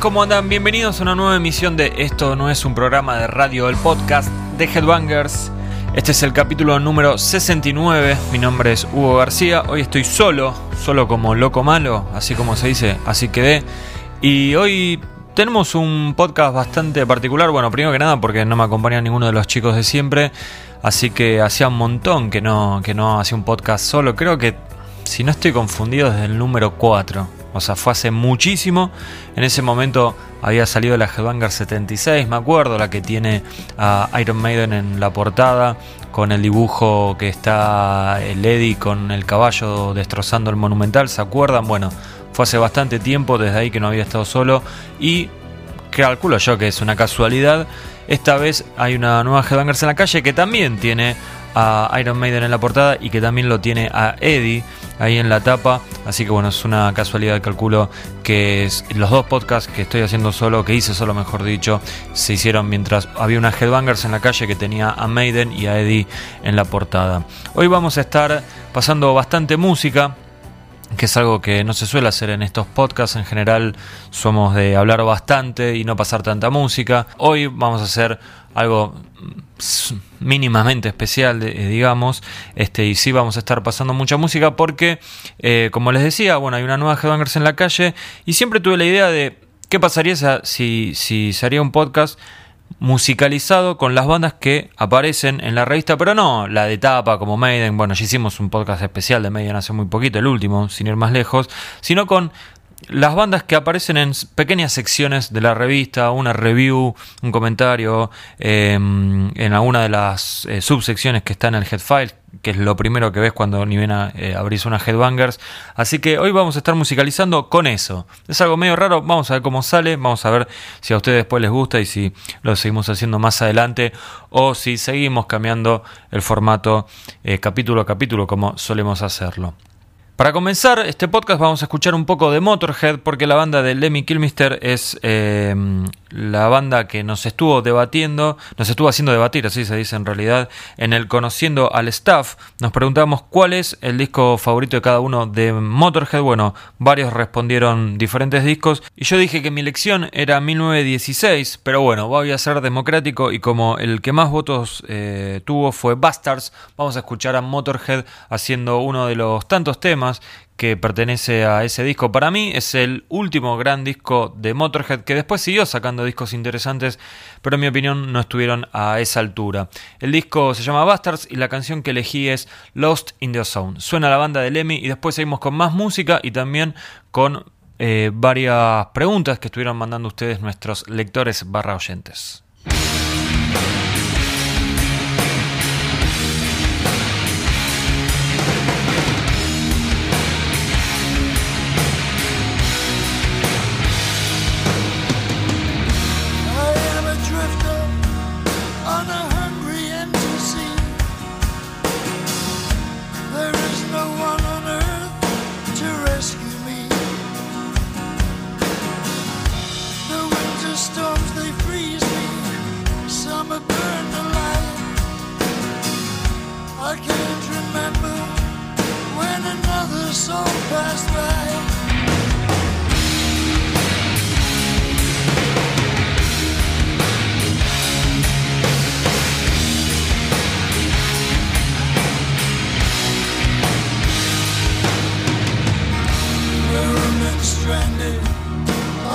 ¿cómo andan? Bienvenidos a una nueva emisión de Esto no es un programa de radio, el podcast de Headbangers. Este es el capítulo número 69. Mi nombre es Hugo García. Hoy estoy solo, solo como loco malo, así como se dice, así quedé. Y hoy tenemos un podcast bastante particular. Bueno, primero que nada porque no me acompaña ninguno de los chicos de siempre. Así que hacía un montón que no, que no hacía un podcast solo. Creo que, si no estoy confundido, desde el número 4. O sea, fue hace muchísimo. En ese momento había salido la Headbanger 76, me acuerdo, la que tiene a Iron Maiden en la portada, con el dibujo que está el Eddie con el caballo destrozando el monumental. ¿Se acuerdan? Bueno, fue hace bastante tiempo, desde ahí que no había estado solo. Y calculo yo que es una casualidad. Esta vez hay una nueva Headbangers en la calle que también tiene a Iron Maiden en la portada y que también lo tiene a Eddie ahí en la tapa. Así que bueno, es una casualidad, calculo que los dos podcasts que estoy haciendo solo, que hice solo mejor dicho, se hicieron mientras había una Headbangers en la calle que tenía a Maiden y a Eddie en la portada. Hoy vamos a estar pasando bastante música que es algo que no se suele hacer en estos podcasts. En general somos de hablar bastante y no pasar tanta música. Hoy vamos a hacer algo mínimamente especial, eh, digamos, este, y sí vamos a estar pasando mucha música porque, eh, como les decía, bueno, hay una nueva Headbangers en la calle y siempre tuve la idea de qué pasaría si, si se un podcast musicalizado con las bandas que aparecen en la revista, pero no la de tapa como Maiden, bueno, ya hicimos un podcast especial de Maiden hace muy poquito, el último, sin ir más lejos, sino con las bandas que aparecen en pequeñas secciones de la revista, una review, un comentario, em, en alguna de las eh, subsecciones que está en el headfile, que es lo primero que ves cuando ni a, eh, abrís una Headbangers. Así que hoy vamos a estar musicalizando con eso. Es algo medio raro, vamos a ver cómo sale, vamos a ver si a ustedes después les gusta y si lo seguimos haciendo más adelante o si seguimos cambiando el formato eh, capítulo a capítulo como solemos hacerlo. Para comenzar este podcast vamos a escuchar un poco de Motorhead porque la banda de Lemmy Kilmister es eh, la banda que nos estuvo debatiendo, nos estuvo haciendo debatir, así se dice en realidad, en el Conociendo al Staff. Nos preguntamos cuál es el disco favorito de cada uno de Motorhead. Bueno, varios respondieron diferentes discos y yo dije que mi elección era 1916, pero bueno, voy a ser democrático y como el que más votos eh, tuvo fue Bastards, vamos a escuchar a Motorhead haciendo uno de los tantos temas que pertenece a ese disco. Para mí es el último gran disco de Motorhead que después siguió sacando discos interesantes, pero en mi opinión no estuvieron a esa altura. El disco se llama Bastards y la canción que elegí es Lost in the Zone. Suena la banda de Lemmy y después seguimos con más música y también con eh, varias preguntas que estuvieron mandando ustedes nuestros lectores barra oyentes. the song passed stranded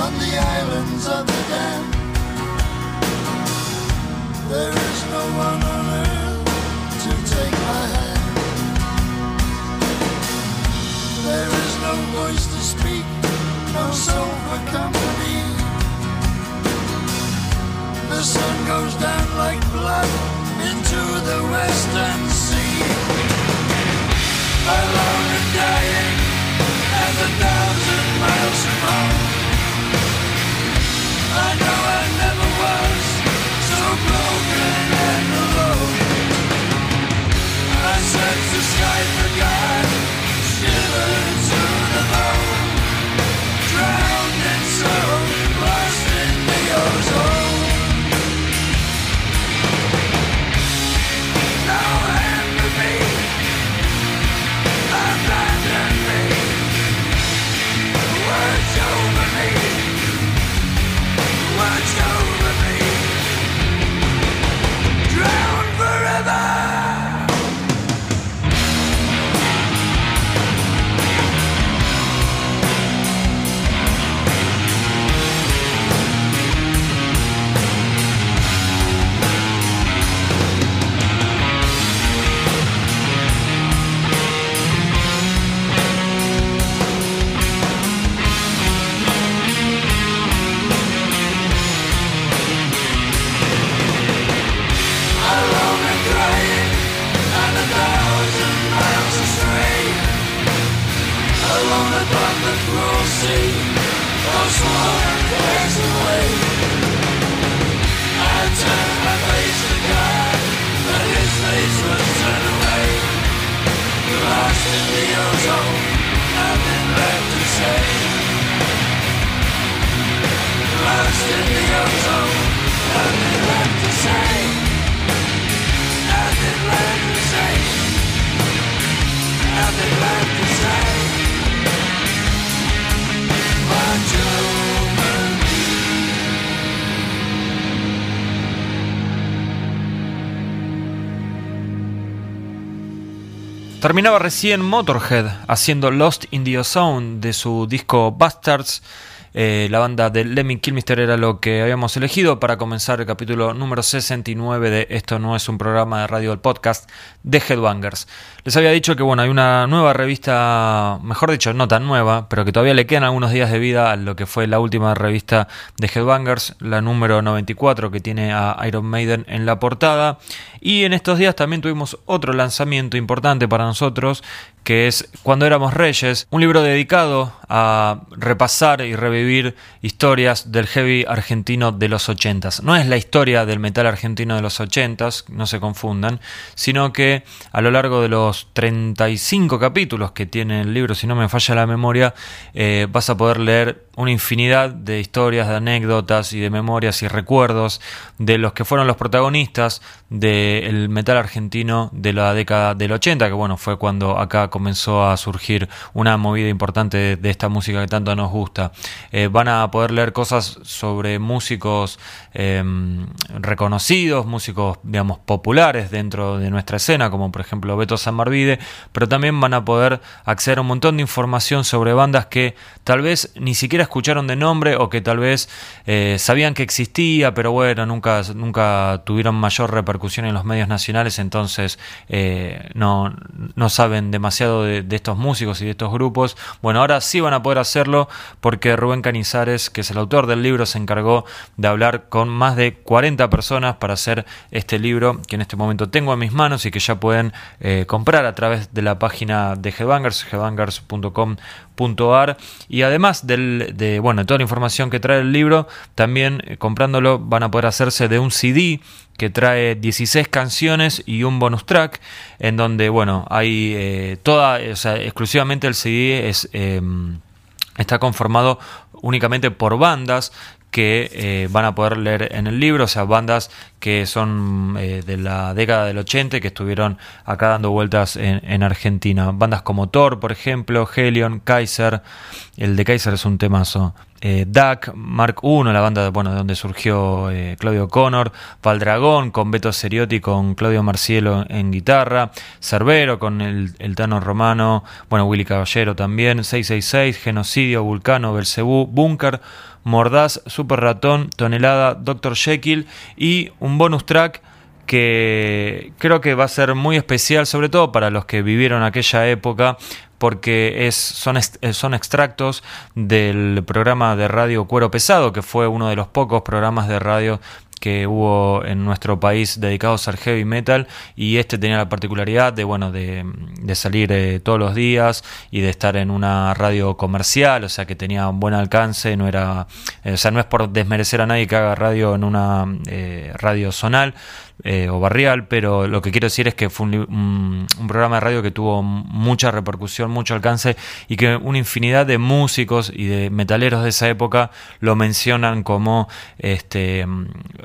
on the islands of the. There is no one on earth to take my hand. voice to speak, no soul for company. The sun goes down like blood into the western sea. I Terminaba recién Motorhead haciendo Lost in the Ozone de su disco Bastards. Eh, la banda de Lemmy Kilmister era lo que habíamos elegido para comenzar el capítulo número 69 de Esto no es un programa de radio del podcast de Headbangers. Les había dicho que bueno, hay una nueva revista, mejor dicho, no tan nueva, pero que todavía le quedan algunos días de vida a lo que fue la última revista de Headbangers, la número 94 que tiene a Iron Maiden en la portada. Y en estos días también tuvimos otro lanzamiento importante para nosotros, que es Cuando éramos reyes, un libro dedicado a repasar y revivir historias del heavy argentino de los 80s. No es la historia del metal argentino de los 80s, no se confundan, sino que a lo largo de los 35 capítulos que tiene el libro, si no me falla la memoria, eh, vas a poder leer una infinidad de historias, de anécdotas y de memorias y recuerdos de los que fueron los protagonistas del metal argentino de la década del 80, que bueno, fue cuando acá comenzó a surgir una movida importante de, esta música que tanto nos gusta. Eh, van a poder leer cosas sobre músicos em, reconocidos, músicos, digamos, populares dentro de nuestra escena, como por ejemplo Beto San Pero también van a poder acceder a un montón de información sobre bandas que tal vez ni siquiera escucharon de nombre o que tal vez eh, sabían que existía, pero bueno, nunca, nunca tuvieron mayor repercusión en los medios nacionales, entonces eh, no, no, saben demasiado de, estos músicos y de estos grupos. Bueno, ahora sí van a poder hacerlo porque Rubén Canizares, que es el autor del libro, se encargó de hablar con más de 40 personas para hacer este libro que en este momento tengo en mis manos y que ya pueden eh, comprar a través de la página de Headbangers, headbangers.com y además de bueno, toda la información que trae el libro, también eh, comprándolo van a poder hacerse de un CD que trae 16 canciones y un bonus track en donde bueno, hay eh, toda, o sea, exclusivamente el CD es em, está conformado únicamente por bandas que eh, van a poder leer en el libro, o sea, bandas que son eh, de la década del 80 que estuvieron acá dando vueltas en, Argentina. Bandas como Thor, por ejemplo, Helion, Kaiser, el de Kaiser es un temazo. Eh, Duck, Mark I, la banda bueno, de donde surgió eh, Claudio Connor, Valdragón con Beto Seriotti, con Claudio Marcielo en guitarra, Cerbero con el, el, Tano Romano, bueno, Willy Caballero también, 666, Genocidio, Vulcano, Belcebú, Bunker, Mordaz, Super Ratón, Tonelada, Dr. Jekyll y bonus track que creo que va a ser muy especial, sobre todo para los que vivieron aquella época, porque es, son, son extractos del programa de radio Cuero Pesado, que fue uno de los pocos programas de radio que hubo en nuestro país dedicados al heavy metal y este tenía la particularidad de bueno de, salir eh, todos los días y de estar en una radio comercial o sea que tenía un buen alcance no era eh, o sea no es por desmerecer a nadie que haga radio en una eh, radio zonal eh, o barrial, pero lo que quiero decir es que fue un, programa de radio que tuvo mucha repercusión, mucho alcance y que una infinidad de músicos y de metaleros de esa época lo mencionan como este,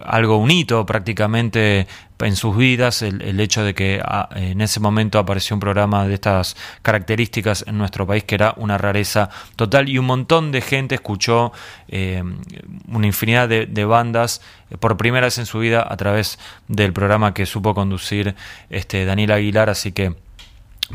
algo un hito prácticamente en sus vidas el, hecho de que ah, en ese momento apareció un programa de estas características en nuestro país que era una rareza total y un montón de gente escuchó eh, una infinidad de, de, bandas eh, por primera vez en su vida a través del programa que supo conducir este Daniel Aguilar. Así que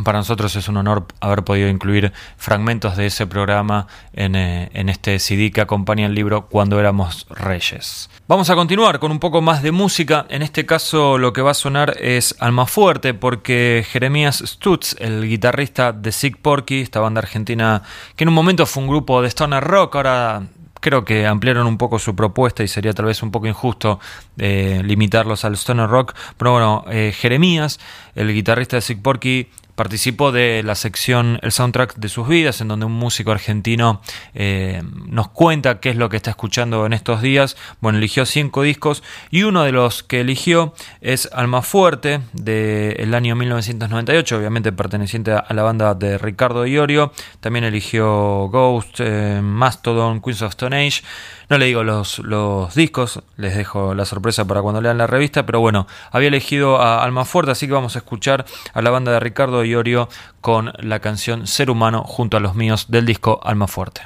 para nosotros es un honor haber podido incluir fragmentos de ese programa en, eh, en, este CD que acompaña el libro Cuando éramos reyes. Vamos a continuar con un poco más de música. En este caso lo que va a sonar es Alma Fuerte porque Jeremías Stutz, el guitarrista de Sick Porky, esta banda argentina que en un momento fue un grupo de stoner rock, ahora creo que ampliaron un poco su propuesta y sería tal vez un poco injusto eh, limitarlos al stoner rock. Pero bueno, eh, Jeremías, el guitarrista de Sick Porky, participó de la sección El soundtrack de sus vidas, en donde un músico argentino eh, nos cuenta qué es lo que está escuchando en estos días. Bueno, eligió cinco discos y uno de los que eligió es Alma Fuerte del año 1998, obviamente perteneciente a la banda de Ricardo Iorio. También eligió Ghost, eh, Mastodon, Queens of Stone Age. No le digo los, los discos, les dejo la sorpresa para cuando lean la revista, pero bueno, había elegido a Alma Fuerte, así que vamos a escuchar a la banda de Ricardo Iorio con la canción Ser Humano junto a los míos del disco Alma Fuerte.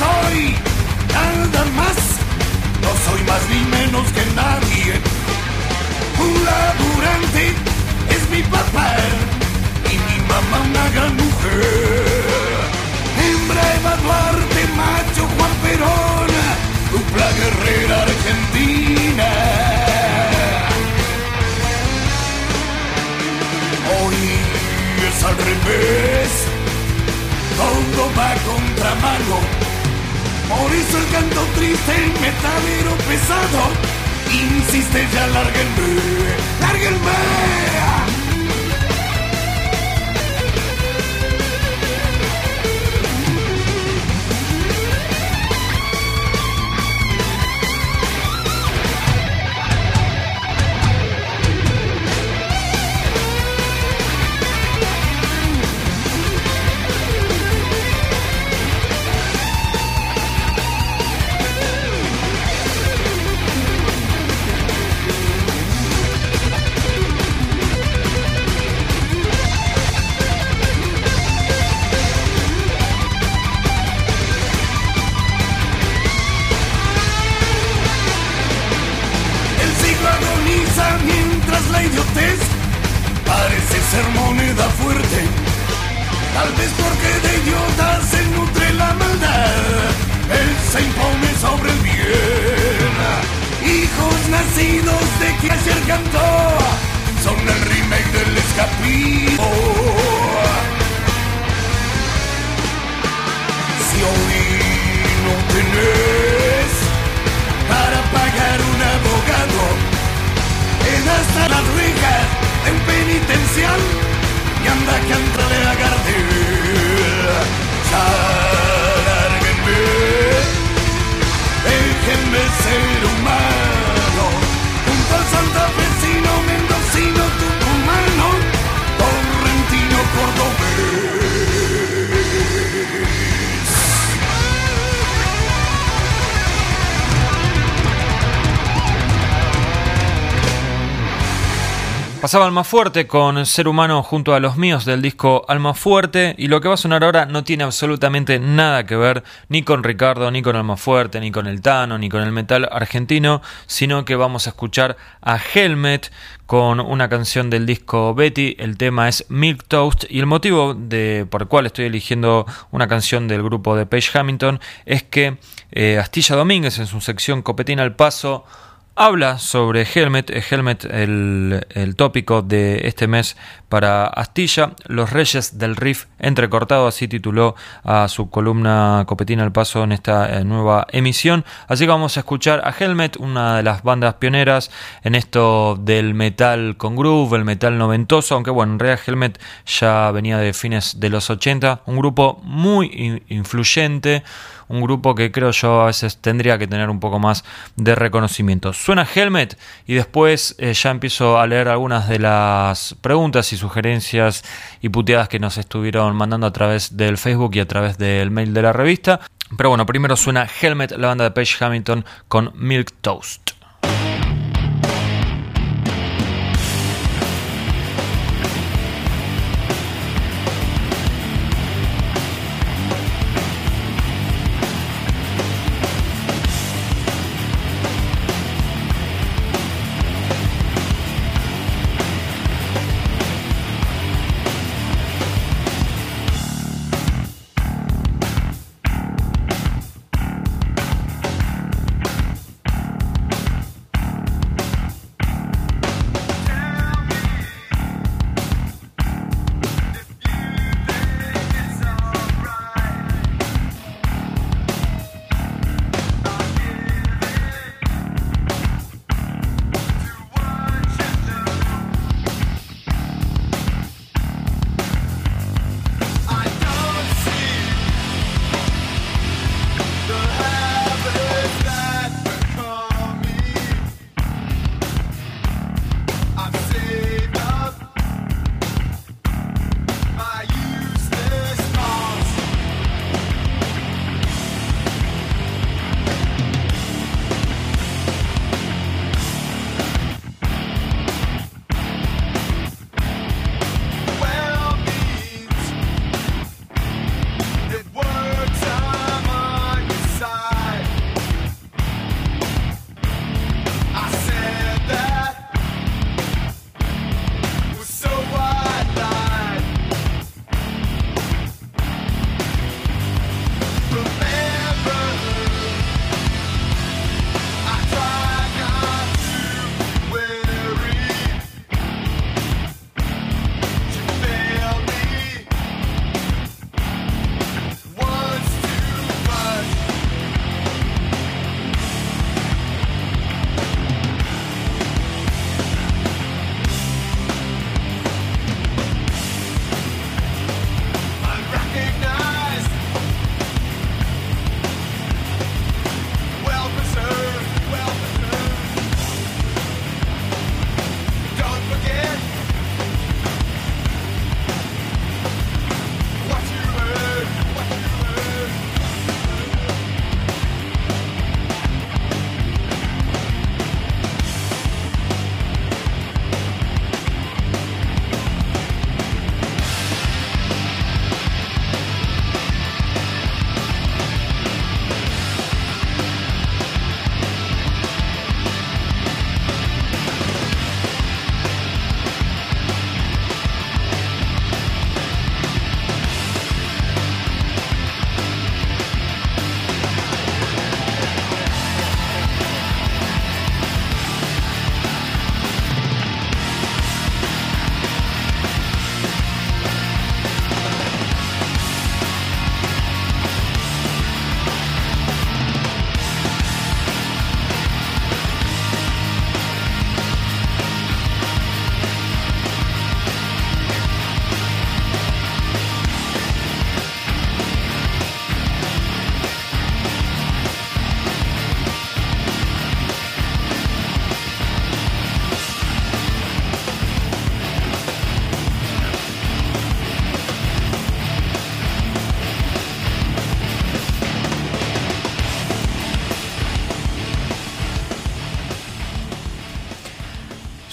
Soy nada más. No soy más ni menos que nadie. Un laburante es mi papá y mi mamá una gran mujer. Hembra Eva Duarte, macho Juan Perón, dupla guerrera argentina. Hoy es al revés, todo va contra mano. Por eso el canto triste, el metalero pesado, insiste ya lárguenme, lárguenme. Tal porque de idiotas se nutre la maldad, él se impone sobre el bien. Hijos nacidos de que ayer cantó, son el remake del escapismo. Si hoy no tenés para pagar un abogado, en hasta las rejas de un penitencial y anda a cantarle a Gardel. Ya lárguenme, déjenme ser humano, junto al santafesino, mendocino, Pasaba Alma Fuerte con Ser Humano junto a los míos del disco Alma Fuerte y lo que va a sonar ahora no tiene absolutamente nada que ver ni con Ricardo, ni con Alma Fuerte, ni con el Tano, ni con el metal argentino, sino que vamos a escuchar a Helmet con una canción del disco Betty, el tema es Milk Toast y el motivo de, por el cual estoy eligiendo una canción del grupo de Page Hamilton es que eh, Astilla Domínguez en su sección Copetín al Paso habla sobre Helmet, eh, Helmet el, el, tópico de este mes para Astilla, los reyes del riff entrecortado, así tituló a su columna Copetín al Paso en esta eh, nueva emisión. Así que vamos a escuchar a Helmet, una de las bandas pioneras en esto del metal con groove, el metal noventoso, aunque bueno, en realidad Helmet ya venía de fines de los 80, un grupo muy influyente un grupo que creo yo a veces tendría que tener un poco más de reconocimiento. Suena Helmet y después eh, ya empiezo a leer algunas de las preguntas y sugerencias y puteadas que nos estuvieron mandando a través del Facebook y a través del mail de la revista. Pero bueno, primero suena Helmet, la banda de Page Hamilton con Milk Toast.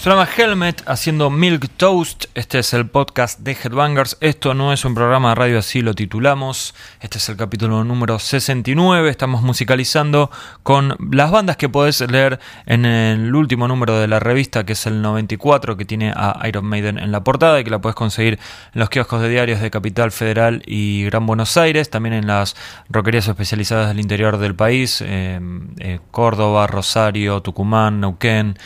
Sonaba Helmet haciendo Milk Toast. Este es el podcast de Headbangers. Esto no es un programa de radio, así lo titulamos. Este es el capítulo número 69. Estamos musicalizando con las bandas que podés leer en el último número de la revista, que es el 94, que tiene a Iron Maiden en la portada y que la puedes conseguir en los kioscos de diarios de Capital Federal y Gran Buenos Aires. También en las roquerías especializadas del interior del país: eh, eh, Córdoba, Rosario, Tucumán, Neuquén.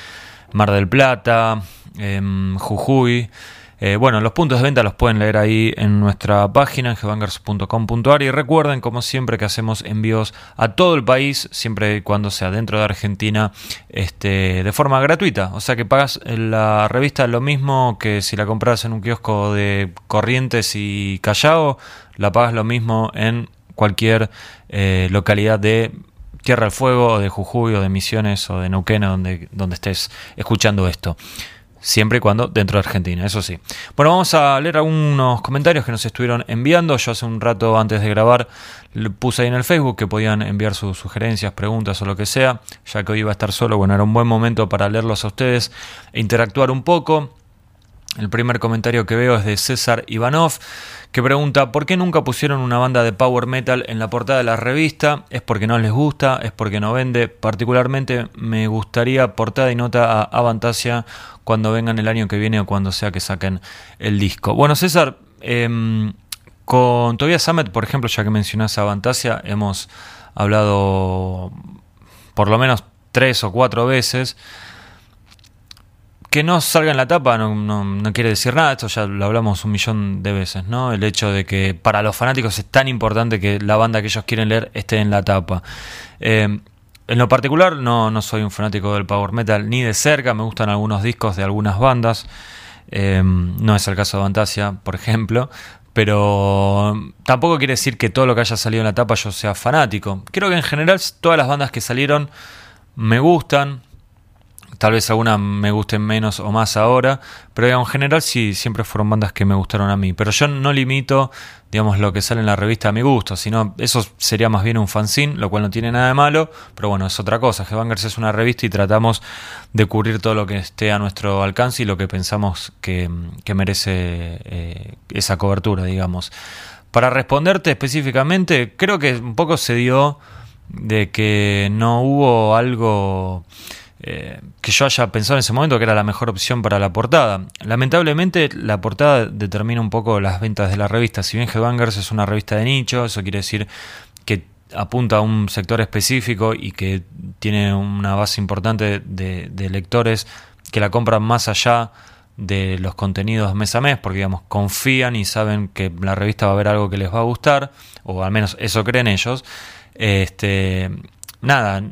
Mar del Plata, em, Jujuy. Eh, bueno, los puntos de venta los pueden leer ahí en nuestra página, en gebangers.com.ar. Y recuerden, como siempre, que hacemos envíos a todo el país, siempre y cuando sea dentro de Argentina, este, de forma gratuita. O sea que pagas la revista lo mismo que si la compras en un kiosco de Corrientes y Callao, la pagas lo mismo en cualquier eh, localidad de Tierra del Fuego, o de Jujuy, o de Misiones, o de Neuquén, donde, donde estés escuchando esto. Siempre y cuando dentro de Argentina, eso sí. Bueno, vamos a leer algunos comentarios que nos estuvieron enviando. Yo hace un rato antes de grabar puse ahí en el Facebook que podían enviar sus sugerencias, preguntas o lo que sea. Ya que hoy iba a estar solo, bueno, era un buen momento para leerlos a ustedes e interactuar un poco. El primer comentario que veo es de César Ivanov, que pregunta ¿por qué nunca pusieron una banda de power metal en la portada de la revista? ¿Es porque no les gusta? ¿Es porque no vende? Particularmente me gustaría portada y nota a Avantasia cuando vengan el año que viene o cuando sea que saquen el disco. Bueno, César, em, con Tobias Summit, por ejemplo, ya que mencionas a Avantasia, hemos hablado por lo menos tres o cuatro veces que no salga en la tapa no, no, quiere decir nada, esto ya lo hablamos un millón de veces, ¿no? El hecho de que para los fanáticos es tan importante que la banda que ellos quieren leer esté en la tapa. Eh, en lo particular no, no soy un fanático del power metal ni de cerca, me gustan algunos discos de algunas bandas, eh, no es el caso de Fantasia, por ejemplo, pero tampoco quiere decir que todo lo que haya salido en la tapa yo sea fanático. Creo que en general todas las bandas que salieron me gustan, Tal vez algunas me gusten menos o más ahora, pero en general sí, siempre fueron bandas que me gustaron a mí. Pero yo no limito, digamos, lo que sale en la revista a mi gusto, sino eso sería más bien un fanzine, lo cual no tiene nada de malo, pero bueno, es otra cosa. Headbangers es una revista y tratamos de cubrir todo lo que esté a nuestro alcance y lo que pensamos que, merece eh, esa cobertura, digamos. Para responderte específicamente, creo que un poco se dio de que no hubo algo eh, que yo haya pensado en ese momento que era la mejor opción para la portada. Lamentablemente la portada determina un poco las ventas de la revista. Si bien Headbangers es una revista de nicho, eso quiere decir que apunta a un sector específico y que tiene una base importante de, lectores que la compran más allá de los contenidos mes a mes, porque digamos confían y saben que la revista va a haber algo que les va a gustar, o al menos eso creen ellos. Este, nada,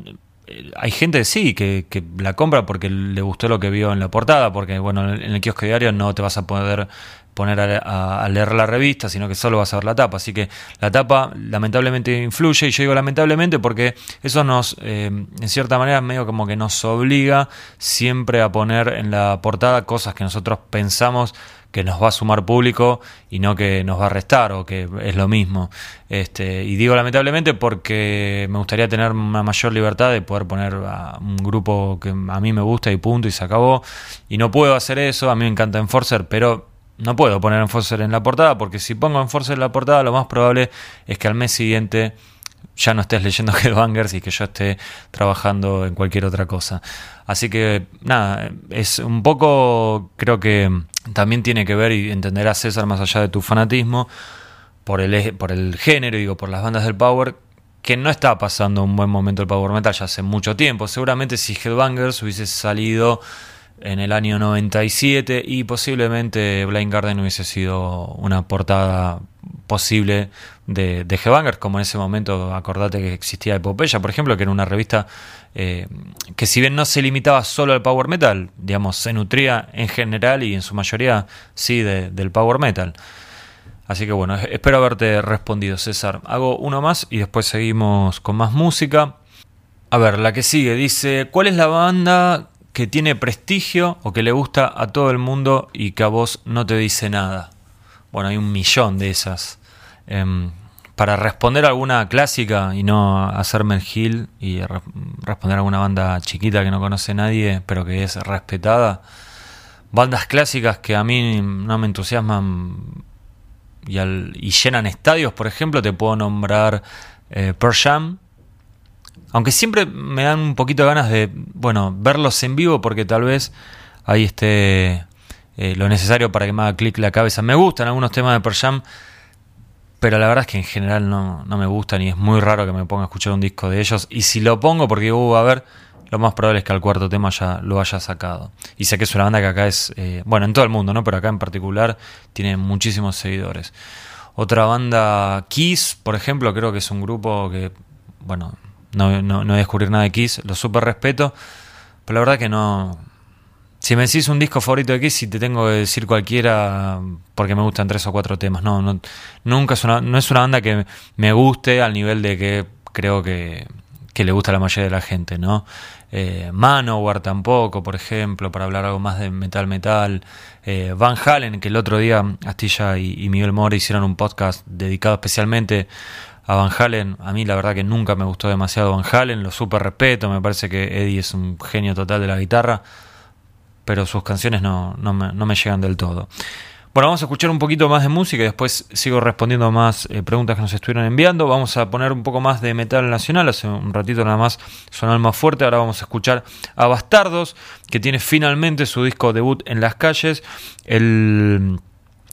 hay gente, sí, que, la compra porque le gustó lo que vio en la portada, porque bueno, en el kiosco diario no te vas a poder poner a, leer la revista, sino que solo vas a ver la tapa. Así que la tapa lamentablemente influye, y yo digo lamentablemente porque eso nos, eh, en cierta manera, medio como que nos obliga siempre a poner en la portada cosas que nosotros pensamos que nos va a sumar público y no que nos va a restar o que es lo mismo. Este, y digo lamentablemente porque me gustaría tener una mayor libertad de poder poner a un grupo que a mí me gusta y punto y se acabó. Y no puedo hacer eso, a mí me encanta Enforcer, pero no puedo poner Enforcer en la portada porque si pongo Enforcer en la portada lo más probable es que al mes siguiente ya no estés leyendo Headbangers y que yo esté trabajando en cualquier otra cosa. Así que nada, es un poco, creo que también tiene que ver y entenderás César más allá de tu fanatismo por el, por el género, digo, por las bandas del Power, que no está pasando un buen momento el Power Metal ya hace mucho tiempo. Seguramente si Headbangers hubiese salido en el año 97 y posiblemente Blind Garden hubiese sido una portada posible de, de Headbangers, como en ese momento acordate que existía Epopeya, por ejemplo, que era una revista eh, que si bien no se limitaba solo al power metal, digamos, se nutría en general y en su mayoría sí del power metal. Así que bueno, espero haberte respondido, César. Hago uno más y después seguimos con más música. A ver, la que sigue dice, ¿cuál es la banda que tiene prestigio o que le gusta a todo el mundo y que a vos no te dice nada? Bueno, hay un millón de esas. Em, para responder alguna clásica y no hacerme el gil y responder a alguna banda chiquita que no conoce nadie, pero que es respetada, bandas clásicas que a mí no me entusiasman y, al, y llenan estadios, por ejemplo, te puedo nombrar eh, Pearl Jam. Aunque siempre me dan un poquito de ganas de, bueno, verlos en vivo porque tal vez ahí esté eh, lo necesario para que me haga clic la cabeza. Me gustan algunos temas de Pearl Jam, pero la verdad es que en general no, no me gustan y es muy raro que me ponga a escuchar un disco de ellos. Y si lo pongo porque, uh, a ver, lo más probable es que al cuarto tema ya lo haya sacado. Y sé que es una banda que acá es, eh, bueno, en todo el mundo, ¿no? Pero acá en particular tiene muchísimos seguidores. Otra banda, Kiss, por ejemplo, creo que es un grupo que, bueno, no, no, no voy a descubrir nada de Kiss, lo super respeto, pero la verdad que no... Si me decís un disco favorito de Kiss, si te tengo que decir cualquiera, porque me gustan tres o cuatro temas, no, no nunca es una, no es una banda que me guste al nivel de que creo que, que le gusta a la mayoría de la gente, ¿no? eh, Manowar tampoco, por ejemplo, para hablar algo más de metal metal, eh, Van Halen, que el otro día Astilla y, Miguel Mora hicieron un podcast dedicado especialmente a Van Halen, a mí la verdad que nunca me gustó demasiado Van Halen, lo super respeto, me parece que Eddie es un genio total de la guitarra, pero sus canciones no, no, me, no me llegan del todo. Bueno, vamos a escuchar un poquito más de música y después sigo respondiendo más eh, preguntas que nos estuvieron enviando. Vamos a poner un poco más de metal nacional. Hace un ratito nada más sonó más fuerte. Ahora vamos a escuchar a Bastardos, que tiene finalmente su disco debut en las calles. El.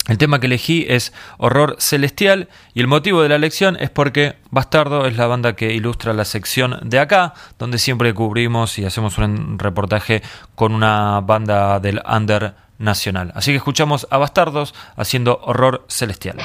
El tema que elegí es Horror Celestial y el motivo de la elección es porque Bastardo es la banda que ilustra la sección de acá, donde siempre cubrimos y hacemos un reportaje con una banda del under nacional. Así que escuchamos a Bastardos haciendo horror celestial.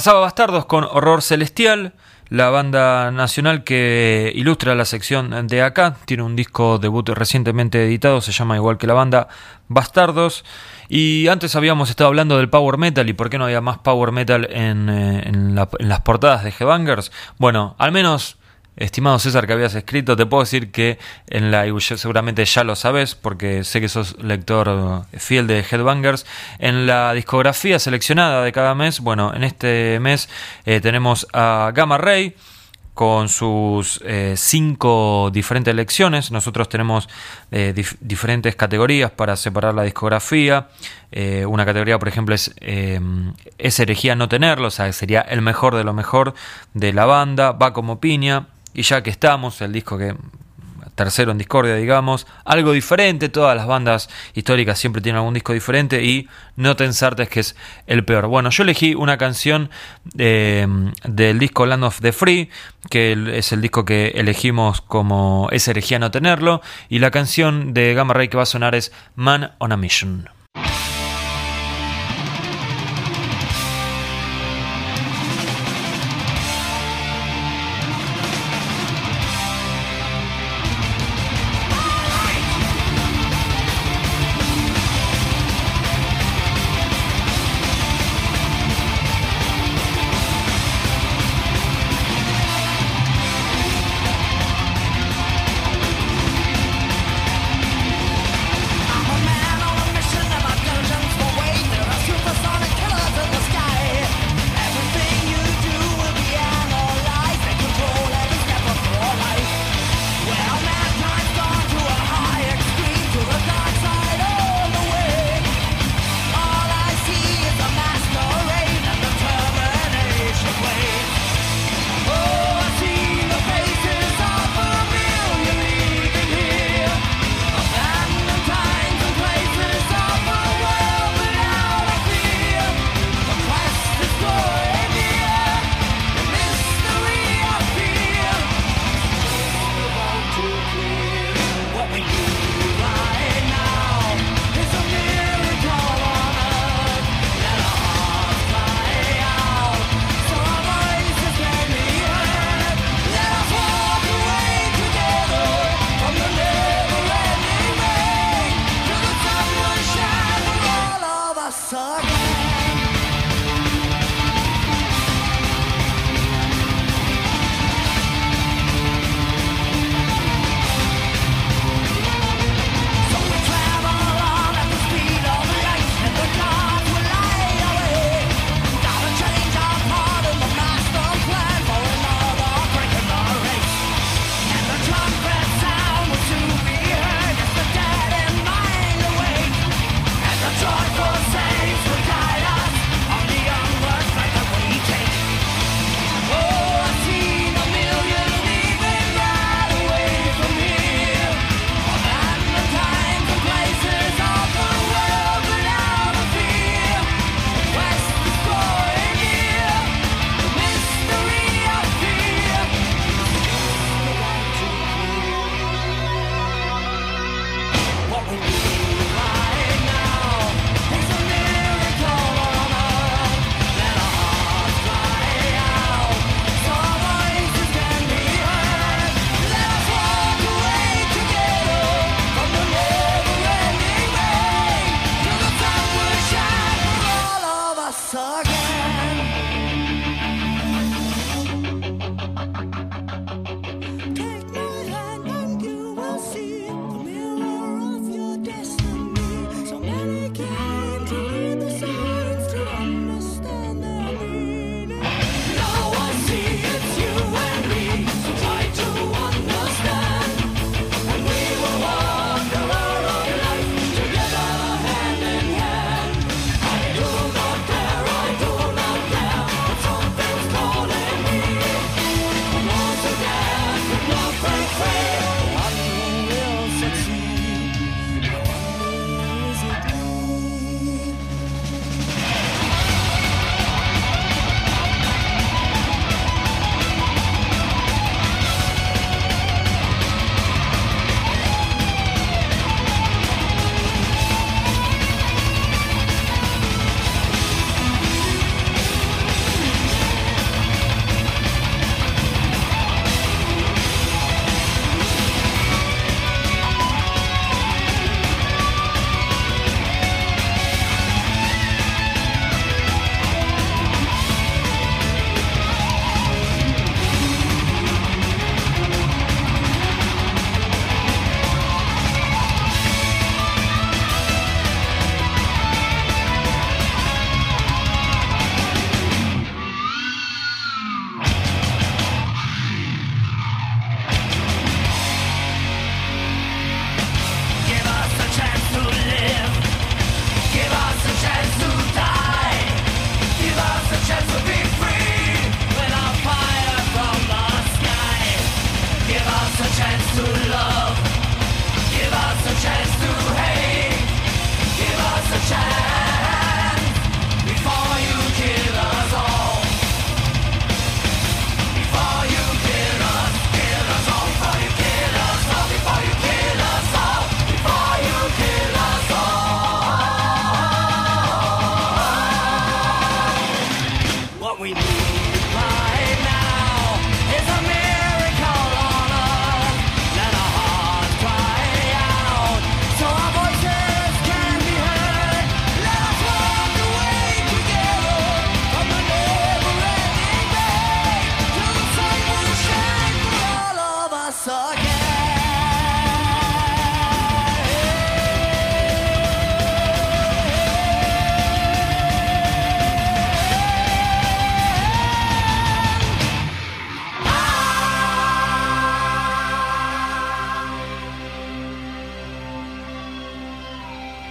Pasaba Bastardos con Horror Celestial, la banda nacional que ilustra la sección de acá. Tiene un disco debut recientemente editado, se llama igual que la banda Bastardos. Y antes habíamos estado hablando del power metal y por qué no había más power metal en, eh, las portadas de Headbangers. Bueno, al menos Estimado César que habías escrito, te puedo decir que en la seguramente ya lo sabes porque sé que sos lector fiel de Headbangers. En la discografía seleccionada de cada mes, bueno, en este mes eh, tenemos a Gamma Ray con sus eh, cinco diferentes lecciones. Nosotros tenemos eh, diferentes categorías para separar la discografía. una categoría, por ejemplo, es, es herejía no tenerlo, o sea, sería el mejor de lo mejor de la banda. Va como piña. Y ya que estamos, el disco que tercero en discordia, digamos, algo diferente, todas las bandas históricas siempre tienen algún disco diferente y no tensarte es que es el peor. Bueno, yo elegí una canción eh, del disco Land of the Free, que es el disco que elegimos como es herejía no tenerlo, y la canción de Gamma Ray que va a sonar es Man on a Mission.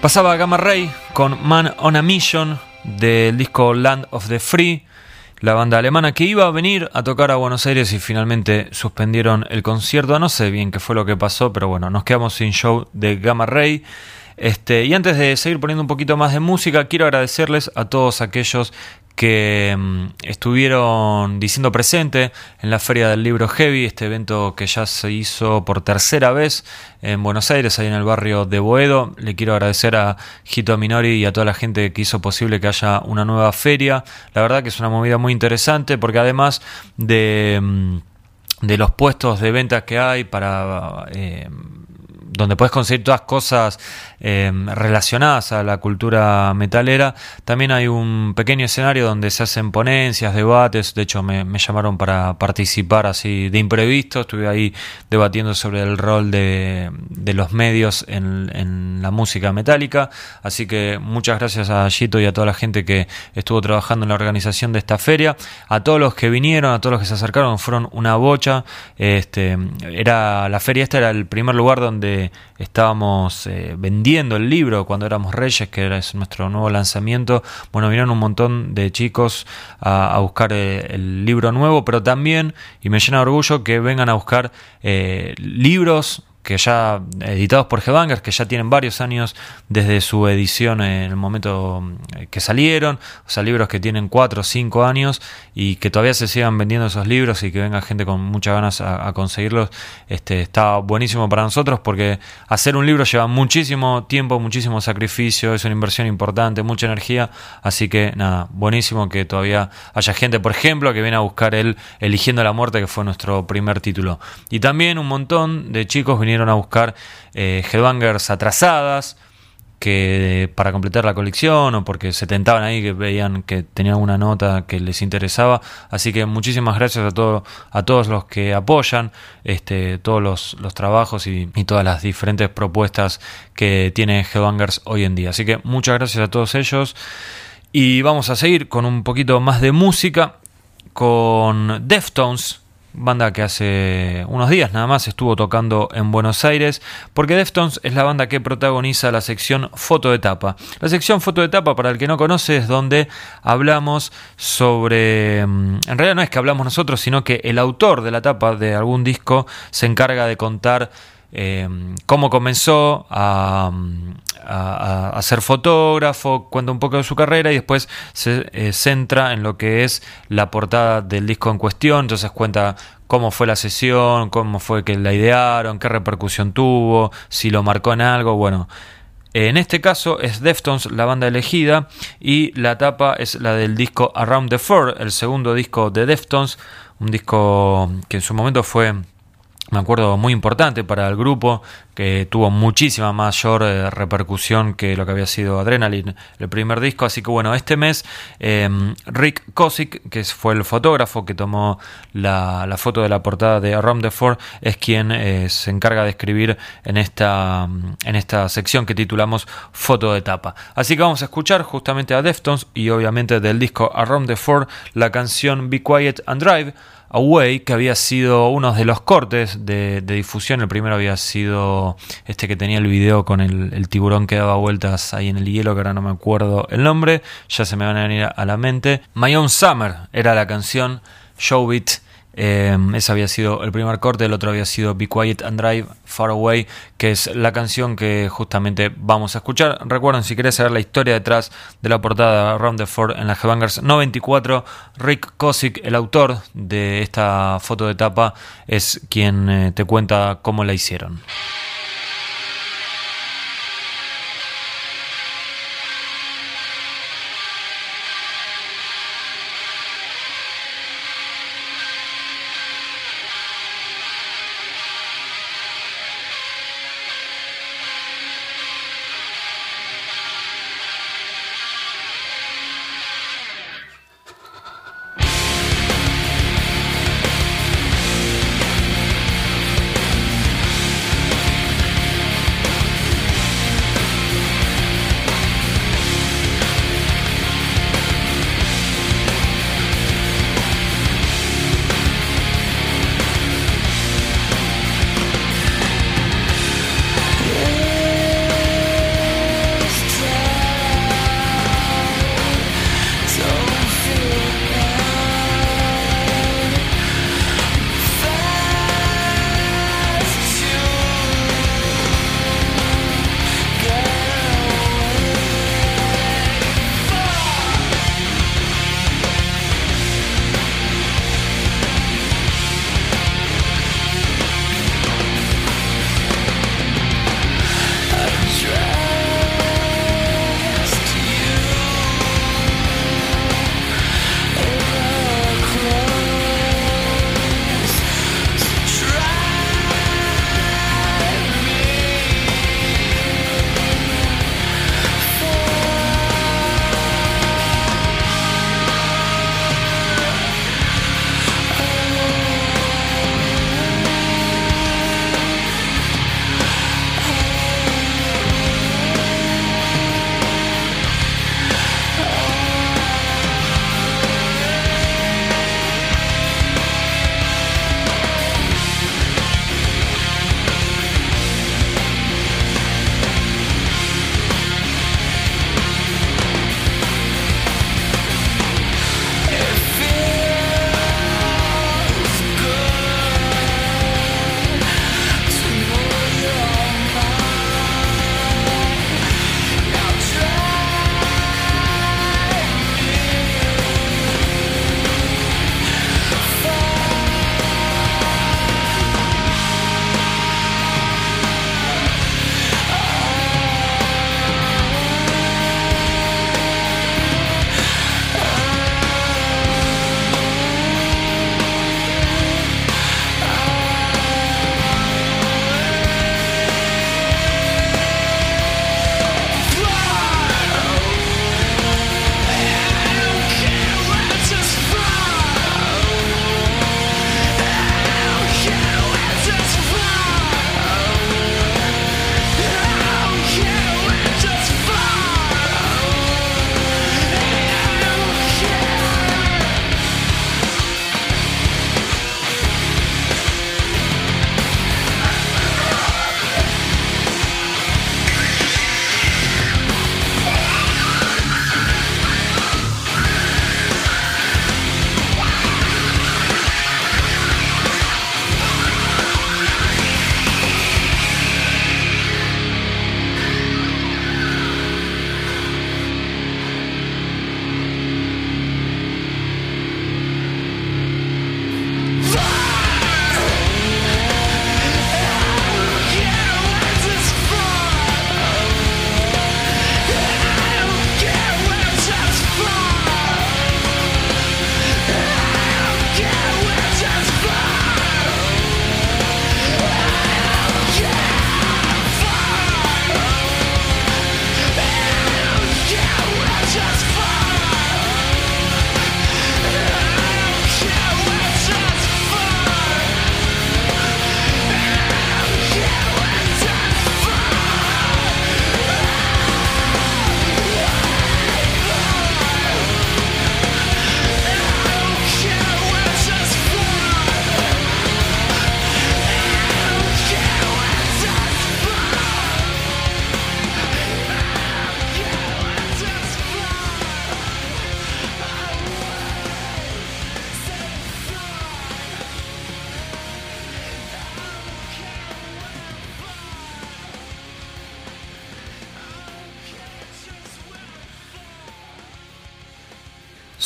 Pasaba Gamma Ray con Man on a Mission del disco Land of the Free, la banda alemana que iba a venir a tocar a Buenos Aires y finalmente suspendieron el concierto. No sé bien qué fue lo que pasó, pero bueno, nos quedamos sin show de Gamma Ray. Este, y antes de seguir poniendo un poquito más de música, quiero agradecerles a todos aquellos que mm, estuvieron diciendo presente en la Feria del Libro Heavy, este evento que ya se hizo por tercera vez en Buenos Aires, ahí en el barrio de Boedo. Le quiero agradecer a Gito Minori y a toda la gente que hizo posible que haya una nueva feria. La verdad que es una movida muy interesante porque además de, mm, de los puestos de ventas que hay para... Eh, donde puedes conseguir todas cosas eh, relacionadas a la cultura metalera. También hay un pequeño escenario donde se hacen ponencias, debates. De hecho, me, llamaron para participar así de imprevisto. Estuve ahí debatiendo sobre el rol de, los medios en, en, la música metálica. Así que muchas gracias a Gito y a toda la gente que estuvo trabajando en la organización de esta feria. A todos los que vinieron, a todos los que se acercaron, fueron una bocha. Este, era, la feria esta era el primer lugar donde estábamos eh, vendiendo el libro cuando éramos Reyes, que era nuestro nuevo lanzamiento. Bueno, vinieron un montón de chicos a, buscar eh, el libro nuevo, pero también, y me llena de orgullo, que vengan a buscar eh, libros que ya editados por Headbangers, que ya tienen varios años desde su edición en el momento eh, que salieron, o sea, libros que tienen 4 o 5 años y que todavía se sigan vendiendo esos libros y que venga gente con muchas ganas a, conseguirlos, este, está buenísimo para nosotros porque hacer un libro lleva muchísimo tiempo, muchísimo sacrificio, es una inversión importante, mucha energía, así que nada, buenísimo que todavía haya gente, por ejemplo, que viene a buscar el Eligiendo la Muerte, que fue nuestro primer título. Y también un montón de chicos vinieron a buscar eh, headbangers atrasadas que para completar la colección o porque se tentaban ahí que veían que tenían una nota que les interesaba. Así que muchísimas gracias a todo, a todos los que apoyan este todos los, los trabajos y, todas las diferentes propuestas que tiene Headbangers hoy en día. Así que muchas gracias a todos ellos. Y vamos a seguir con un poquito más de música con Deftones banda que hace unos días nada más estuvo tocando en Buenos Aires, porque Deftones es la banda que protagoniza la sección foto de tapa. La sección foto de tapa, para el que no conoce, es donde hablamos sobre... Mm, en realidad no es que hablamos nosotros, sino que el autor de la tapa de algún disco se encarga de contar eh, cómo comenzó a, ser fotógrafo, cuenta un poco de su carrera y después se eh, centra en lo que es la portada del disco en cuestión, entonces cuenta cómo fue la sesión, cómo fue que la idearon, qué repercusión tuvo, si lo marcó en algo, bueno. En este caso es Deftones la banda elegida y la tapa es la del disco Around the Fur, el segundo disco de Deftones, un disco que en su momento fue me acuerdo, muy importante para el grupo, que tuvo muchísima mayor eh, repercusión que lo que había sido Adrenaline, el primer disco. Así que bueno, este mes em, Rick Kosick, que fue el fotógrafo que tomó la, foto de la portada de Around the Four, es quien eh, se encarga de escribir en esta, en esta sección que titulamos Foto de tapa. Así que vamos a escuchar justamente a Deftones y obviamente del disco Around the Four la canción Be Quiet and Drive. Away, que había sido uno de los cortes de, difusión. El primero había sido este que tenía el video con el, tiburón que daba vueltas ahí en el hielo, que ahora no me acuerdo el nombre, ya se me van a venir a la mente. My Own Summer era la canción, Showbit eh, ese había sido el primer corte, el otro había sido Be Quiet and Drive Far Away, que es la canción que justamente vamos a escuchar. Recuerden, si querés saber la historia detrás de la portada Round the Ford en la Headbangers 94, Rick Kosick, el autor de esta foto de tapa, es quien eh, te cuenta cómo la hicieron.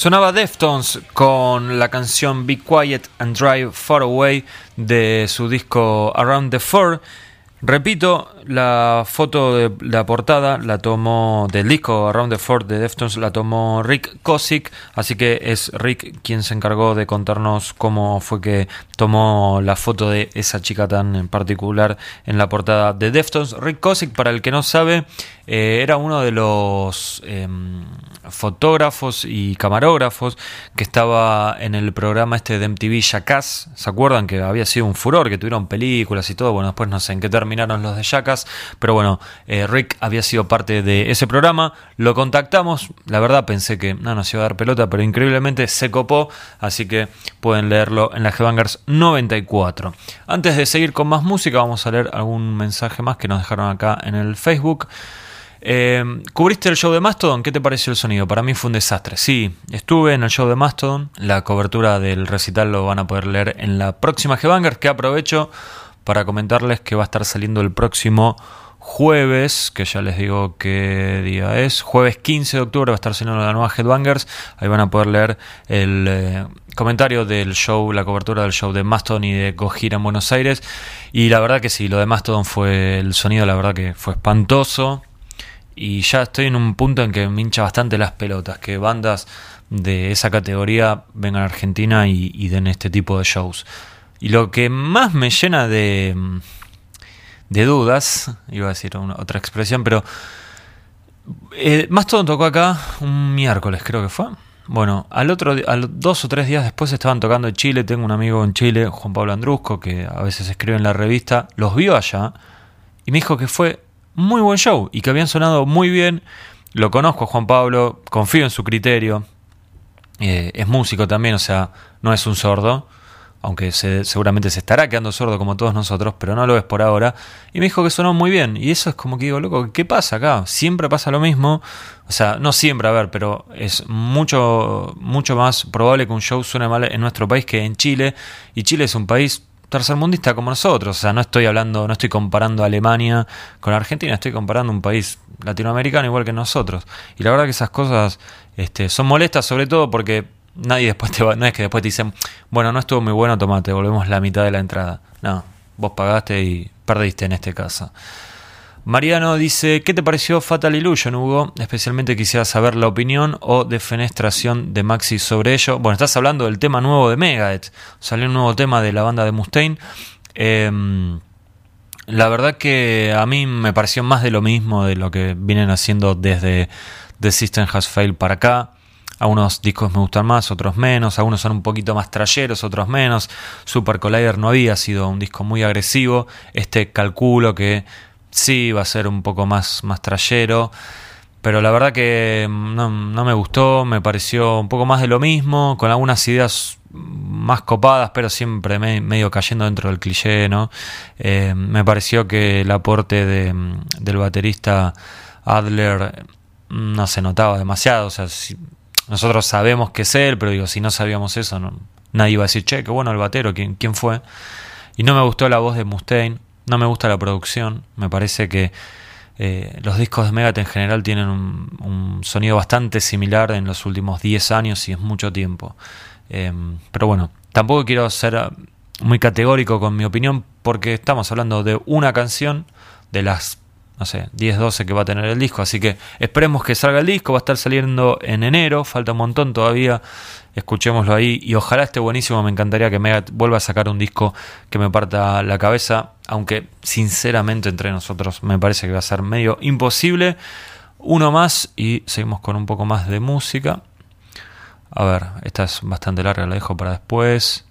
Sonaba Deftones con la canción Be Quiet and Drive Far Away de su disco Around the Fur. Repito, la foto de la portada la tomó del disco Around the Fort de Deftones, la tomó Rick Kosick, así que es Rick quien se encargó de contarnos cómo fue que tomó la foto de esa chica tan en particular en la portada de Deftones. Rick Kosick, para el que no sabe, eh, era uno de los em, fotógrafos y camarógrafos que estaba en el programa este de MTV Jackass. ¿Se acuerdan que había sido un furor, que tuvieron películas y todo? Bueno, después no sé en qué terminaron los de Jackass pero bueno, eh, Rick había sido parte de ese programa, lo contactamos, la verdad pensé que no nos iba a dar pelota, pero increíblemente se copó, así que pueden leerlo en la Headbangers 94. Antes de seguir con más música, vamos a leer algún mensaje más que nos dejaron acá en el Facebook. Eh, ¿Cubriste el show de Mastodon? ¿Qué te pareció el sonido? Para mí fue un desastre. Sí, estuve en el show de Mastodon. La cobertura del recital lo van a poder leer en la próxima Headbangers, que aprovecho para comentarles que va a estar saliendo el próximo jueves, que ya les digo qué día es, jueves 15 de octubre va a estar saliendo la nueva Headbangers, ahí van a poder leer el eh, comentario del show, la cobertura del show de Mastodon y de Gojira en Buenos Aires, y la verdad que sí, lo de Mastodon fue el sonido, la verdad que fue espantoso, y ya estoy en un punto en que me hincha bastante las pelotas, que bandas de esa categoría vengan a Argentina y den este tipo de shows. Y lo que más me llena de, dudas, iba a decir otra expresión, pero eh, más todo tocó acá un miércoles, creo que fue. Bueno, al otro, al dos o tres días después estaban tocando en Chile. Tengo un amigo en Chile, Juan Pablo Andrusco, que a veces escribe en la revista. Los vio allá y me dijo que fue muy buen show y que habían sonado muy bien. Lo conozco a Juan Pablo, confío en su criterio. Eh, es músico también, o sea, no es un sordo aunque seguramente se estará quedando sordo como todos nosotros, pero no lo ves por ahora. Y me dijo que sonó muy bien. Y eso es como que digo, loco, ¿qué pasa acá? Siempre pasa lo mismo. O sea, no siempre, a ver, pero es mucho, mucho más probable que un show suene mal en nuestro país que en Chile. Y Chile es un país tercermundista como nosotros. O sea, no estoy hablando, no estoy comparando Alemania con Argentina, estoy comparando un país latinoamericano igual que nosotros. Y la verdad que esas cosas este, son molestas, sobre todo porque nadie después te va, no es que después te dicen, bueno, no estuvo muy bueno, tomate, volvemos la mitad de la entrada. No, vos pagaste y perdiste en este caso. Mariano dice, ¿qué te pareció Fatal Illusion, Hugo? Especialmente quisiera saber la opinión o defenestración de Maxi sobre ello. Bueno, estás hablando del tema nuevo de Megadeth. Salió un nuevo tema de la banda de Mustaine. Em, la verdad que a mí me pareció más de lo mismo de lo que vienen haciendo desde The System Has Failed para acá. Algunos discos me gustan más, otros menos, algunos son un poquito más trayeros, otros menos. Super Collider no había sido un disco muy agresivo, este calculo que sí va a ser un poco más, más trayero, pero la verdad que no, me gustó, me pareció un poco más de lo mismo, con algunas ideas más copadas, pero siempre medio cayendo dentro del cliché, ¿no? Eh, me pareció que el aporte de, del baterista Adler no se notaba demasiado, o sea, nosotros sabemos que es él, pero digo, si no sabíamos eso, nadie iba a decir, che, qué bueno el batero, ¿quién, quién fue? Y no me gustó la voz de Mustaine, no me gusta la producción, me parece que eh, los discos de Megadeth en general tienen un, sonido bastante similar en los últimos 10 años y es mucho tiempo. Em, pero bueno, tampoco quiero ser ah, muy categórico con mi opinión porque estamos hablando de una canción de las no sé, 10, 12 que va a tener el disco. Así que esperemos que salga el disco, va a estar saliendo en enero, falta un montón todavía. Escuchémoslo ahí y ojalá esté buenísimo. Me encantaría que Megat vuelva a sacar un disco que me parta la cabeza, aunque sinceramente entre nosotros me parece que va a ser medio imposible. Uno más y seguimos con un poco más de música. A ver, esta es bastante larga, la dejo para después.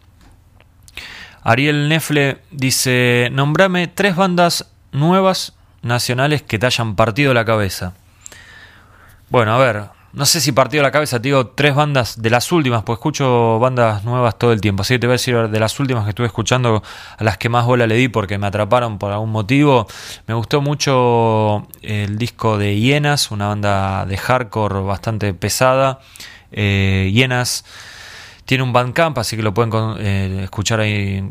Ariel Nefle dice: Nombrame tres bandas nuevas nacionales que te hayan partido la cabeza. Bueno, a ver, no sé si partido la cabeza, te digo tres bandas de las últimas, pues escucho bandas nuevas todo el tiempo. Así que te voy a decir de las últimas que estuve escuchando, a las que más bola le di porque me atraparon por algún motivo. Me gustó mucho el disco de Hienas, una banda de hardcore bastante pesada. Eh, Hienas tiene un Bandcamp, así que lo pueden eh, escuchar ahí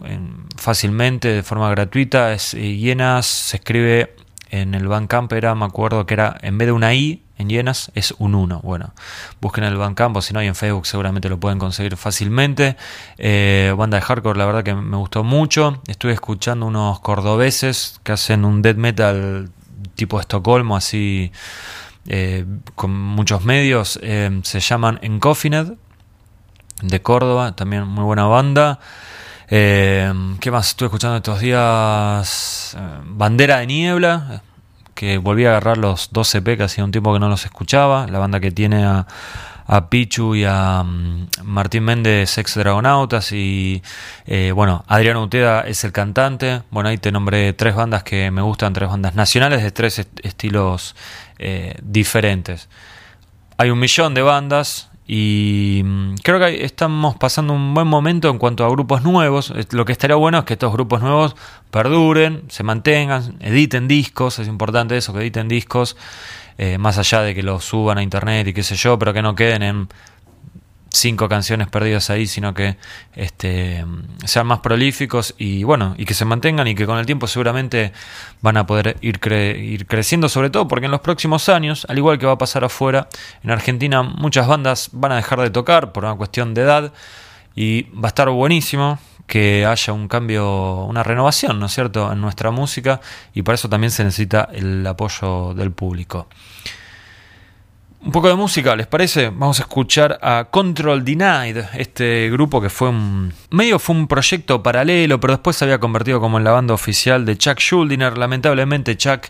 fácilmente, de forma gratuita. Es, eh, Hienas se escribe en el Bandcamp era, me acuerdo que era, en vez de una I en yenas es un 1. Bueno, busquen el Bandcamp o si no hay en Facebook seguramente lo pueden conseguir fácilmente. Eh, banda de hardcore, la verdad que me gustó mucho. Estuve escuchando unos cordobeses que hacen un death metal tipo Estocolmo, así eh, con muchos medios. Eh, se llaman Encoffined de Córdoba, también muy buena banda. Eh, ¿Qué más estuve escuchando estos días? Eh, Bandera de Niebla, que volví a agarrar los 12 EP que hacía un tiempo que no los escuchaba. La banda que tiene a, Pichu y a mm, Martín Méndez, ex Dragonautas. Y eh, bueno, Adriano Uteda es el cantante. Bueno, ahí te nombré tres bandas que me gustan, tres bandas nacionales de tres estilos diferentes. Hay un millón de bandas, y mm, creo que estamos pasando un buen momento en cuanto a grupos nuevos. Lo que estaría bueno es que estos grupos nuevos perduren, se mantengan, editen discos, es importante eso, que editen discos, eh, más allá de que los suban a internet y qué sé yo, pero que no queden en cinco canciones perdidas ahí, sino que este, sean más prolíficos y bueno, y que se mantengan y que con el tiempo seguramente van a poder ir, ir creciendo, sobre todo porque en los próximos años, al igual que va a pasar afuera, en Argentina muchas bandas van a dejar de tocar por una cuestión de edad y va a estar buenísimo que haya un cambio, una renovación, ¿no es cierto?, en nuestra música y para eso también se necesita el apoyo del público. Un poco de música, ¿les parece? Vamos a escuchar a Control Denied, este grupo que fue un. medio fue un proyecto paralelo, pero después se había convertido como en la banda oficial de Chuck Schuldiner. Lamentablemente, Chuck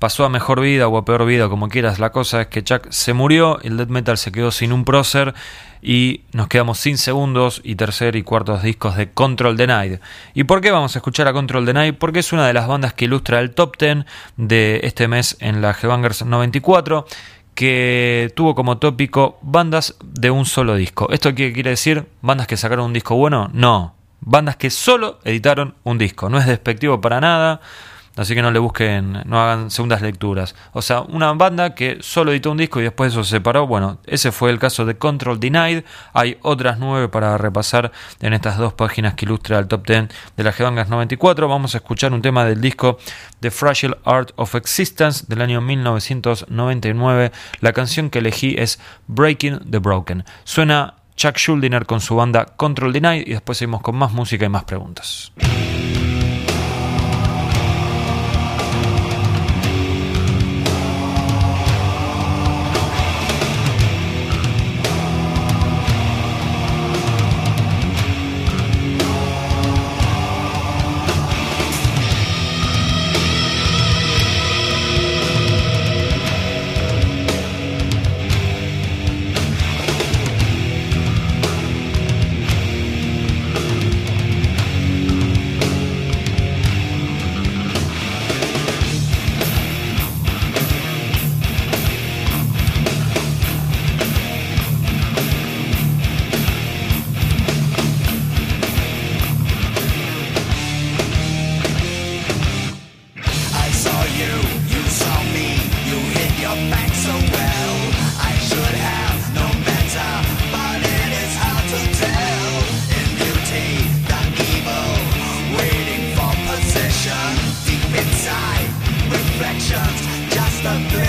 pasó a mejor vida o a peor vida, como quieras. La cosa es que Chuck se murió, el death metal se quedó sin un prócer y nos quedamos sin segundos y tercer y cuartos discos de Control Denied. ¿Y por qué vamos a escuchar a Control Denied? Porque es una de las bandas que ilustra el top 10 de este mes en la G-Bangers 94 que tuvo como tópico bandas de un solo disco. ¿Esto qué quiere decir? ¿Bandas que sacaron un disco bueno? No. Bandas que solo editaron un disco. No es despectivo para nada. Así que no le busquen, no hagan segundas lecturas. O sea, una banda que solo editó un disco y después eso se separó. Bueno, ese fue el caso de Control Denied. Hay otras nueve para repasar en estas dos páginas que ilustra el top 10 de las Gevangas 94. Vamos a escuchar un tema del disco The Fragile Art of Existence del año 1999. La canción que elegí es Breaking the Broken. Suena Chuck Schuldiner con su banda Control Denied y después seguimos con más música y más preguntas. just a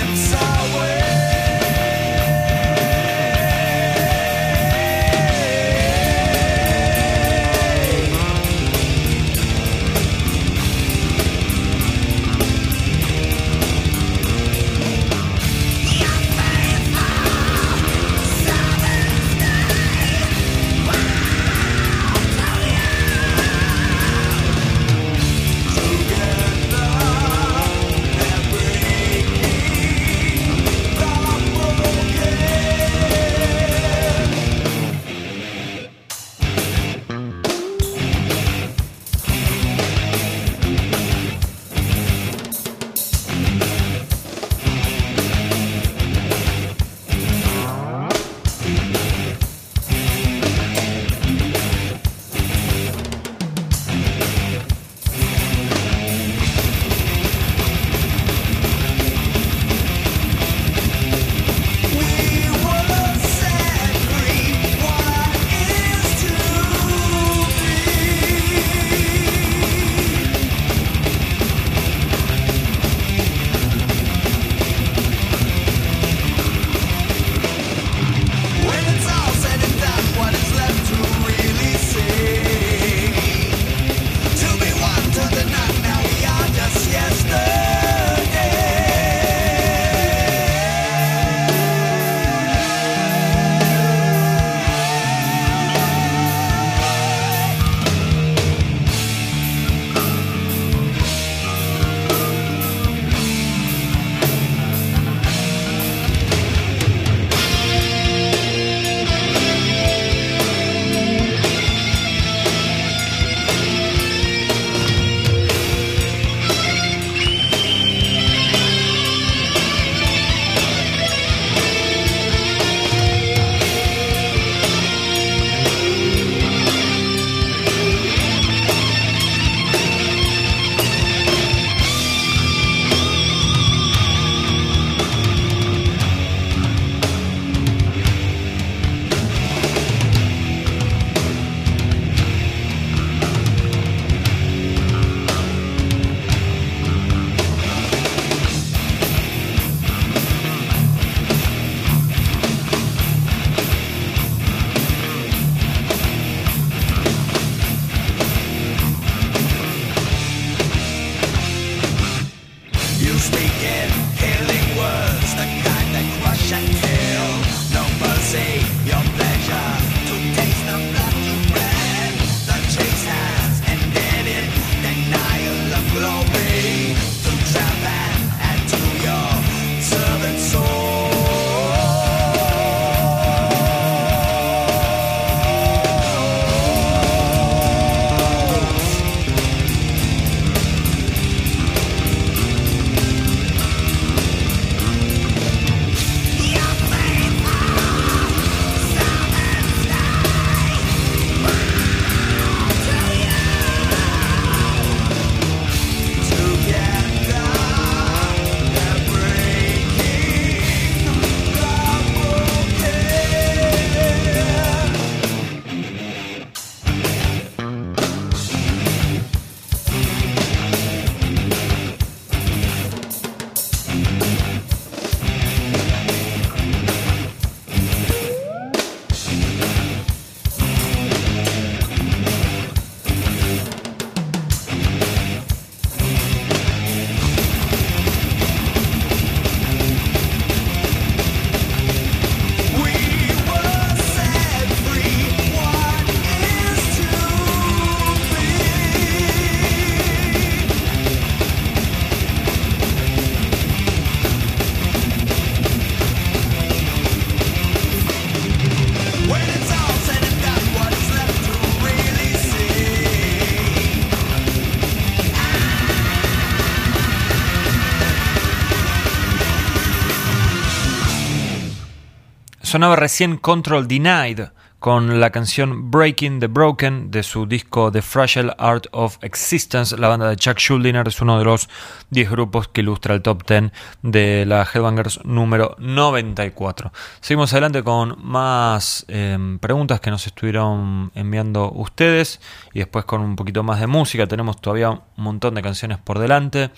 Sonaba recién Control Denied con la canción Breaking the Broken de su disco The Fragile Art of Existence. La banda de Chuck Schuldiner es uno de los 10 grupos que ilustra el top 10 de la Headbangers número 94. Seguimos adelante con más em, preguntas que nos estuvieron enviando ustedes y después con un poquito más de música. Tenemos todavía un montón de canciones por delante.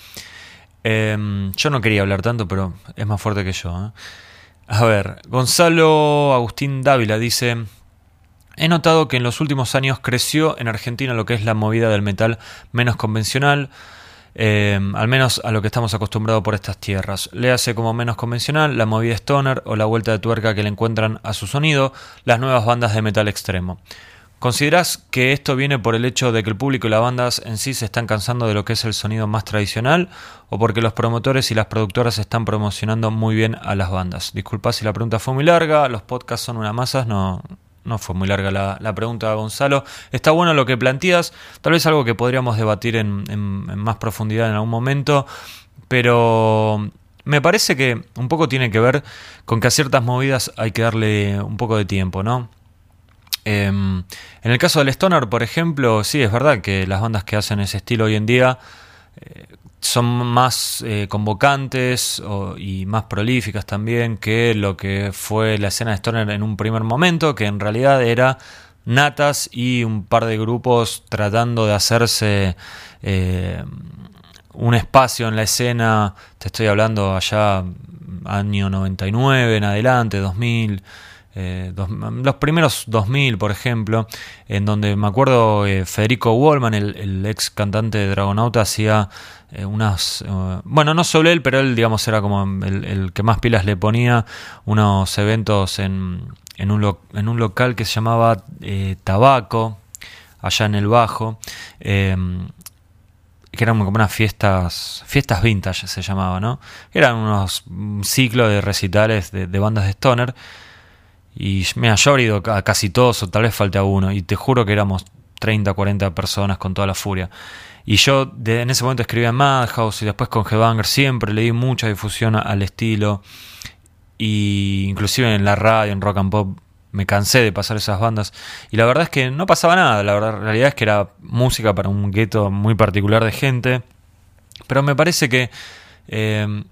Em, yo no quería hablar tanto, pero es más fuerte que yo. ¿eh? A ver, Gonzalo Agustín Dávila dice, He notado que en los últimos años creció en Argentina lo que es la movida del metal menos convencional, eh, al menos a lo que estamos acostumbrados por estas tierras. Le hace como menos convencional la movida stoner o la vuelta de tuerca que le encuentran a su sonido las nuevas bandas de metal extremo. ¿Considerás que esto viene por el hecho de que el público y las bandas en sí se están cansando de lo que es el sonido más tradicional o porque los promotores y las productoras están promocionando muy bien a las bandas? Disculpa si la pregunta fue muy larga, los podcasts son una masa, no, no fue muy larga la, la, pregunta, Gonzalo. Está bueno lo que planteas, tal vez algo que podríamos debatir en, más profundidad en algún momento, pero me parece que un poco tiene que ver con que a ciertas movidas hay que darle un poco de tiempo, ¿no? Em, en el caso del Stoner, por ejemplo, sí, es verdad que las bandas que hacen ese estilo hoy en día eh, son más eh, convocantes y más prolíficas también que lo que fue la escena de Stoner en un primer momento, que en realidad era natas y un par de grupos tratando de hacerse eh, un espacio en la escena, te estoy hablando allá año 99 en adelante, 2000. Eh, los primeros 2000, por ejemplo, en donde me acuerdo Federico Wallman, el, ex cantante de Dragonauta, hacía eh, unas... Eh, bueno, no solo él, pero él, digamos, era como el, que más pilas le ponía unos eventos en, en, un, local que se llamaba eh, Tabaco, allá en el Bajo, que eran como unas fiestas, fiestas vintage se llamaba, ¿no? Eran unos ciclos de recitales de, bandas de stoner. Y mira, yo he ido a casi todos, o tal vez falte uno, y te juro que éramos 30, 40 personas con toda la furia. Y yo en ese momento escribía en Madhouse y después con Headbanger siempre le di mucha difusión al estilo. Y inclusive en la radio, en rock and pop, me cansé de pasar esas bandas. Y la verdad es que no pasaba nada. La, verdad, realidad es que era música para un gueto muy particular de gente. Pero me parece que, eh,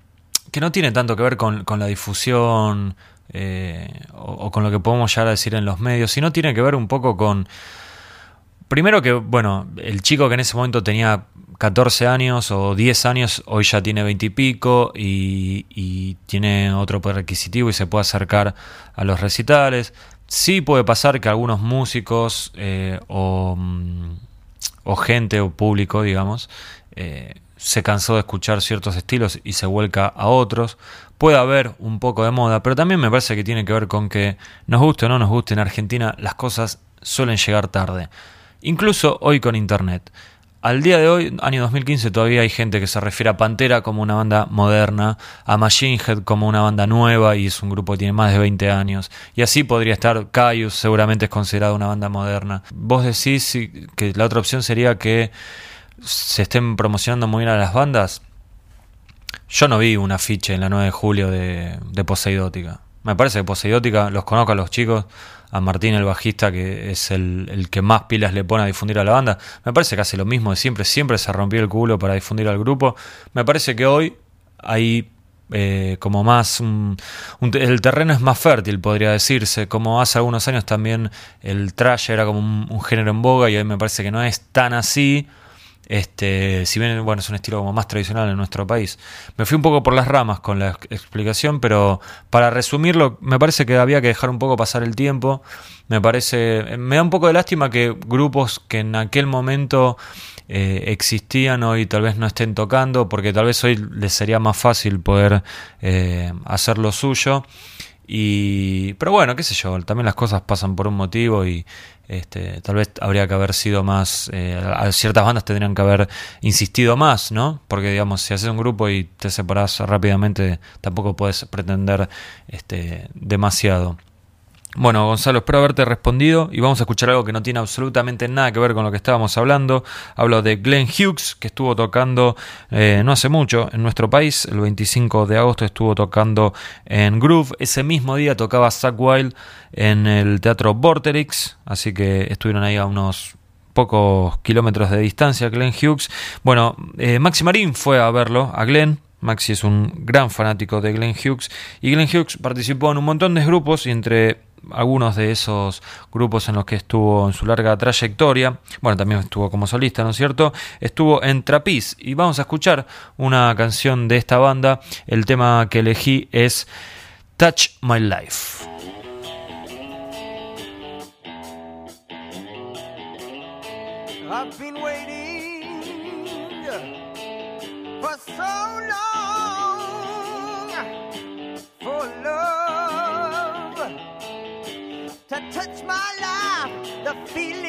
que no tiene tanto que ver con, con la difusión eh, o, o, con lo que podemos llegar a decir en los medios, sino tiene que ver un poco con Primero que, bueno, el chico que en ese momento tenía 14 años o 10 años, hoy ya tiene 20 y pico y, tiene otro poder requisitivo y se puede acercar a los recitales. Sí puede pasar que algunos músicos eh, mm, o, gente o público, digamos, eh, se cansó de escuchar ciertos estilos y se vuelca a otros. Puede haber un poco de moda, pero también me parece que tiene que ver con que nos guste o no nos guste en Argentina, las cosas suelen llegar tarde incluso hoy con Internet. Al día de hoy, año 2015, todavía hay gente que se refiere a Pantera como una banda moderna, a Machine Head como una banda nueva y es un grupo que tiene más de 20 años. Y así podría estar Caius, seguramente es considerada una banda moderna. Vos decís que la otra opción sería que se estén promocionando muy bien a las bandas. Yo no vi un afiche en la 9 de julio de, Poseidótica. Me parece que Poseidótica, los conozco a los chicos, a Martín el bajista, que es el, que más pilas le pone a difundir a la banda. Me parece que hace lo mismo de siempre, siempre se rompió el culo para difundir al grupo. Me parece que hoy hay eh, como más... el terreno es más fértil, podría decirse. Como hace algunos años también el trash era como un género en boga y hoy me parece que no es tan así. Este, si bien bueno, es un estilo como más tradicional en nuestro país. Me fui un poco por las ramas con la explicación, pero para resumirlo, me parece que había que dejar un poco pasar el tiempo. Me parece, me da un poco de lástima que grupos que en aquel momento eh, existían hoy tal vez no estén tocando, porque tal vez hoy les sería más fácil poder eh, hacer lo suyo. Y, pero bueno, qué sé yo, también las cosas pasan por un motivo y este, tal vez habría que haber sido más, eh, a ciertas bandas tendrían que haber insistido más, ¿no? Porque digamos, si haces un grupo y te separas rápidamente, tampoco puedes pretender este, demasiado. Bueno, Gonzalo, espero haberte respondido y vamos a escuchar algo que no tiene absolutamente nada que ver con lo que estábamos hablando. Hablo de Glenn Hughes, que estuvo tocando eh, no hace mucho en nuestro país. El 25 de agosto estuvo tocando en Groove. Ese mismo día tocaba Zack Wild en el Teatro Vorterix, así que estuvieron ahí a unos pocos kilómetros de distancia Glenn Hughes. Bueno, eh, Maxi Marín fue a verlo, a Glenn, Maxi es un gran fanático de Glenn Hughes y Glenn Hughes participó en un montón de grupos y entre algunos de esos grupos en los que estuvo en su larga trayectoria, bueno, también estuvo como solista, ¿no es cierto? Estuvo en Trapiz y vamos a escuchar una canción de esta banda. El tema que elegí es Touch My Life. feel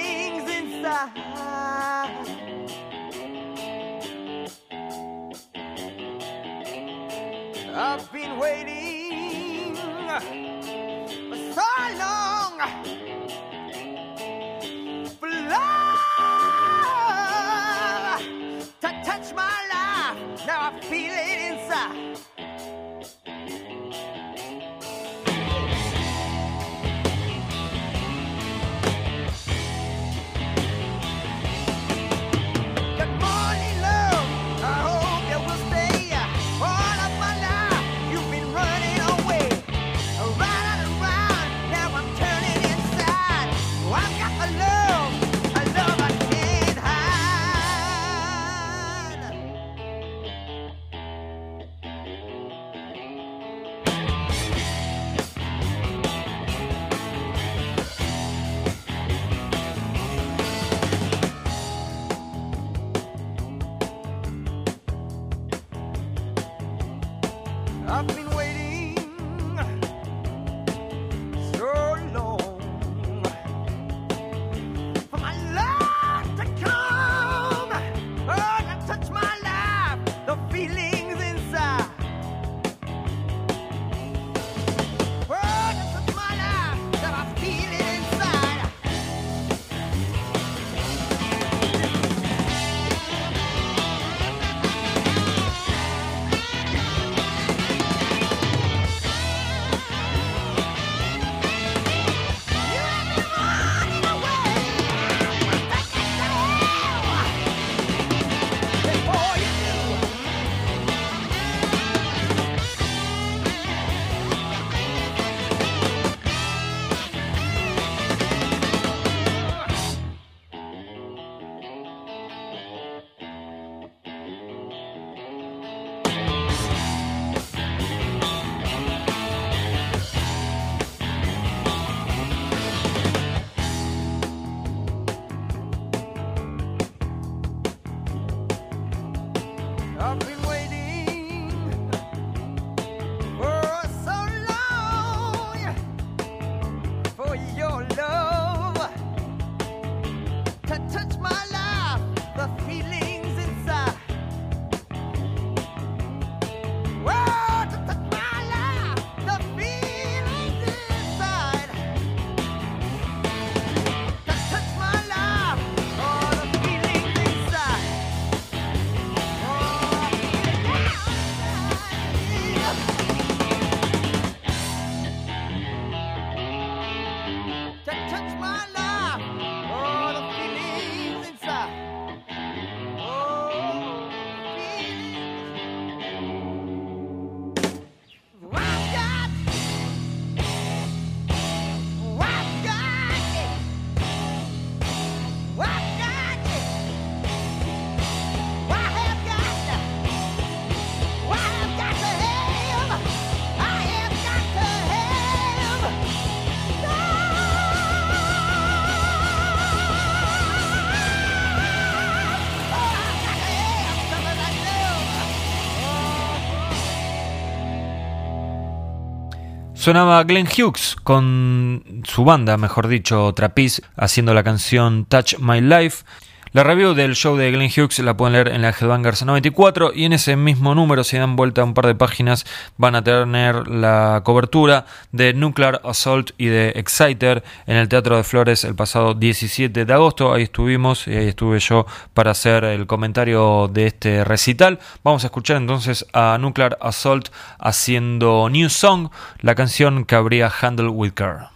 Sonaba Glenn Hughes con su banda, mejor dicho, Trapiz, haciendo la canción Touch My Life. La review del show de Glenn Hughes la pueden leer en la Headbangers 94 y en ese mismo número, si dan vuelta un par de páginas, van a tener la cobertura de Nuclear Assault y de Exciter en el Teatro de Flores el pasado 17 de agosto. Ahí estuvimos y ahí estuve yo para hacer el comentario de este recital. Vamos a escuchar entonces a Nuclear Assault haciendo New Song, la canción que habría Handle with Care.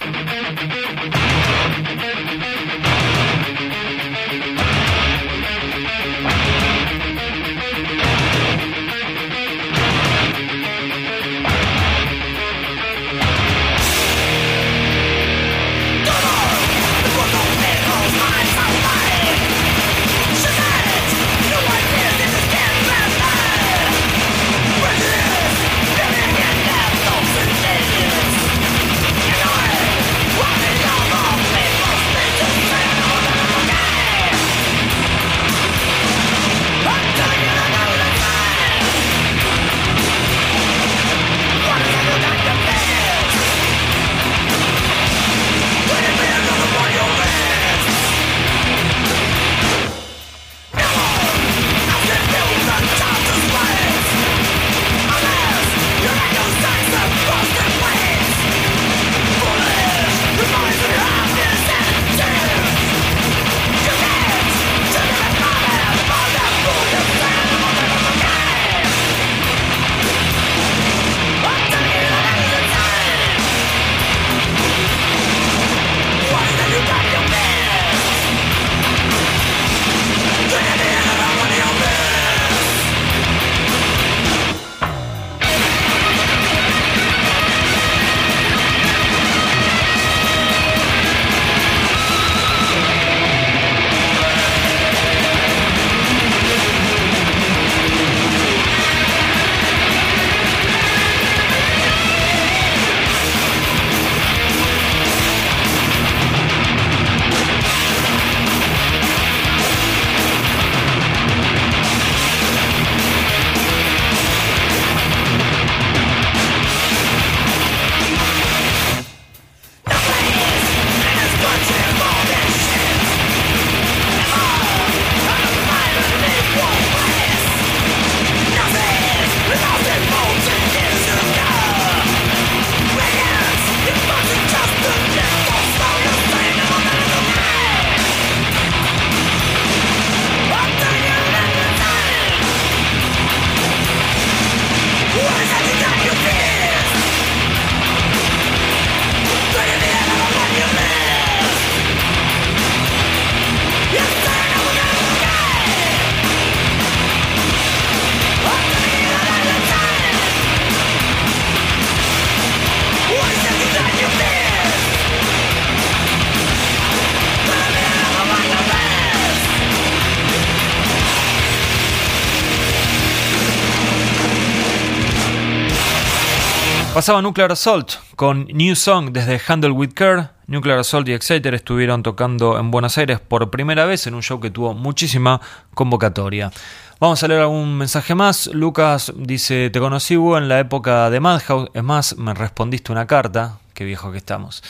Nuclear Assault con New Song desde Handle with Care. Nuclear Assault y Exciter estuvieron tocando en Buenos Aires por primera vez en un show que tuvo muchísima convocatoria. Vamos a leer algún mensaje más. Lucas dice: Te conocí en la época de Madhouse. Es más, me respondiste una carta. Qué viejo que estamos.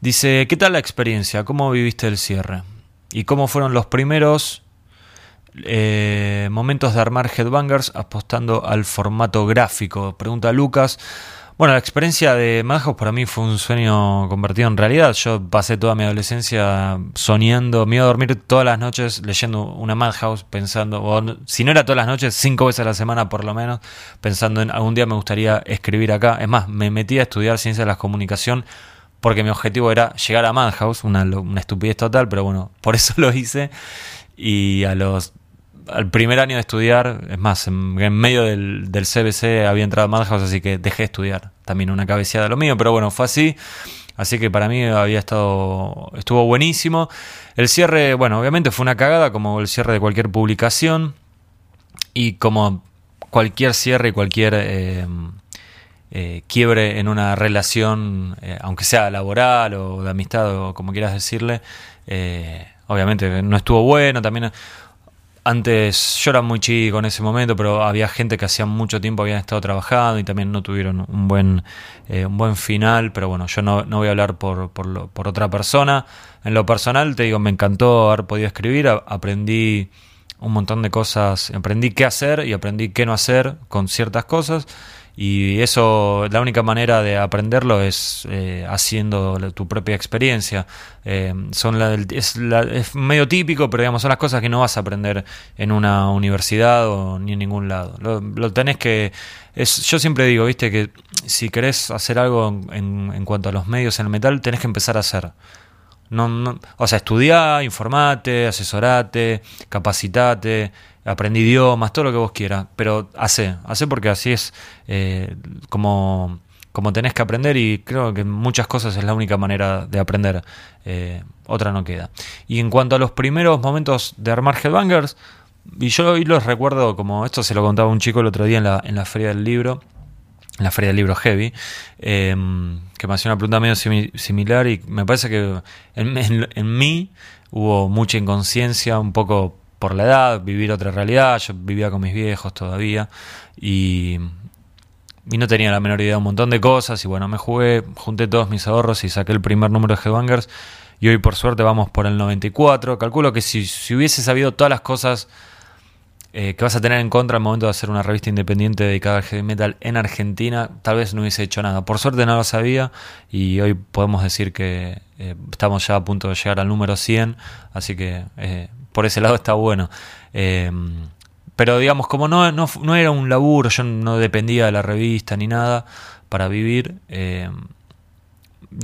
Dice: ¿Qué tal la experiencia? ¿Cómo viviste el cierre? ¿Y cómo fueron los primeros eh, momentos de armar Headbangers apostando al formato gráfico? Pregunta Lucas. Bueno, la experiencia de Madhouse para mí fue un sueño convertido en realidad. Yo pasé toda mi adolescencia soñando, me iba a dormir todas las noches leyendo una Madhouse, pensando, o si no era todas las noches, cinco veces a la semana por lo menos, pensando en algún día me gustaría escribir acá. Es más, me metí a estudiar ciencia de la comunicación porque mi objetivo era llegar a Madhouse, una, una estupidez total, pero bueno, por eso lo hice. Y a los al primer año de estudiar, es más, en, medio del, del, CBC había entrado a Madhouse, así que dejé de estudiar. También una cabeceada lo mío, pero bueno, fue así. Así que para mí había estado, estuvo buenísimo. El cierre, bueno, obviamente fue una cagada, como el cierre de cualquier publicación. Y como cualquier cierre y cualquier eh, eh, quiebre en una relación, eh, aunque sea laboral o de amistad o como quieras decirle, obviamente no estuvo bueno. También antes yo era muy chico en ese momento, pero había gente que hacía mucho tiempo habían estado trabajando y también no tuvieron un buen, eh, un buen final, pero bueno, yo no, no voy a hablar por, por, por, otra persona. En lo personal, te digo, me encantó haber podido escribir, aprendí un montón de cosas, aprendí qué hacer y aprendí qué no hacer con ciertas cosas y eso, la única manera de aprenderlo es eh, haciendo tu propia experiencia. Eh, son es, medio típico, pero digamos, son las cosas que no vas a aprender en una universidad o ni en ningún lado. Lo, tenés que. Es, yo siempre digo, viste, que si querés hacer algo en, en cuanto a los medios en el metal, tenés que empezar a hacer. No, o sea, estudiá, informate, asesorate, capacitate, aprendí idiomas, todo lo que vos quieras, pero hace, hace porque así es eh, como, como tenés que aprender y creo que muchas cosas es la única manera de aprender, eh, otra no queda. Y en cuanto a los primeros momentos de armar Headbangers, y yo hoy los recuerdo como, esto se lo contaba un chico el otro día en la, en la feria del libro, en la feria del libro Heavy, em, que me hacía una pregunta medio similar y me parece que en, mí hubo mucha inconsciencia, un poco por la edad, vivir otra realidad, yo vivía con mis viejos todavía y, no tenía la menor idea de un montón de cosas y bueno, me jugué, junté todos mis ahorros y saqué el primer número de Headbangers y hoy por suerte vamos por el 94, calculo que si, si hubiese sabido todas las cosas eh, que vas a tener en contra al momento de hacer una revista independiente dedicada al heavy metal en Argentina, tal vez no hubiese hecho nada. Por suerte no lo sabía y hoy podemos decir que eh, estamos ya a punto de llegar al número 100, así que eh, por ese lado está bueno. pero digamos, como no, no, era un laburo, yo no dependía de la revista ni nada para vivir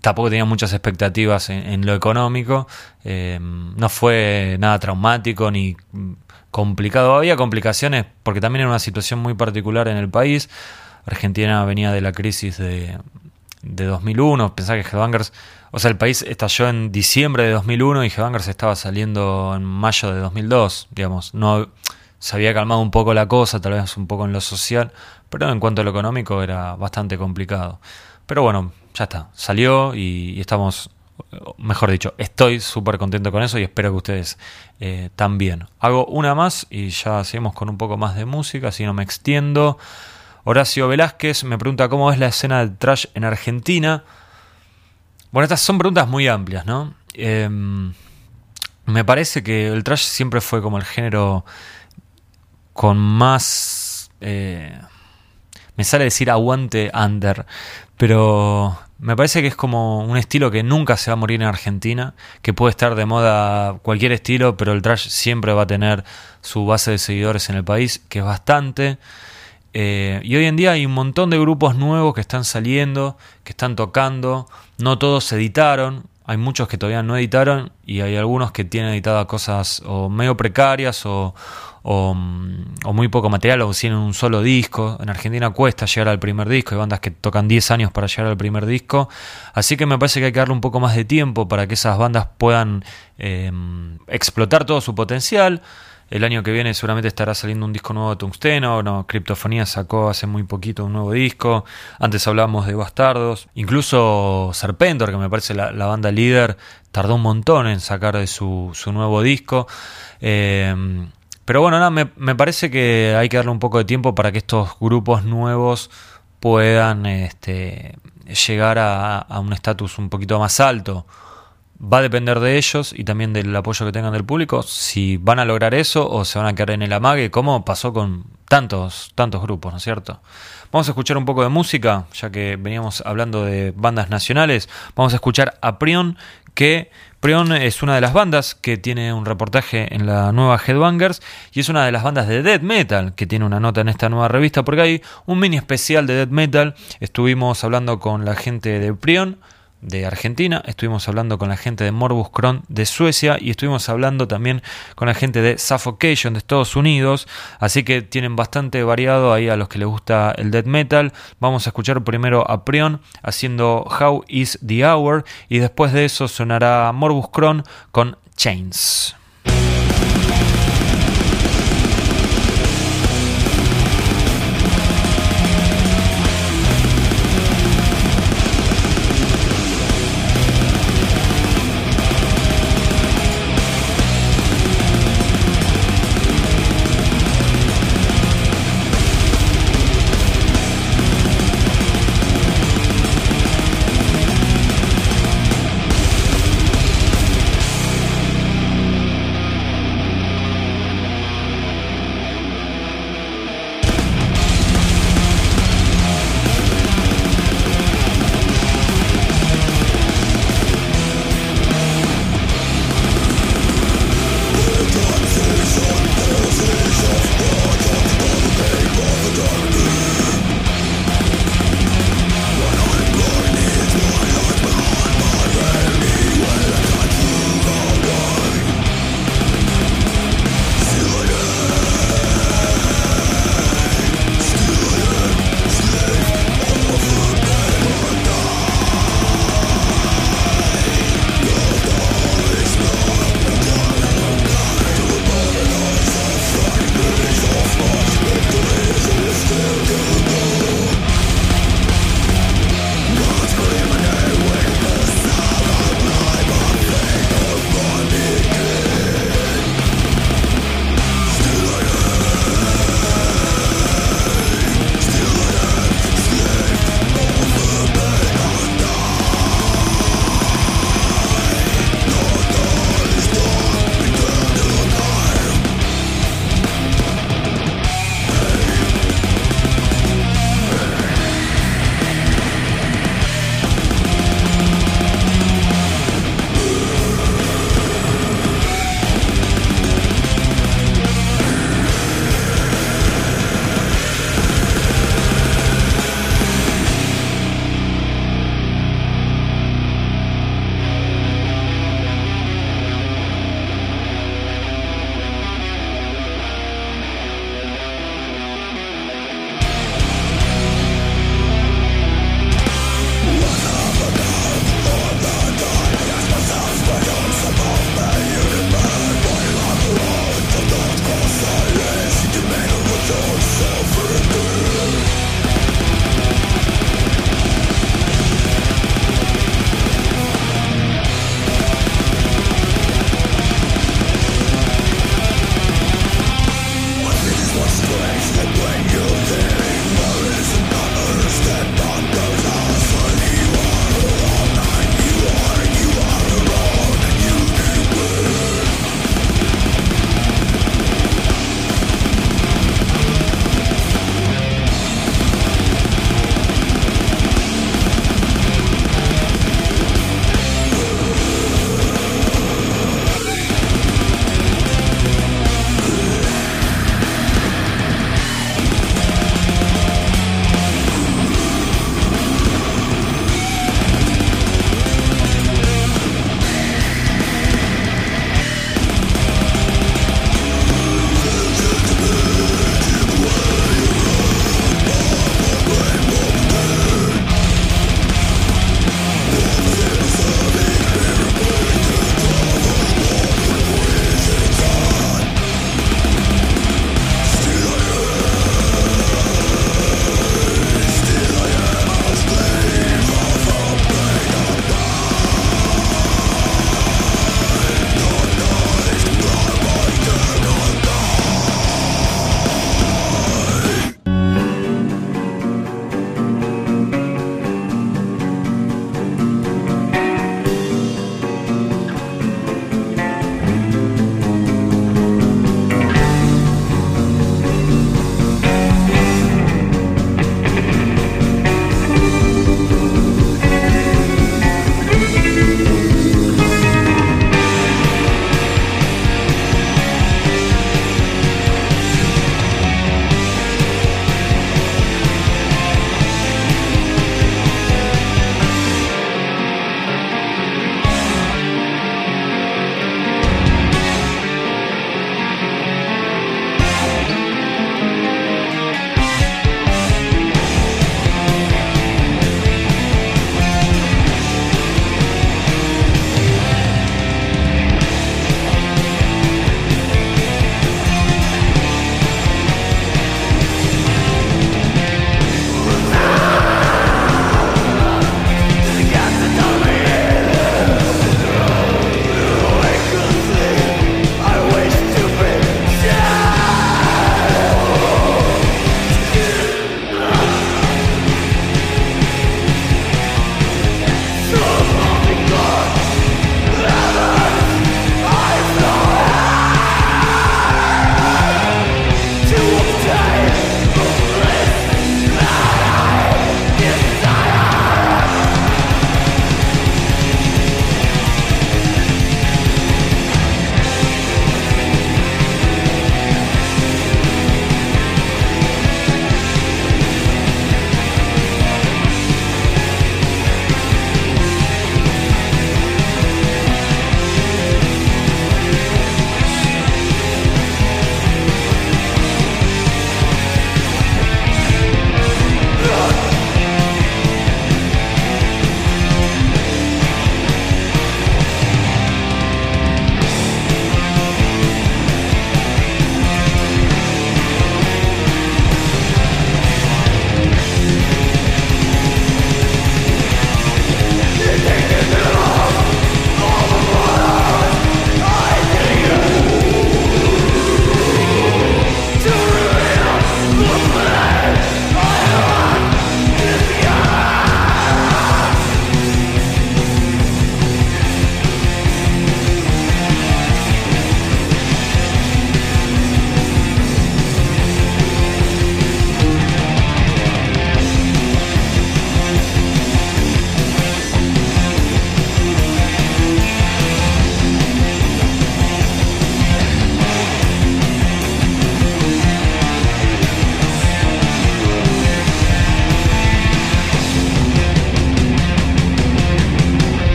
tampoco tenía muchas expectativas en, lo económico. no fue nada traumático ni complicado. Había complicaciones porque también era una situación muy particular en el país. Argentina venía de la crisis de, de 2001. Pensaba que Headbangers, o sea, el país estalló en diciembre de 2001 y Headbangers estaba saliendo en mayo de 2002. Digamos, no se había calmado un poco la cosa, tal vez un poco en lo social, pero en cuanto a lo económico era bastante complicado. Pero bueno, ya está, salió y estamos mejor dicho, estoy súper contento con eso y espero que ustedes eh, también. Hago una más y ya seguimos con un poco más de música, así no me extiendo. Horacio Velázquez me pregunta cómo es la escena del trash en Argentina. Bueno, estas son preguntas muy amplias, ¿no? Em, me parece que el trash siempre fue como el género con más... Eh, me sale decir aguante under, pero me parece que es como un estilo que nunca se va a morir en Argentina, que puede estar de moda cualquier estilo, pero el trash siempre va a tener su base de seguidores en el país, que es bastante. Eh, y hoy en día hay un montón de grupos nuevos que están saliendo, que están tocando, no todos editaron, hay muchos que todavía no editaron y hay algunos que tienen editadas cosas o medio precarias o, Mm, o, muy poco material o si en un solo disco. En Argentina cuesta llegar al primer disco, hay bandas que tocan 10 años para llegar al primer disco, así que me parece que hay que darle un poco más de tiempo para que esas bandas puedan em, explotar todo su potencial. El año que viene seguramente estará saliendo un disco nuevo de Tungsteno, no, Criptofonía sacó hace muy poquito un nuevo disco, antes hablábamos de Bastardos, incluso Serpentor, que me parece la, banda líder, tardó un montón en sacar de su, su nuevo disco. Eh, pero bueno, nada, me, me, parece que hay que darle un poco de tiempo para que estos grupos nuevos puedan este, llegar a, un estatus un poquito más alto. Va a depender de ellos y también del apoyo que tengan del público, si van a lograr eso o se van a quedar en el amague, como pasó con tantos, tantos grupos, ¿no es cierto? Vamos a escuchar un poco de música, ya que veníamos hablando de bandas nacionales. Vamos a escuchar a Prion, que Prion es una de las bandas que tiene un reportaje en la nueva Headbangers y es una de las bandas de death metal que tiene una nota en esta nueva revista porque hay un mini especial de death metal. Estuvimos hablando con la gente de Prion de Argentina, estuvimos hablando con la gente de Morbus Crohn de Suecia y estuvimos hablando también con la gente de Suffocation de Estados Unidos, así que tienen bastante variado ahí a los que les gusta el death metal. Vamos a escuchar primero a Prion haciendo How is the Hour y después de eso sonará Morbus Crohn con Chains.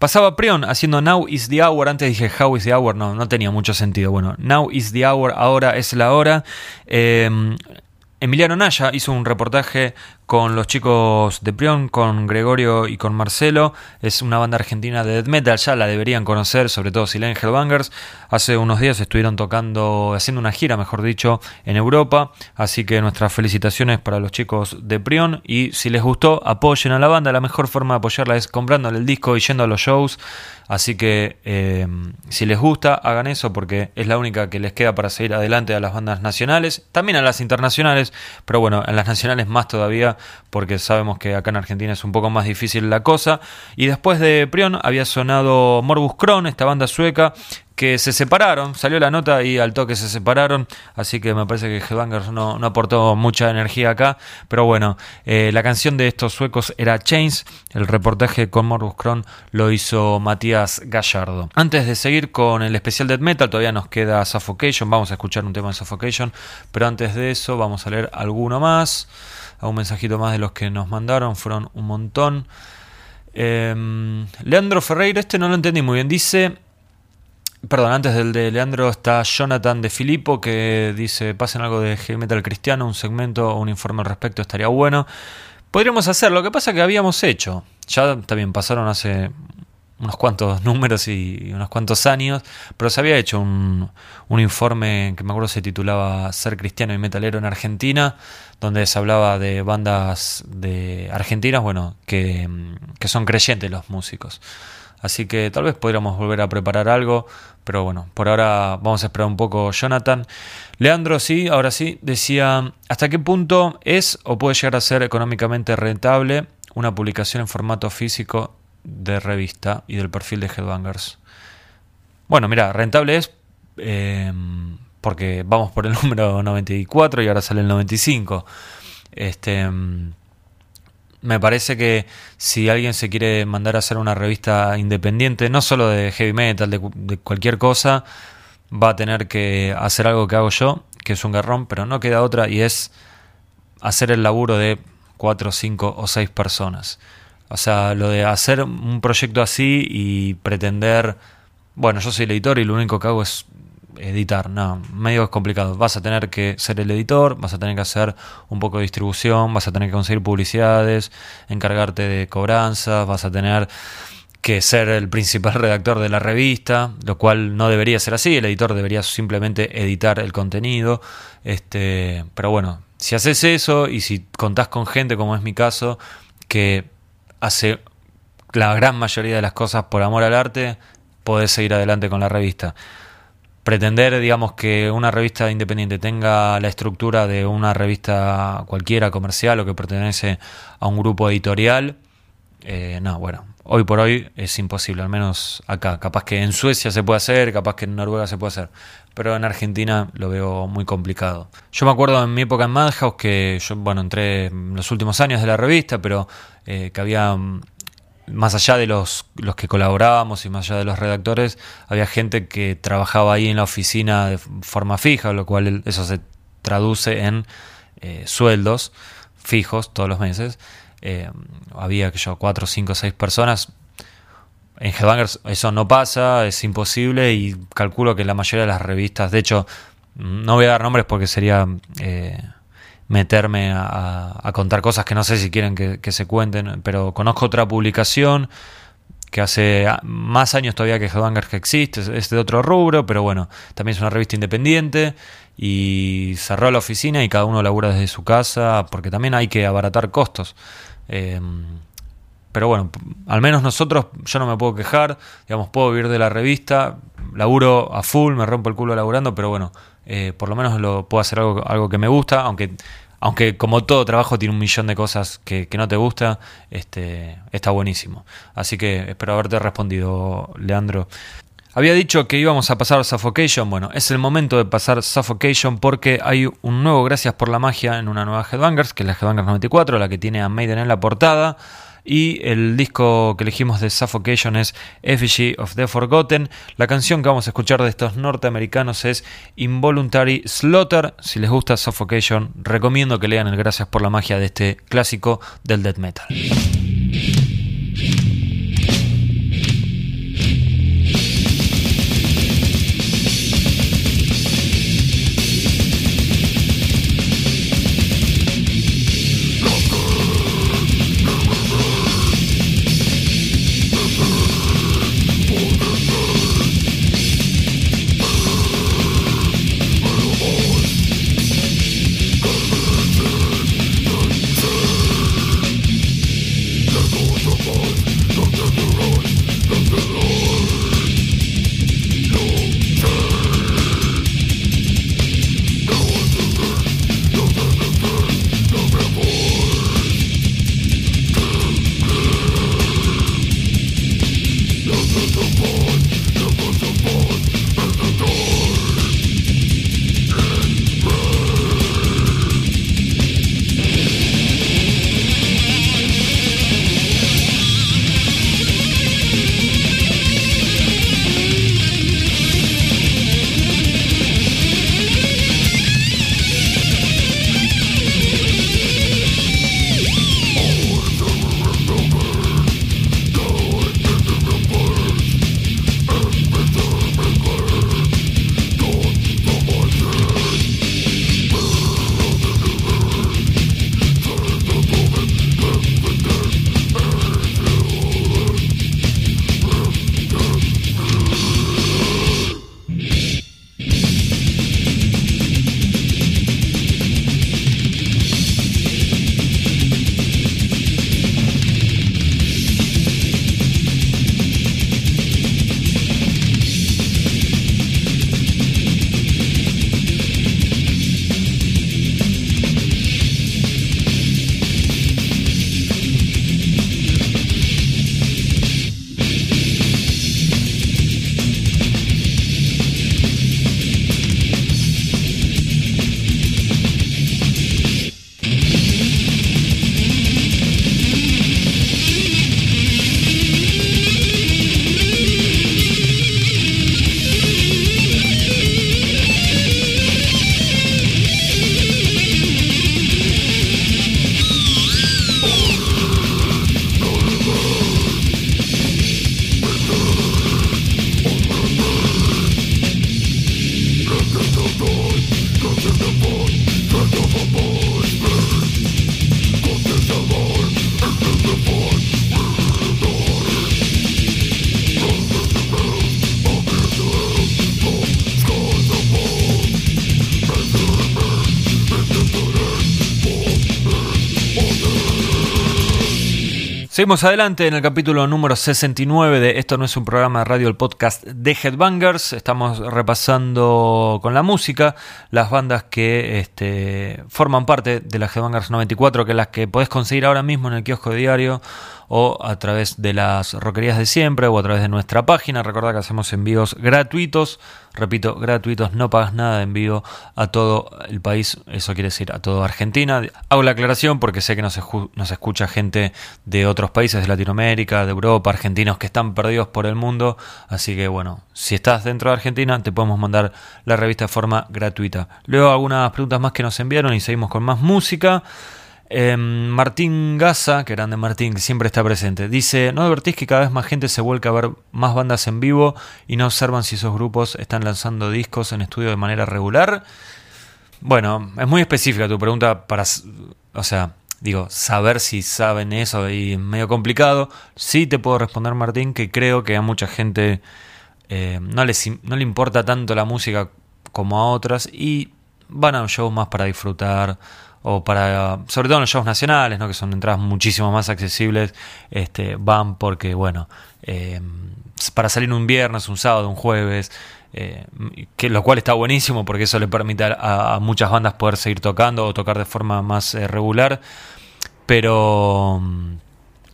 Pasaba Prion haciendo Now is the Hour. Antes dije How is the Hour. No, no tenía mucho sentido. Bueno, Now is the Hour. Ahora es la hora. Eh, Emiliano Naya hizo un reportaje con los chicos de Prion, con Gregorio y con Marcelo. Es una banda argentina de death metal, ya la deberían conocer, sobre todo si leen Hellbangers. Hace unos días estuvieron tocando, haciendo una gira, mejor dicho, en Europa. Así que nuestras felicitaciones para los chicos de Prion. Y si les gustó, apoyen a la banda. La mejor forma de apoyarla es comprándole el disco y yendo a los shows. Así que eh, si les gusta, hagan eso porque es la única que les queda para seguir adelante a las bandas nacionales, también a las internacionales, pero bueno, en las nacionales más todavía porque sabemos que acá en Argentina es un poco más difícil la cosa. Y después de Prion había sonado Morbus Kron, esta banda sueca que se separaron, salió la nota y al toque se separaron, así que me parece que Headbangers no, no aportó mucha energía acá, pero bueno, eh, la canción de estos suecos era Chains, el reportaje con Morbus Kron lo hizo Matías Gallardo. Antes de seguir con el especial Death Metal, todavía nos queda Suffocation, vamos a escuchar un tema de Suffocation, pero antes de eso vamos a leer alguno más, un mensajito más de los que nos mandaron, fueron un montón. Em, Leandro Ferreira, este no lo entendí muy bien, dice... Perdón, antes del de Leandro está Jonathan de Filippo que dice, pasen algo de heavy metal cristiano, un segmento o un informe al respecto estaría bueno. Podríamos hacer, lo que pasa que habíamos hecho, ya también pasaron hace unos cuantos números y unos cuantos años, pero se había hecho un, un informe que me acuerdo se titulaba Ser cristiano y metalero en Argentina, donde se hablaba de bandas de argentinas, bueno, que, que son creyentes los músicos. Así que tal vez podríamos volver a preparar algo. Pero bueno, por ahora vamos a esperar un poco Jonathan. Leandro, sí, ahora sí, decía, ¿hasta qué punto es o puede llegar a ser económicamente rentable una publicación en formato físico de revista y del perfil de Headbangers? Bueno, mira, rentable es eh, porque vamos por el número 94 y ahora sale el 95. Este me parece que si alguien se quiere mandar a hacer una revista independiente, no solo de heavy metal, de, cualquier cosa, va a tener que hacer algo que hago yo, que es un garrón, pero no queda otra y es hacer el laburo de cuatro, cinco o seis personas. O sea, lo de hacer un proyecto así y pretender, bueno, yo soy el editor y lo único que hago es editar, no, medio es complicado. Vas a tener que ser el editor, vas a tener que hacer un poco de distribución, vas a tener que conseguir publicidades, encargarte de cobranzas, vas a tener que ser el principal redactor de la revista, lo cual no debería ser así, el editor debería simplemente editar el contenido, este, pero bueno, si haces eso y si contás con gente como es mi caso, que hace la gran mayoría de las cosas por amor al arte, podés seguir adelante con la revista pretender, digamos, que una revista independiente tenga la estructura de una revista cualquiera comercial o que pertenece a un grupo editorial, eh, no, bueno, hoy por hoy es imposible, al menos acá. Capaz que en Suecia se puede hacer, capaz que en Noruega se puede hacer, pero en Argentina lo veo muy complicado. Yo me acuerdo en mi época en Madhouse que yo, bueno, entré en los últimos años de la revista, pero eh, que había más allá de los, los que colaborábamos y más allá de los redactores, había gente que trabajaba ahí en la oficina de forma fija, lo cual eso se traduce en eh, sueldos fijos todos los meses. Eh, había que yo cuatro, cinco, seis personas. En Headbangers eso no pasa, es imposible y calculo que la mayoría de las revistas, de hecho, no voy a dar nombres porque sería eh, meterme a, contar cosas que no sé si quieren que, se cuenten, pero conozco otra publicación que hace más años todavía que Headbangers que existe, es de otro rubro, pero bueno, también es una revista independiente y cerró la oficina y cada uno labura desde su casa porque también hay que abaratar costos. Em, pero bueno, al menos nosotros, yo no me puedo quejar, digamos, puedo vivir de la revista, laburo a full, me rompo el culo laburando, pero bueno, eh, por lo menos lo puedo hacer algo, algo que me gusta, aunque aunque como todo trabajo tiene un millón de cosas que, no te gusta, este, está buenísimo. Así que espero haberte respondido, Leandro. Había dicho que íbamos a pasar Suffocation. Bueno, es el momento de pasar Suffocation porque hay un nuevo Gracias por la Magia en una nueva Headbangers, que es la Headbangers 94, la que tiene a Maiden en la portada. Y el disco que elegimos de Suffocation es Effigy of the Forgotten. La canción que vamos a escuchar de estos norteamericanos es Involuntary Slaughter. Si les gusta Suffocation, recomiendo que lean el Gracias por la magia de este clásico del death metal. Seguimos adelante en el capítulo número 69 de Esto no es un programa de radio, el podcast de Headbangers. Estamos repasando con la música las bandas que este, forman parte de la Headbangers 94, que las que podés conseguir ahora mismo en el kiosco de diario o a través de las roquerías de siempre o a través de nuestra página. Recuerda que hacemos envíos gratuitos, repito, gratuitos, no pagas nada de envío a todo el país, eso quiere decir a toda Argentina. Hago la aclaración porque sé que nos, nos escucha gente de otros países de Latinoamérica, de Europa, argentinos que están perdidos por el mundo, así que bueno, si estás dentro de Argentina te podemos mandar la revista de forma gratuita. Luego algunas preguntas más que nos enviaron y seguimos con más música. Em, Martín Gaza, que grande Martín, que siempre está presente, dice, ¿no advertís que cada vez más gente se vuelca a ver más bandas en vivo y no observan si esos grupos están lanzando discos en estudio de manera regular? Bueno, es muy específica tu pregunta para, o sea, digo, saber si saben eso y es medio complicado. Sí te puedo responder, Martín, que creo que a mucha gente eh, no, no le importa tanto la música como a otras y van a un show más para disfrutar o para, sobre todo en los shows nacionales, ¿no? que son entradas muchísimo más accesibles, este, van porque, bueno, eh, para salir un viernes, un sábado, un jueves, eh, que, lo cual está buenísimo porque eso le permite a, muchas bandas poder seguir tocando o tocar de forma más eh, regular, pero... Mm,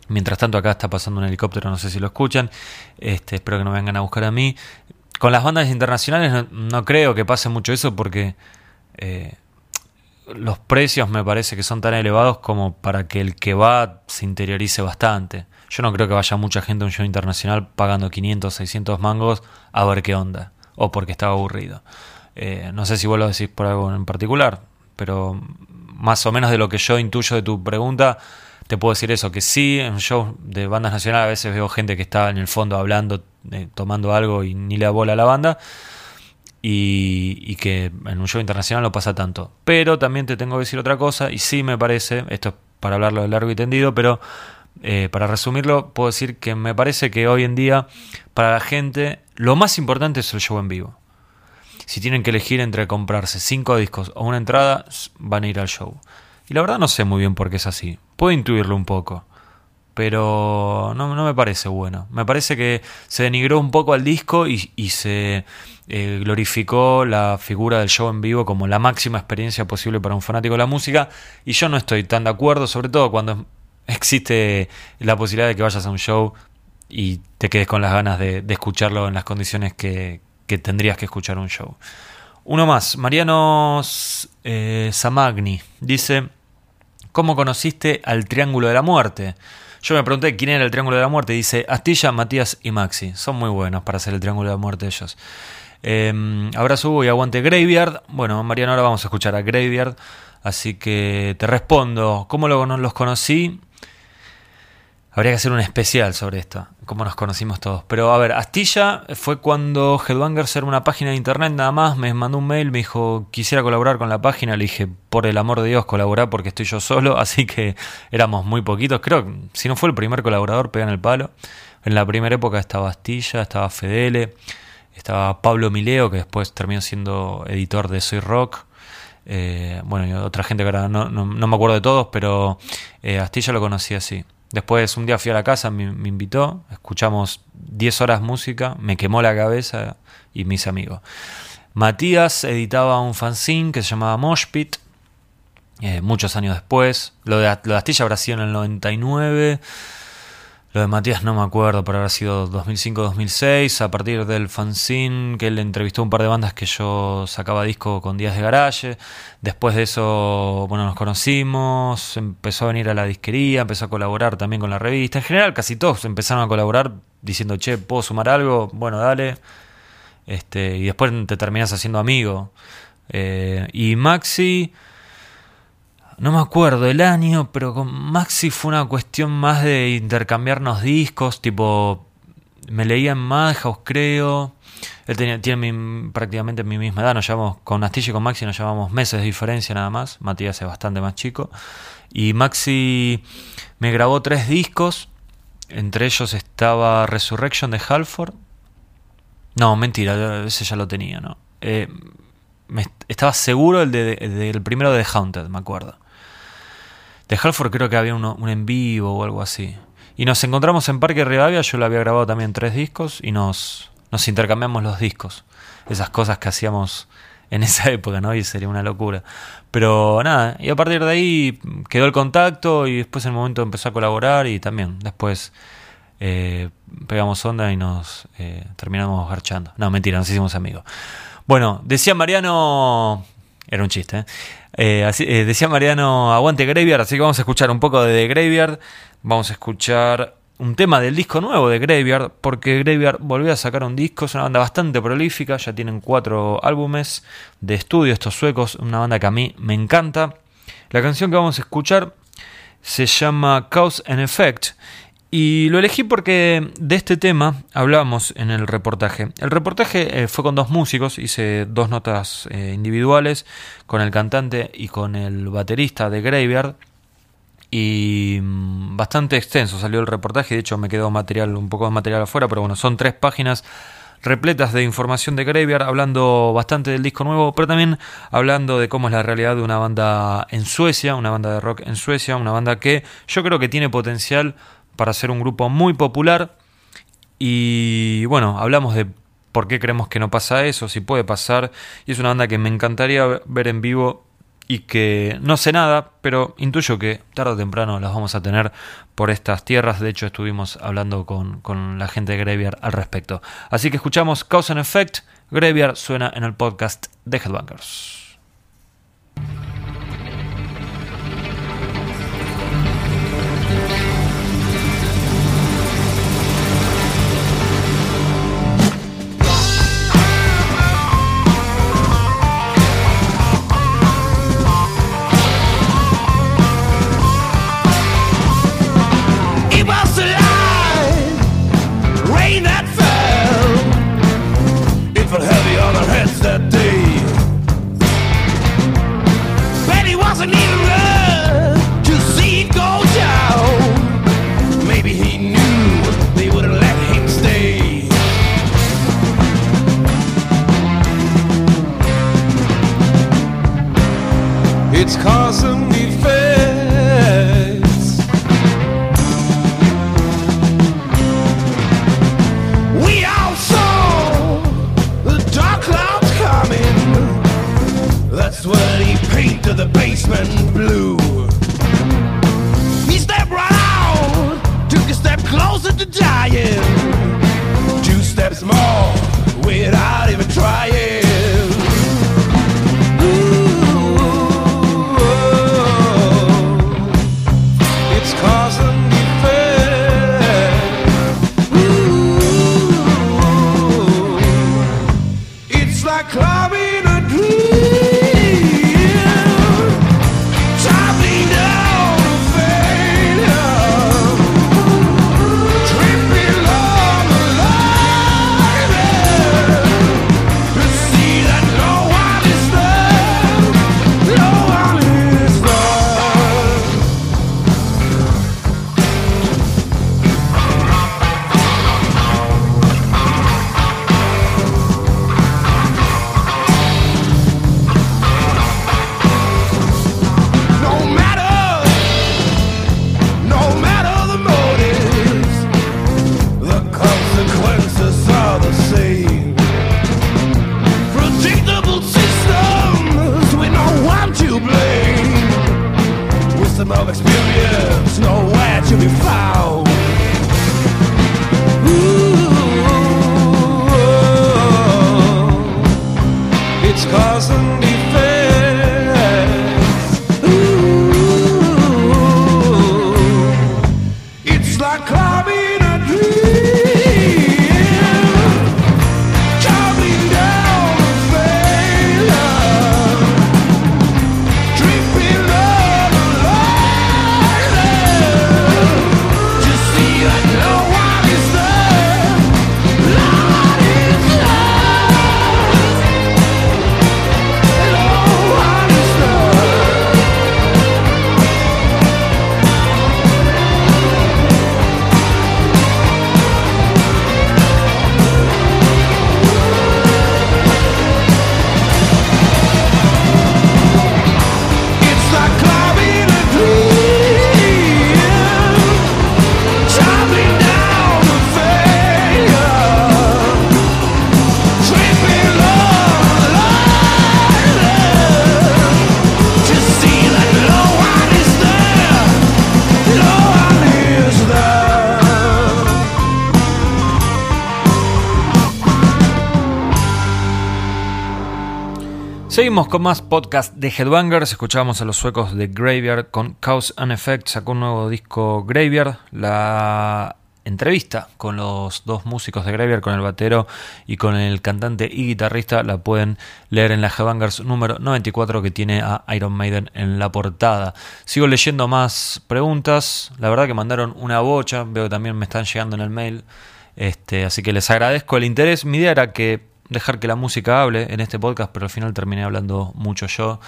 mientras tanto acá está pasando un helicóptero, no sé si lo escuchan, este, espero que no vengan a buscar a mí. Con las bandas internacionales no, creo que pase mucho eso porque los precios me parece que son tan elevados como para que el que va se interiorice bastante. Yo no creo que vaya mucha gente a un show internacional pagando 500, 600 mangos a ver qué onda, o porque estaba aburrido. Eh, no sé si vos lo decís por algo en particular, pero más o menos de lo que yo intuyo de tu pregunta, te puedo decir eso, que sí, en shows de bandas nacionales a veces veo gente que está en el fondo hablando, eh, tomando algo y ni le da bola a la banda y, que en un show internacional no pasa tanto. Pero también te tengo que decir otra cosa, y sí me parece, esto es para hablarlo de largo y tendido, pero eh, para resumirlo, puedo decir que me parece que hoy en día, para la gente, lo más importante es el show en vivo. Si tienen que elegir entre comprarse cinco discos o una entrada, van a ir al show. Y la verdad no sé muy bien por qué es así. Puedo intuirlo un poco pero no, no, me parece bueno. Me parece que se denigró un poco al disco y, se eh, glorificó la figura del show en vivo como la máxima experiencia posible para un fanático de la música y yo no estoy tan de acuerdo, sobre todo cuando existe la posibilidad de que vayas a un show y te quedes con las ganas de, escucharlo en las condiciones que, tendrías que escuchar un show. Uno más, Mariano eh, Samagni dice, ¿cómo conociste al Triángulo de la Muerte? Yo me pregunté quién era el Triángulo de la Muerte. Dice Astilla, Matías y Maxi. Son muy buenos para hacer el Triángulo de la Muerte ellos. Eh, abrazo y aguante Graveyard. Bueno, Mariano, ahora vamos a escuchar a Graveyard. Así que te respondo. ¿Cómo los conocí? Habría que hacer un especial sobre esto, cómo nos conocimos todos. Pero a ver, Astilla fue cuando Headbangers era una página de internet nada más, me mandó un mail, me dijo, quisiera colaborar con la página, le dije, por el amor de Dios, colaborar porque estoy yo solo, así que éramos muy poquitos, creo que si no fue el primer colaborador, pegan el palo. En la primera época estaba Astilla, estaba Fedele, estaba Pablo Mileo, que después terminó siendo editor de Soy Rock. Eh, bueno, y otra gente que ahora no, me acuerdo de todos, pero eh, Astilla lo conocí así. Después un día fui a la casa, me, invitó, escuchamos 10 horas música, me quemó la cabeza y mis amigos. Matías editaba un fanzine que se llamaba Moshpit, eh, muchos años después. Lo de, lo Astilla habrá sido en el 99. Lo de Matías no me acuerdo, pero habrá sido 2005-2006, a partir del fanzine, que él entrevistó un par de bandas que yo sacaba disco con Días de Garage. Después de eso, bueno, nos conocimos, empezó a venir a la disquería, empezó a colaborar también con la revista. En general, casi todos empezaron a colaborar diciendo, che, ¿puedo sumar algo? Bueno, dale. Este, y después te terminas haciendo amigo. Eh, y Maxi no me acuerdo el año, pero con Maxi fue una cuestión más de intercambiarnos discos, tipo, me leía en Madhouse, creo. Él tenía, tiene prácticamente mi misma edad, nos llevamos, con Astilla y con Maxi nos llevamos meses de diferencia nada más, Matías es bastante más chico. Y Maxi me grabó tres discos, entre ellos estaba Resurrection de Halford. No, mentira, ese ya lo tenía, ¿no? Eh, estaba seguro el del primero de Haunted, me acuerdo. De Halford creo que había uno, un en vivo o algo así. Y nos encontramos en Parque Rivadavia, yo le había grabado también tres discos y nos, nos intercambiamos los discos. Esas cosas que hacíamos en esa época, ¿no? Y sería una locura. Pero nada, y a partir de ahí quedó el contacto y después en el momento empezó a colaborar y también después eh, pegamos onda y nos eh, terminamos garchando. No, mentira, nos hicimos amigos. Bueno, decía Mariano, era un chiste, ¿eh? así, decía Mariano, aguante Graveyard, así que vamos a escuchar un poco de The Graveyard, vamos a escuchar un tema del disco nuevo de Graveyard, porque Graveyard volvió a sacar un disco, es una banda bastante prolífica, ya tienen cuatro álbumes de estudio, estos suecos, una banda que a mí me encanta. La canción que vamos a escuchar se llama Cause and Effect y lo elegí porque de este tema hablamos en el reportaje. El reportaje eh, fue con dos músicos, hice dos notas eh, individuales con el cantante y con el baterista de Graveyard y mm, bastante extenso salió el reportaje, de hecho me quedó material, un poco de material afuera, pero bueno, son tres páginas repletas de información de Graveyard, hablando bastante del disco nuevo, pero también hablando de cómo es la realidad de una banda en Suecia, una banda de rock en Suecia, una banda que yo creo que tiene potencial para ser un grupo muy popular. Y bueno, hablamos de por qué creemos que no pasa eso, si puede pasar. Y es una banda que me encantaría ver en vivo y que no sé nada, pero intuyo que tarde o temprano las vamos a tener por estas tierras. De hecho, estuvimos hablando con, con la gente de Graveyard al respecto. Así que escuchamos Cause and Effect. Graveyard suena en el podcast de Headbangers. to the basement blue. He stepped right out, took a step closer to dying. Two steps more without even trying. Seguimos con más podcast de Headbangers. Escuchábamos a los suecos de Graveyard con Cause and Effect. Sacó un nuevo disco Graveyard. La entrevista con los dos músicos de Graveyard, con el batero y con el cantante y guitarrista, la pueden leer en la Headbangers número 94 que tiene a Iron Maiden en la portada. Sigo leyendo más preguntas. La verdad que mandaron una bocha. Veo que también me están llegando en el mail. Este, así que les agradezco el interés. Mi idea era que dejar que la música hable en este podcast, pero al final terminé hablando mucho yo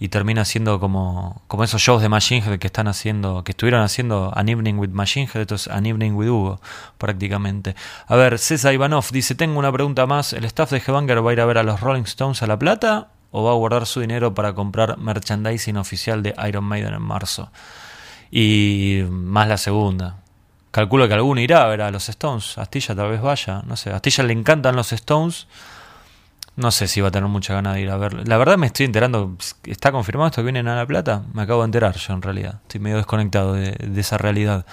y termina siendo como, como esos shows de Machine Head que están haciendo, que estuvieron haciendo An Evening with Machine Head, esto es An Evening with Hugo, prácticamente. A ver, César Ivanov dice, tengo una pregunta más, ¿el staff de Headbanger va a ir a ver a los Rolling Stones a La Plata o va a guardar su dinero para comprar merchandising oficial de Iron Maiden en marzo? Y más la segunda. Calculo que alguno irá a ver a los Stones. Astilla tal vez vaya. No sé. Astilla le encantan los Stones. No sé si va a tener mucha ganas de ir a ver. La verdad me estoy enterando. ¿Está confirmado esto que vienen a La Plata? Me acabo de enterar yo en realidad. Estoy medio desconectado de, esa realidad.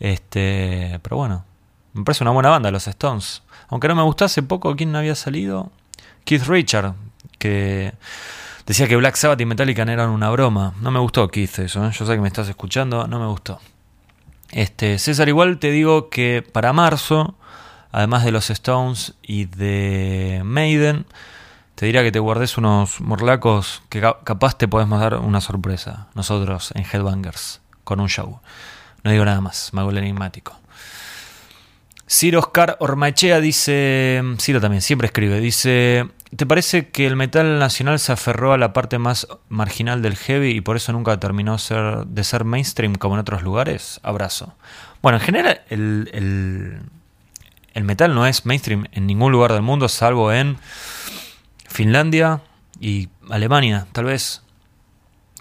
Este, pero bueno. Me parece una buena banda los Stones. Aunque no me gustó hace poco quién había salido. Keith Richard. Que decía que Black Sabbath y Metallica eran una broma. No me gustó Keith eso. ¿eh? Yo sé que me estás escuchando. No me gustó. Este, César, igual te digo que para marzo, además de los Stones y de Maiden, te diría que te guardes unos morlacos que capaz te podemos dar una sorpresa. Nosotros en Headbangers, con un show. No digo nada más, mago el enigmático. Ciro Oscar Ormachea dice, Ciro también siempre escribe, dice, ¿te parece que el metal nacional se aferró a la parte más marginal del heavy y por eso nunca terminó de ser mainstream como en otros lugares? Abrazo. Bueno, en general el, el, metal no es mainstream en ningún lugar del mundo salvo en Finlandia y Alemania, tal vez.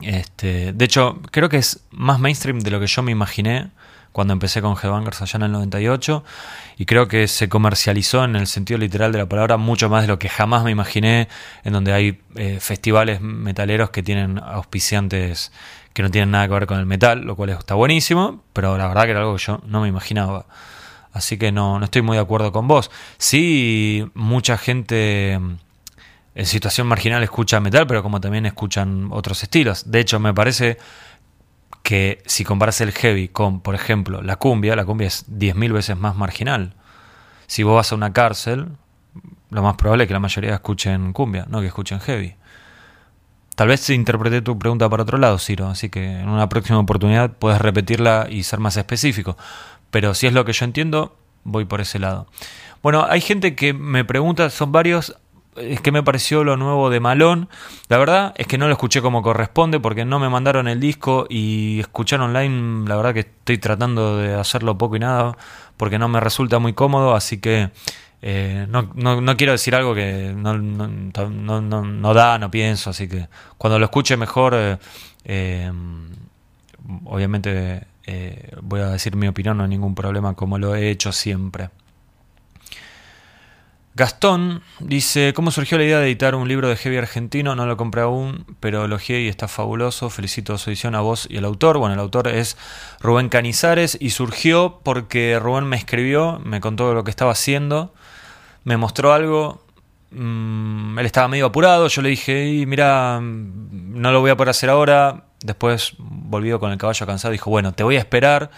Este, de hecho, creo que es más mainstream de lo que yo me imaginé cuando empecé con Headbangers allá en el 98 y creo que se comercializó en el sentido literal de la palabra mucho más de lo que jamás me imaginé en donde hay eh, festivales metaleros que tienen auspiciantes que no tienen nada que ver con el metal, lo cual está buenísimo, pero la verdad que era algo que yo no me imaginaba. Así que no, no estoy muy de acuerdo con vos. Sí, mucha gente en situación marginal escucha metal, pero como también escuchan otros estilos. De hecho, me parece que si comparas el heavy con, por ejemplo, la cumbia, la cumbia es 10.000 veces más marginal. Si vos vas a una cárcel, lo más probable es que la mayoría escuchen cumbia, no que escuchen heavy. Tal vez interpreté tu pregunta para otro lado, Ciro, así que en una próxima oportunidad puedes repetirla y ser más específico. Pero si es lo que yo entiendo, voy por ese lado. Bueno, hay gente que me pregunta, son varios, es que me pareció lo nuevo de Malón. La verdad es que no lo escuché como corresponde porque no me mandaron el disco y escuchar online, la verdad que estoy tratando de hacerlo poco y nada porque no me resulta muy cómodo, así que eh, no, no, quiero decir algo que no, no, da, no pienso, así que cuando lo escuche mejor, eh, eh, obviamente voy a decir mi opinión, no hay ningún problema como lo he hecho siempre. Gastón dice, ¿cómo surgió la idea de editar un libro de heavy argentino? No lo compré aún, pero elogié y está fabuloso. Felicito su edición a vos y al autor. Bueno, el autor es Rubén Canizares y surgió porque Rubén me escribió, me contó lo que estaba haciendo, me mostró algo. Mm, él estaba medio apurado, yo le dije, mira, no lo voy a poder hacer ahora. Después volvió con el caballo cansado y dijo, bueno, te voy a esperar.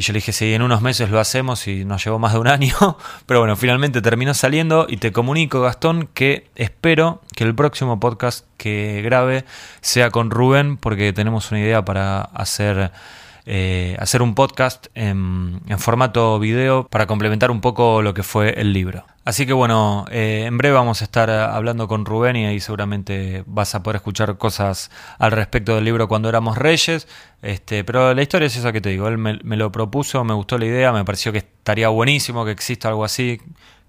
Y yo le dije, sí, en unos meses lo hacemos y nos llevó más de un año. Pero bueno, finalmente terminó saliendo y te comunico, Gastón, que espero que el próximo podcast que grabe sea con Rubén porque tenemos una idea para hacer eh, hacer un podcast en, formato video para complementar un poco lo que fue el libro. Así que bueno, eh, en breve vamos a estar hablando con Rubén y ahí seguramente vas a poder escuchar cosas al respecto del libro cuando éramos reyes. Este, pero la historia es esa que te digo, él me, lo propuso, me gustó la idea, me pareció que estaría buenísimo que exista algo así,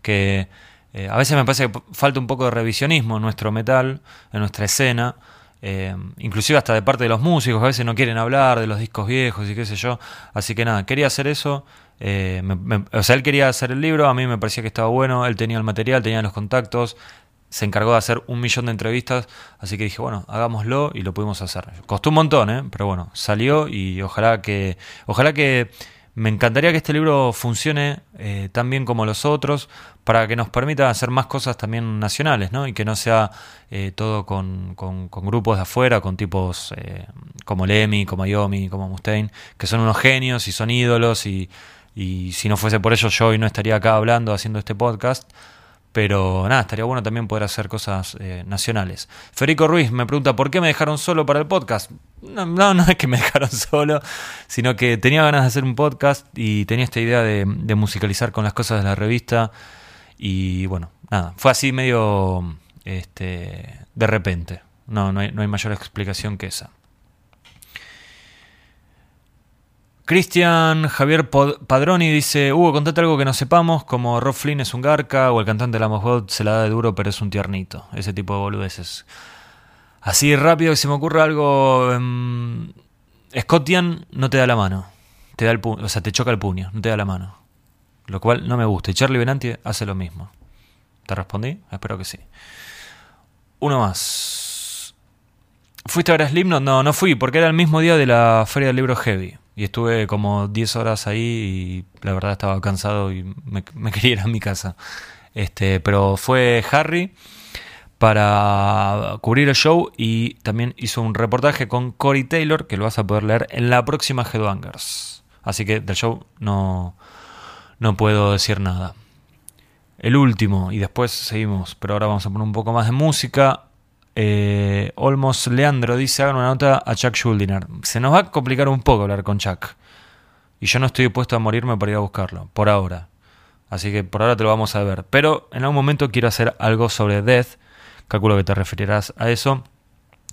que eh, a veces me parece que falta un poco de revisionismo en nuestro metal, en nuestra escena. Eh, inclusive hasta de parte de los músicos, a veces no quieren hablar de los discos viejos y qué sé yo. Así que nada, quería hacer eso. Eh, o sea, él quería hacer el libro, a mí me parecía que estaba bueno, él tenía el material, tenía los contactos, se encargó de hacer un millón de entrevistas, así que dije, bueno, hagámoslo y lo pudimos hacer. Costó un montón, ¿eh? pero bueno, salió y ojalá que, ojalá que Me encantaría que este libro funcione eh, tan bien como los otros para que nos permita hacer más cosas también nacionales, ¿no? Y que no sea eh, todo con, con, grupos de afuera, con tipos eh, como Lemmy, como Ayomi, como Mustaine, que son unos genios y son ídolos y, y si no fuese por ellos yo hoy no estaría acá hablando, haciendo este podcast. Pero nada, estaría bueno también poder hacer cosas eh, nacionales. Federico Ruiz me pregunta por qué me dejaron solo para el podcast. No, no, es que me dejaron solo, sino que tenía ganas de hacer un podcast y tenía esta idea de, musicalizar con las cosas de la revista. Y bueno, nada, fue así medio este, de repente. No, no hay, no hay mayor explicación que esa. Cristian Javier Padroni dice, Hugo, contate algo que no sepamos, como Rob Flynn es un garca o el cantante de la God se la da de duro pero es un tiernito. Ese tipo de boludeces. Así rápido que se me ocurre algo... Um, Scottian no te da la mano. Te da el o sea, te choca el puño, no te da la mano. Lo cual no me gusta. Y Charlie Benanti hace lo mismo. ¿Te respondí? Espero que sí. Uno más. ¿Fuiste a ver a Slim? No, no fui, porque era el mismo día de la Feria del Libro Heavy. Y estuve como 10 horas ahí y la verdad estaba cansado y me, quería ir a mi casa. Este, pero fue Harry para cubrir el show y también hizo un reportaje con Cory Taylor que lo vas a poder leer en la próxima Headbangers. Así que del show no, no puedo decir nada. El último y después seguimos, pero ahora vamos a poner un poco más de música. Eh, Olmos Leandro dice: hagan una nota a Chuck Schuldiner. Se nos va a complicar un poco hablar con Chuck. Y yo no estoy dispuesto a morirme para ir a buscarlo, por ahora. Así que por ahora te lo vamos a ver. Pero en algún momento quiero hacer algo sobre Death. Calculo que te referirás a eso.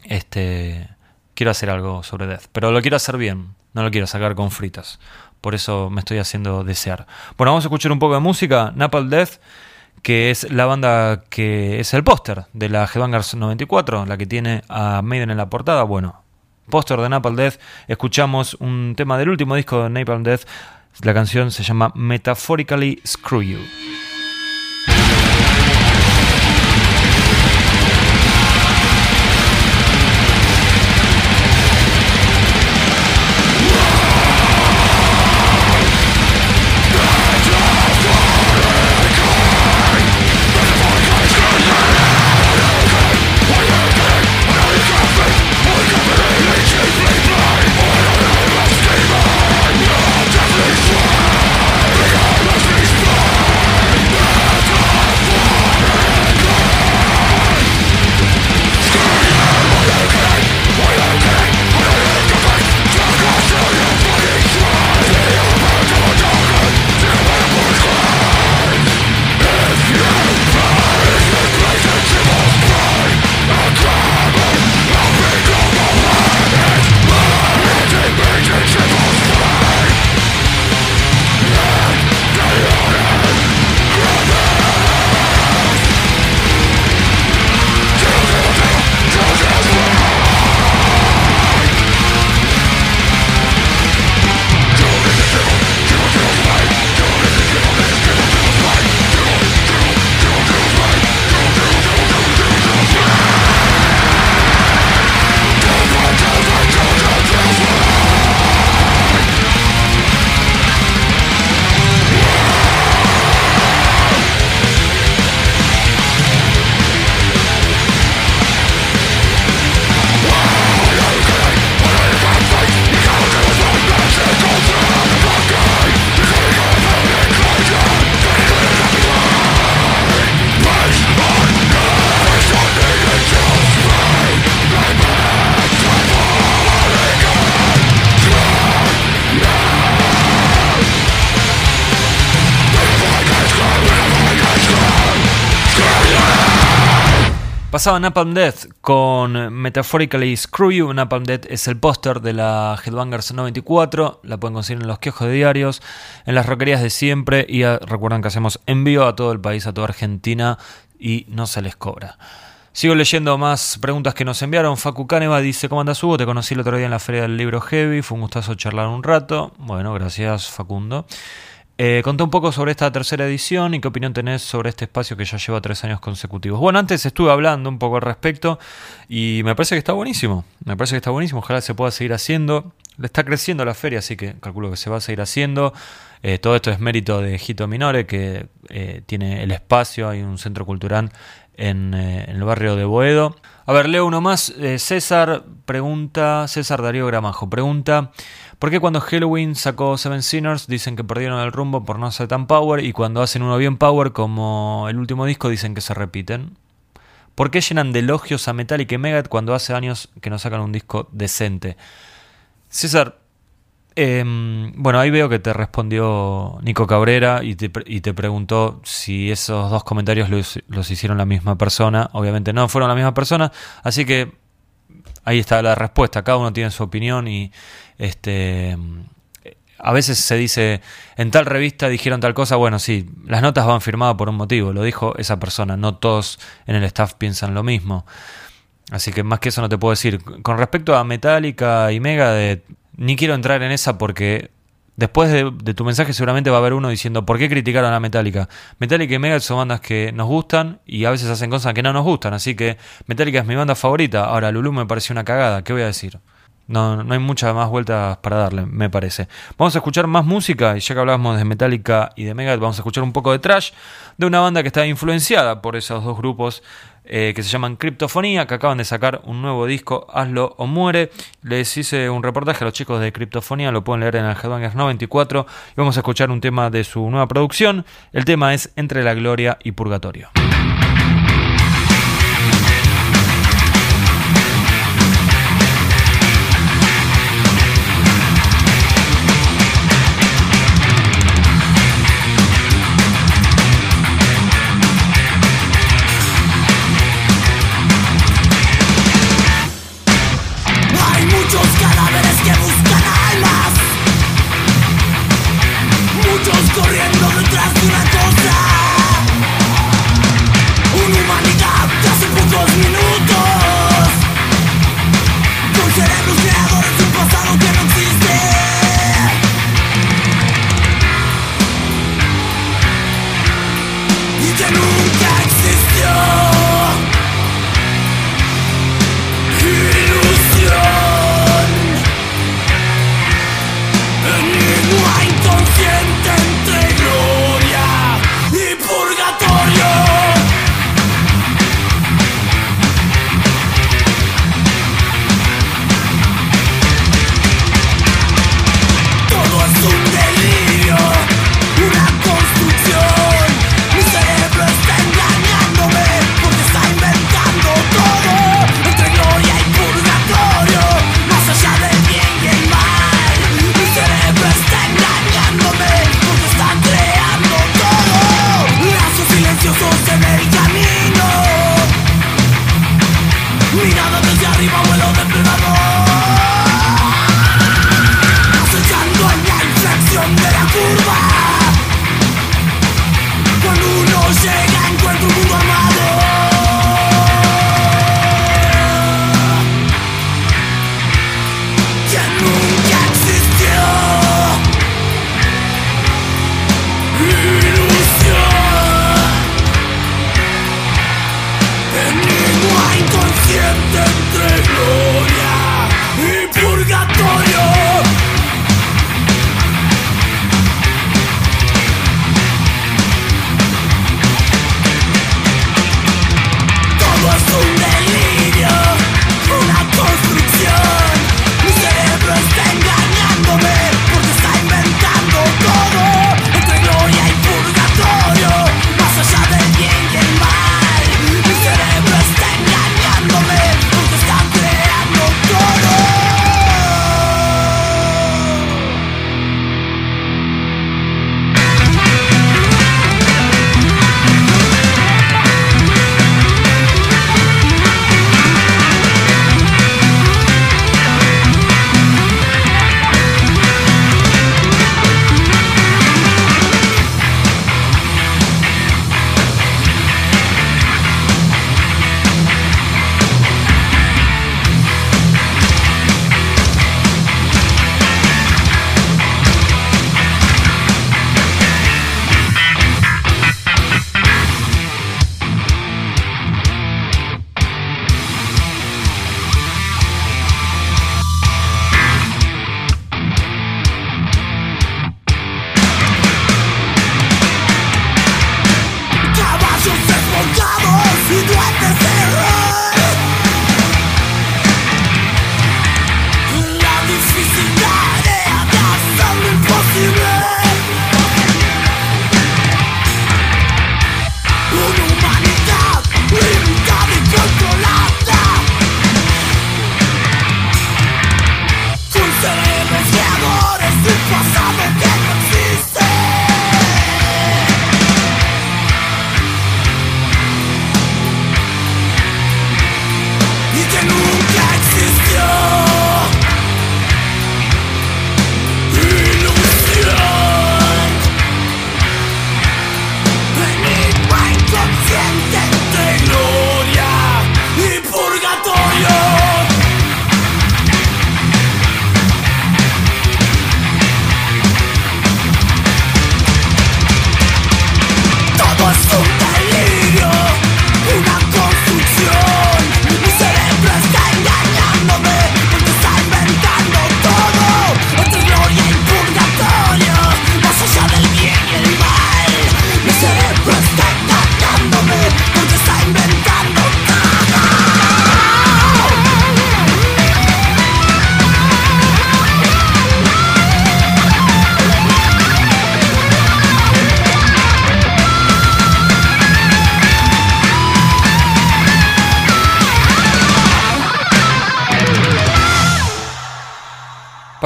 Este. Quiero hacer algo sobre Death. Pero lo quiero hacer bien. No lo quiero sacar con fritas. Por eso me estoy haciendo desear. Bueno, vamos a escuchar un poco de música. Napalm Death que es la banda que es el póster de la Headbangers 94, la que tiene a Maiden en la portada. Bueno, póster de Napalm Death. Escuchamos un tema del último disco de Napalm Death. La canción se llama Metaphorically Screw You. Pasaba Napalm Death con Metaphorically Screw You. Napalm Death es el póster de la Headbangers 94. La pueden conseguir en los kioscos de diarios, en las roquerías de siempre. Y recuerden que hacemos envío a todo el país, a toda Argentina, y no se les cobra. Sigo leyendo más preguntas que nos enviaron. Facu Caneva dice: ¿Cómo andas, Hugo? Te conocí el otro día en la Feria del Libro Heavy. Fue un gustazo charlar un rato. Bueno, gracias, Facundo. Eh, un poco sobre esta tercera edición y qué opinión tenés sobre este espacio que ya lleva tres años consecutivos. Bueno, antes estuve hablando un poco al respecto y me parece que está buenísimo. Me parece que está buenísimo. Ojalá se pueda seguir haciendo. le está creciendo la feria, así que calculo que se va a seguir haciendo. Eh, todo esto es mérito de Hito Minore, que eh, tiene el espacio, hay un centro cultural en, eh, en, el barrio de Boedo. A ver, leo uno más. César pregunta, César Darío Gramajo pregunta, ¿por qué cuando Halloween sacó Seven Sinners dicen que perdieron el rumbo por no ser tan power y cuando hacen uno bien power como el último disco dicen que se repiten? ¿Por qué llenan de elogios a Metallica y Megadeth cuando hace años que no sacan un disco decente? César, eh, bueno, ahí veo que te respondió Nico Cabrera y te, preguntó si esos dos comentarios los, hicieron la misma persona. Obviamente no fueron la misma persona, así que ahí está la respuesta. Cada uno tiene su opinión y este a veces se dice en tal revista dijeron tal cosa. Bueno, sí, las notas van firmadas por un motivo. Lo dijo esa persona. No todos en el staff piensan lo mismo. Así que más que eso no te puedo decir. Con respecto a Metallica y Megadeth, ni quiero entrar en esa porque después de, tu mensaje seguramente va a haber uno diciendo ¿por qué criticaron a Metallica? Metallica y Megadeth son bandas que nos gustan y a veces hacen cosas que no nos gustan. Así que Metallica es mi banda favorita. Ahora Lulu me pareció una cagada. ¿Qué voy a decir? No, no hay muchas más vueltas para darle, me parece. Vamos a escuchar más música, y ya que hablábamos de Metallica y de Megadeth, vamos a escuchar un poco de trash de una banda que está influenciada por esos dos grupos eh, que se llaman Criptofonía, que acaban de sacar un nuevo disco, Hazlo o Muere. Les hice un reportaje a los chicos de Criptofonía, lo pueden leer en el Headbangers 94 y vamos a escuchar un tema de su nueva producción. El tema es Entre la Gloria y Purgatorio.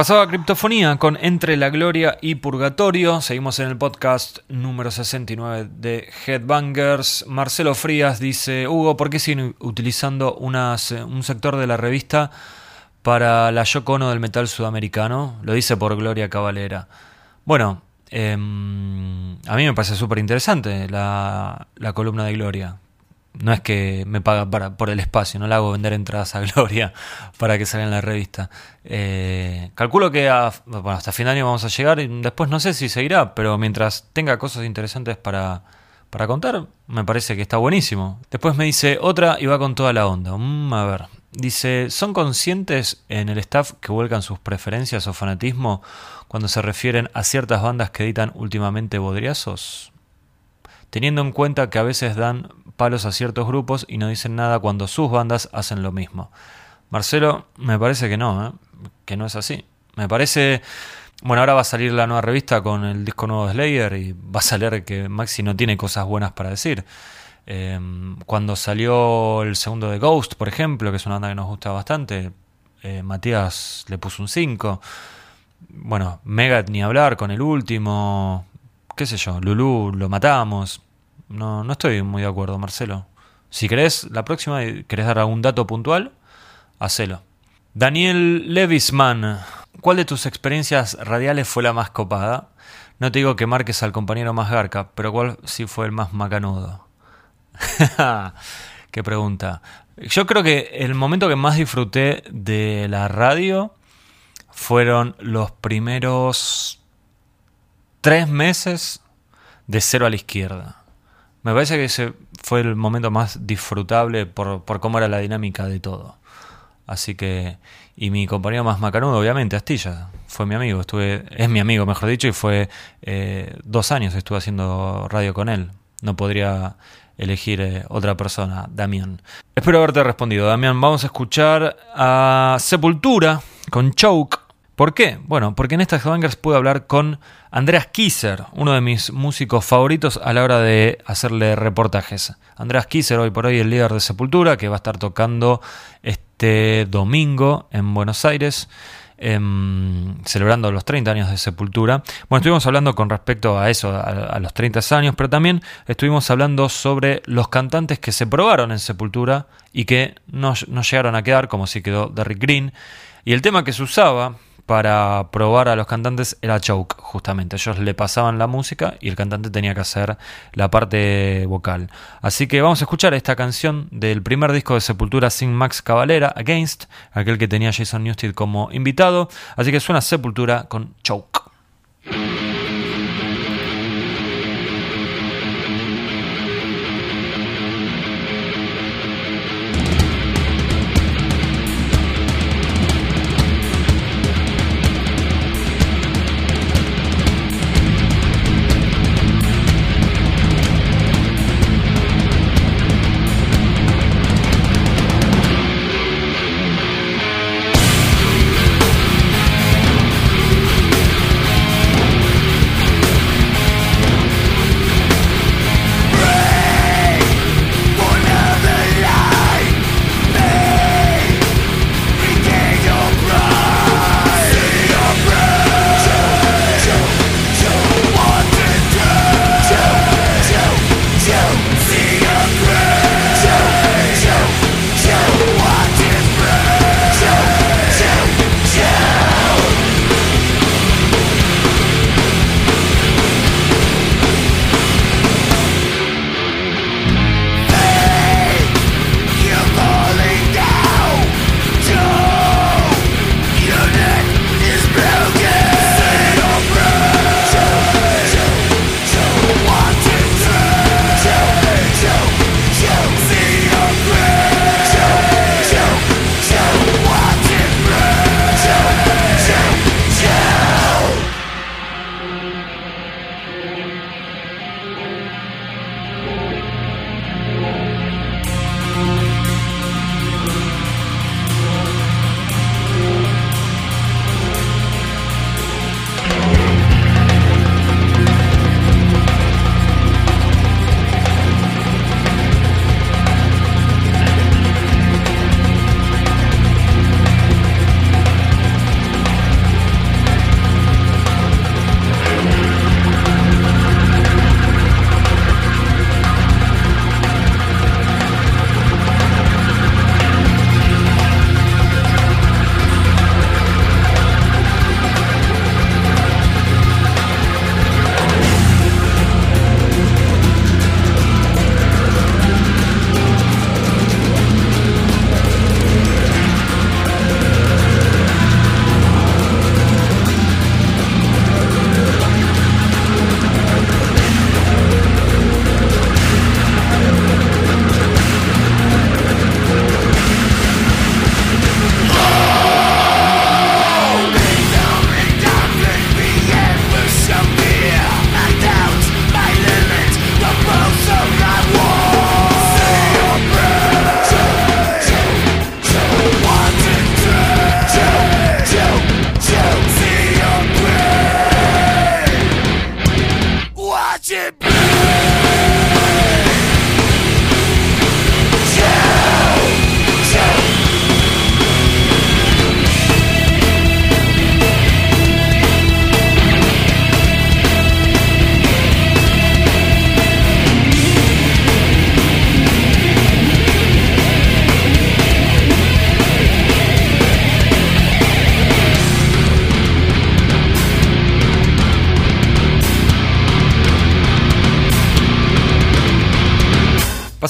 Pasaba Criptofonía con Entre la Gloria y Purgatorio. Seguimos en el podcast número 69 de Headbangers. Marcelo Frías dice, Hugo, ¿por qué siguen utilizando un sector de la revista para la Yoko Ono del metal sudamericano? Lo dice por Gloria Cavalera. Bueno, em, a mí me parece súper interesante la columna de Gloria no es que me paga para, por el espacio, no le hago vender entradas a Gloria para que salga en la revista. Eh, calculo que hasta fin de año vamos a llegar y después no sé si seguirá, pero mientras tenga cosas interesantes para, para contar, me parece que está buenísimo. Después me dice otra y va con toda la onda. Mm, a ver, dice, ¿son conscientes en el staff que vuelcan sus preferencias o fanatismo cuando se refieren a ciertas bandas que editan últimamente bodriazos? Teniendo en cuenta que a veces dan palos a ciertos grupos y no dicen nada cuando sus bandas hacen lo mismo. Marcelo, me parece que no, ¿eh? que no es así. Me parece... Bueno, ahora va a salir la nueva revista con el disco nuevo de Slayer y va a salir que Maxi no tiene cosas buenas para decir. Em, cuando salió el segundo de Ghost, por ejemplo, que es una banda que nos gusta bastante, eh, Matías le puso un 5. Bueno, Megat ni hablar con el último. ¿Qué sé yo? Lulu lo matamos. No, no estoy muy de acuerdo, Marcelo. Si querés, la próxima, querés dar algún dato puntual, hacelo. Daniel Levisman, ¿cuál de tus experiencias radiales fue la más copada? No te digo que marques al compañero más garca, pero ¿cuál sí fue el más macanudo? Qué pregunta. Yo creo que el momento que más disfruté de la radio fueron los primeros tres meses de cero a la izquierda. Me parece que ese fue el momento más disfrutable por, cómo era la dinámica de todo. Así que, y mi compañero más macanudo, obviamente, Astilla, fue mi amigo, estuve, es mi amigo, mejor dicho, y fue eh, dos años estuve haciendo radio con él. No podría elegir eh, otra persona, Damián. Espero haberte respondido, Damián. Vamos a escuchar a Sepultura con Choke. ¿Por qué? Bueno, porque en estas Bangers pude hablar con Andreas Kisser, uno de mis músicos favoritos a la hora de hacerle reportajes. Andreas Kisser, hoy por hoy el líder de Sepultura, que va a estar tocando este domingo en Buenos Aires. Em, celebrando los 30 años de Sepultura. Bueno, estuvimos hablando con respecto a eso, a, los 30 años, pero también estuvimos hablando sobre los cantantes que se probaron en Sepultura y que no, no llegaron a quedar, como si quedó Derrick Green. Y el tema que se usaba para probar a los cantantes era choke, justamente. Ellos le pasaban la música y el cantante tenía que hacer la parte vocal. Así que vamos a escuchar esta canción del primer disco de Sepultura sin Max Cavalera, Against, aquel que tenía Jason Newsted como invitado. Así que suena Sepultura con choke.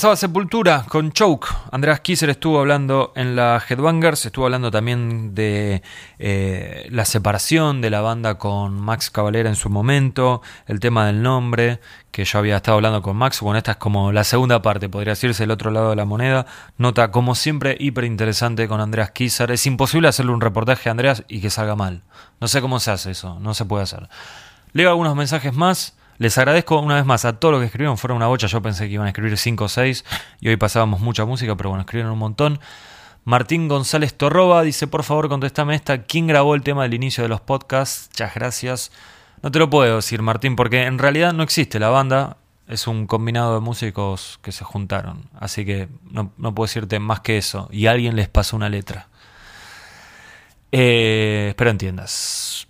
Pasaba Sepultura con Choke. Andreas Kisser estuvo hablando en la Headbangers, estuvo hablando también de eh, la separación de la banda con Max Cavalera en su momento, el tema del nombre, que yo había estado hablando con Max. Bueno, esta es como la segunda parte, podría decirse el otro lado de la moneda. Nota, como siempre, hiper interesante con Andreas Kisser. Es imposible hacerle un reportaje a Andreas y que salga mal. No sé cómo se hace eso, no se puede hacer. Leo algunos mensajes más. Les agradezco una vez más a todos los que escribieron. Fueron una bocha. Yo pensé que iban a escribir 5 o 6 y hoy pasábamos mucha música, pero bueno, escribieron un montón. Martín González Torroba dice: Por favor, contestame esta. ¿Quién grabó el tema del inicio de los podcasts? Muchas gracias. No te lo puedo decir, Martín, porque en realidad no existe la banda. Es un combinado de músicos que se juntaron. Así que no, puedo decirte más que eso. Y alguien les pasó una letra. Eh, espero entiendas.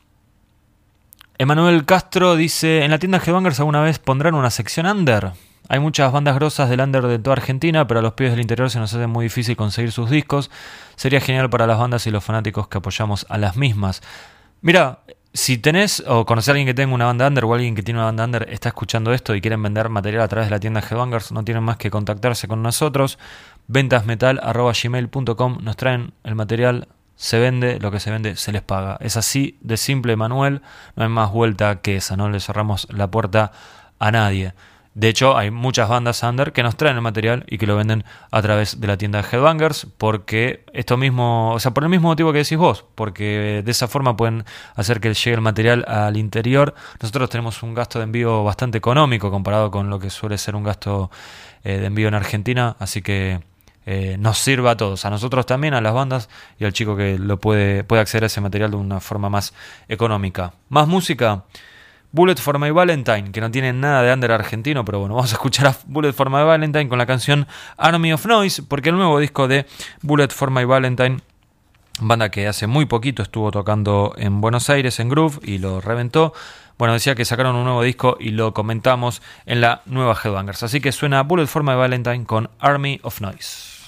Emanuel Castro dice, en la tienda Headbangers alguna vez pondrán una sección under. Hay muchas bandas grosas del under de toda Argentina, pero a los pies del interior se nos hace muy difícil conseguir sus discos. Sería genial para las bandas y los fanáticos que apoyamos a las mismas. Mira, si tenés o conocés a alguien que tenga una banda under o alguien que tiene una banda under está escuchando esto y quieren vender material a través de la tienda Headbangers, no tienen más que contactarse con nosotros. ventasmetal.gmail.com Nos traen el material se vende, lo que se vende se les paga. Es así de simple, Manuel. No hay más vuelta que esa, no le cerramos la puerta a nadie. De hecho, hay muchas bandas under que nos traen el material y que lo venden a través de la tienda Headbangers, porque esto mismo, o sea, por el mismo motivo que decís vos, porque de esa forma pueden hacer que llegue el material al interior. Nosotros tenemos un gasto de envío bastante económico comparado con lo que suele ser un gasto eh, de envío en Argentina, así que eh, nos sirva a todos, a nosotros también, a las bandas y al chico que lo puede, puede acceder a ese material de una forma más económica. Más música. Bullet for My Valentine, que no tiene nada de under argentino, pero bueno, vamos a escuchar a Bullet for My Valentine con la canción Army of Noise, porque el nuevo disco de Bullet for My Valentine, banda que hace muy poquito estuvo tocando en Buenos Aires en Groove y lo reventó. Bueno, decía que sacaron un nuevo disco y lo comentamos en la nueva Headbangers. Así que suena Bullet for My Valentine con Army of Noise.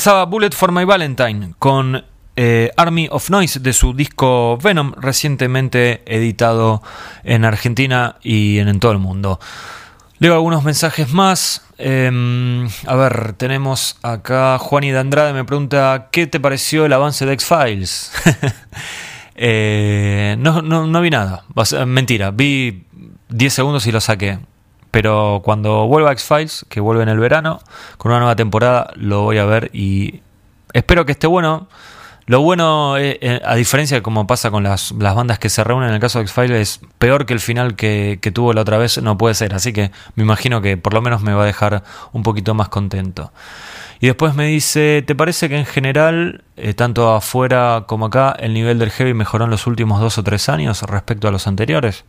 Pasaba Bullet for My Valentine con eh, Army of Noise de su disco Venom, recientemente editado en Argentina y en, todo el mundo. Leo algunos mensajes más. Em, a ver, tenemos acá Juani de Andrade me pregunta, ¿qué te pareció el avance de X-Files? Eh, no, no, vi nada. Mentira, vi 10 segundos y lo saqué. Pero cuando vuelva X-Files, que vuelve en el verano, con una nueva temporada, lo voy a ver y espero que esté bueno. Lo bueno, eh, eh, a diferencia de como pasa con las, bandas que se reúnen en el caso de X-Files, es peor que el final que, tuvo la otra vez, no puede ser. Así que me imagino que por lo menos me va a dejar un poquito más contento. Y después me dice, ¿te parece que en general, eh, tanto afuera como acá, el nivel del heavy mejoró en los últimos dos o tres años respecto a los anteriores?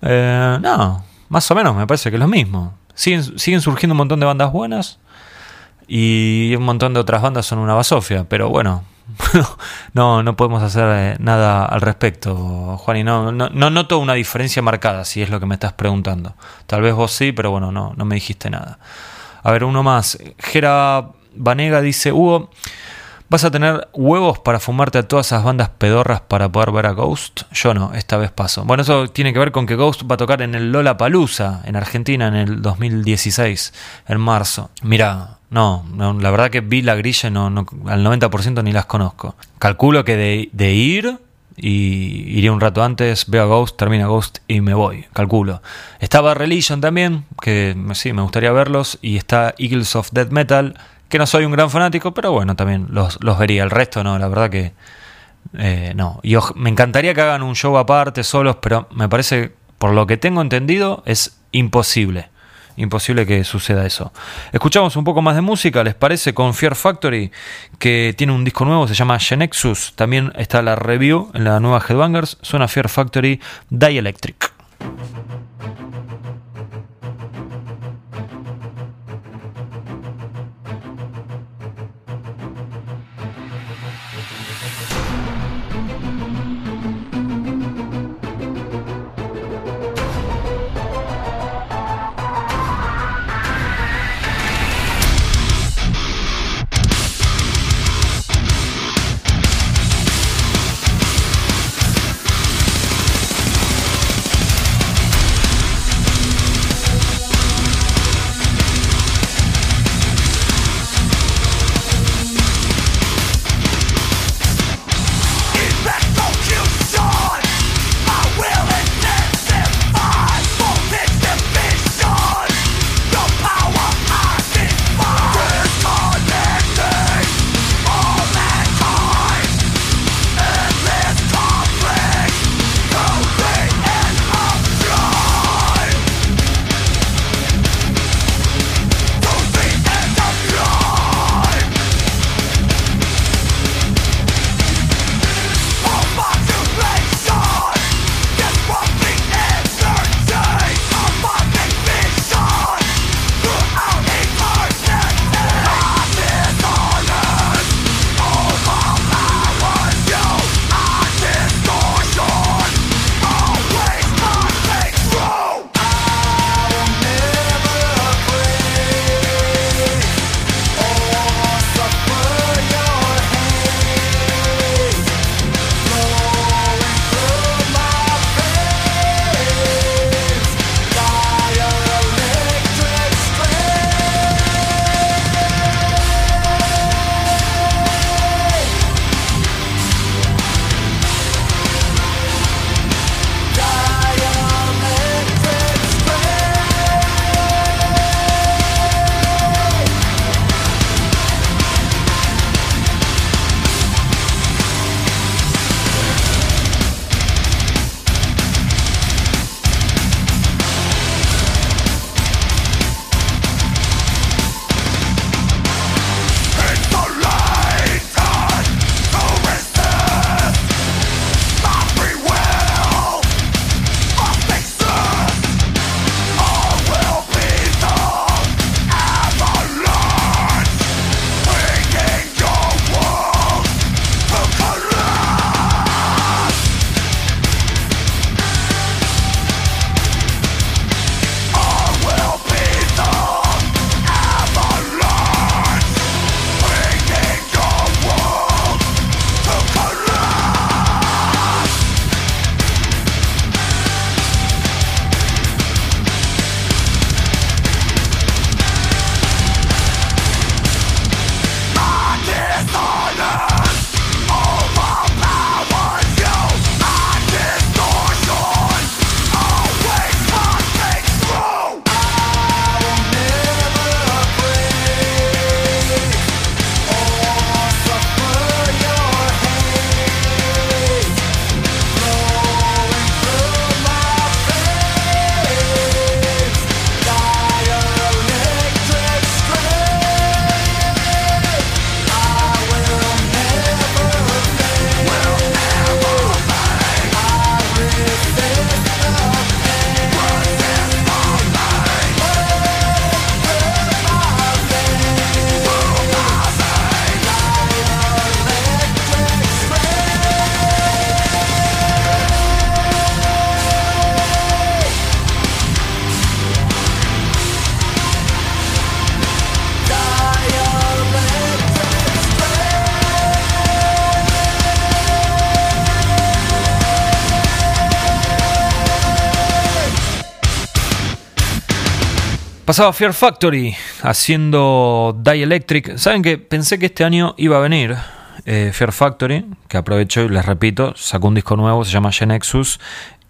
no, más o menos me parece que es lo mismo. Siguen, siguen surgiendo un montón de bandas buenas y un montón de otras bandas son una basofia, pero bueno, no, no podemos hacer eh, nada al respecto, Juan, y no, no, no, noto una diferencia marcada, si es lo que me estás preguntando. Tal vez vos sí, pero bueno, no, no me dijiste nada. A ver, uno más. Gera Vanega dice, Hugo, ¿vas a tener huevos para fumarte a todas esas bandas pedorras para poder ver a Ghost? Yo no, esta vez paso. Bueno, eso tiene que ver con que Ghost va a tocar en el Lola Palusa, en Argentina, en el 2016, en marzo. Mira, no, la verdad que vi la grilla no, al 90% ni las conozco. Calculo que de, ir y iré un rato antes, veo a Ghost, termina Ghost y me voy, calculo. Estaba Religion también, que sí, me gustaría verlos, y está Eagles of Death Metal, que no soy un gran fanático, pero bueno, también los, vería. El resto no, la verdad que eh, no. Y me encantaría que hagan un show aparte, solos, pero me parece, por lo que tengo entendido, es imposible. Imposible que suceda eso. Escuchamos un poco más de música, ¿les parece? Con Fear Factory, que tiene un disco nuevo, se llama Genexus. También está la review en la nueva Headbangers. Suena Fear Factory Dielectric. Pasaba Fear Factory haciendo Dielectric. Saben que pensé que este año iba a venir eh, Fear Factory, que aprovecho y les repito, sacó un disco nuevo, se llama Genexus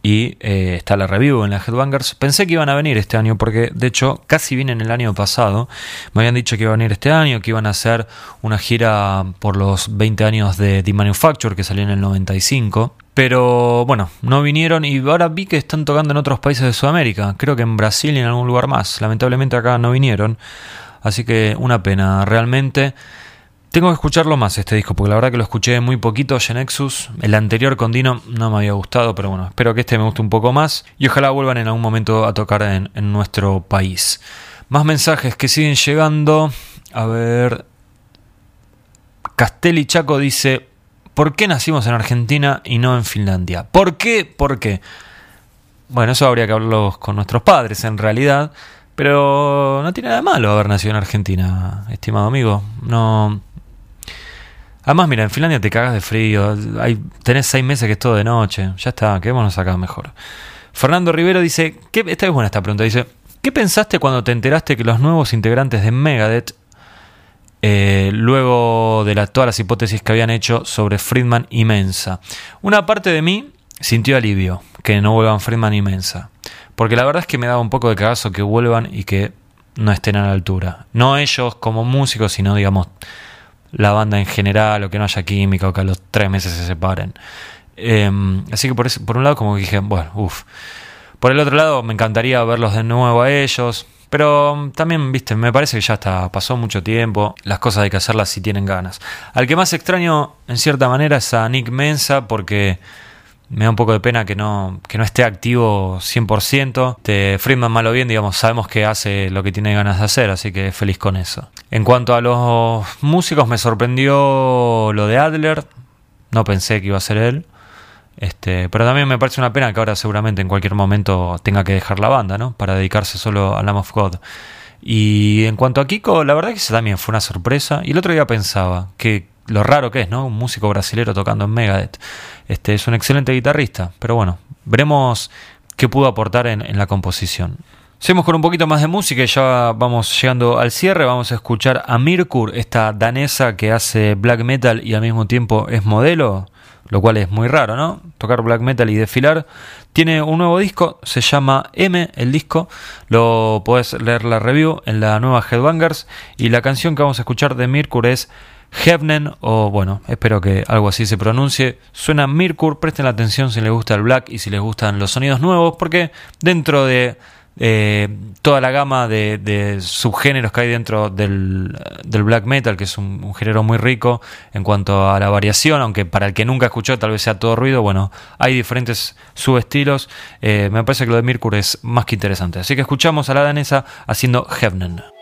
y eh, está la review en la Headbangers. Pensé que iban a venir este año porque de hecho casi vienen el año pasado. Me habían dicho que iban a venir este año, que iban a hacer una gira por los 20 años de The Manufacture que salió en el 95. Pero bueno, no vinieron y ahora vi que están tocando en otros países de Sudamérica. Creo que en Brasil y en algún lugar más. Lamentablemente acá no vinieron. Así que una pena, realmente. Tengo que escucharlo más este disco, porque la verdad que lo escuché muy poquito, Genexus. El anterior con Dino no me había gustado, pero bueno, espero que este me guste un poco más. Y ojalá vuelvan en algún momento a tocar en, nuestro país. Más mensajes que siguen llegando. A ver. Castelli Chaco dice: ¿Por qué nacimos en Argentina y no en Finlandia? ¿Por qué? ¿Por qué? Bueno, eso habría que hablarlo con nuestros padres en realidad. Pero no tiene nada de malo haber nacido en Argentina, estimado amigo. No. Además, mira, en Finlandia te cagas de frío. Tenés seis meses que es todo de noche. Ya está, quedémonos acá mejor. Fernando Rivero dice: ¿qué, Esta es buena esta pregunta. Dice: ¿Qué pensaste cuando te enteraste que los nuevos integrantes de Megadeth, eh, luego de todas las hipótesis que habían hecho sobre Friedman y Mensa, una parte de mí sintió alivio que no vuelvan Friedman y Mensa. Porque la verdad es que me daba un poco de cagazo que vuelvan y que no estén a la altura. No ellos como músicos, sino digamos la banda en general, o que no haya química, o que a los tres meses se separen. Em, así que por, por un lado como que dije, bueno, uff. Por el otro lado me encantaría verlos de nuevo a ellos. Pero también, viste, me parece que ya está, pasó mucho tiempo, las cosas hay que hacerlas si tienen ganas. Al que más extraño, en cierta manera, es a Nick Mensa, porque me da un poco de pena que no, que no esté activo 100%. De Friedman, malo bien, digamos, sabemos que hace lo que tiene ganas de hacer, así que feliz con eso. En cuanto a los músicos, me sorprendió lo de Adler. No pensé que iba a ser él. Este, pero también me parece una pena que ahora seguramente en cualquier momento tenga que dejar la banda, ¿no? Para dedicarse solo a Lamb of God. Y en cuanto a Kiko, la verdad que también fue una sorpresa. Y el otro día pensaba que lo raro que es, ¿no? Un músico brasilero tocando en Megadeth. Este, es un excelente guitarrista, pero bueno, veremos qué pudo aportar en, la composición. Seguimos con un poquito más de música y ya vamos llegando al cierre. Vamos a escuchar a Mirkur, esta danesa que hace black metal y al mismo tiempo es modelo, lo cual es muy raro, ¿no? Tocar black metal y desfilar. Tiene un nuevo disco, se llama M, el disco. Lo podés leer la review en la nueva Headbangers. Y la canción que vamos a escuchar de Mirkur es Hevnen, o bueno, espero que algo así se pronuncie, suena Mirkur, presten atención si les gusta el black y si les gustan los sonidos nuevos, porque dentro de eh, toda la gama de, subgéneros que hay dentro del, black metal, que es un, género muy rico en cuanto a la variación, aunque para el que nunca escuchó tal vez sea todo ruido, bueno, hay diferentes subestilos, eh, me parece que lo de Mirkur es más que interesante. Así que escuchamos a la danesa haciendo Hevnen.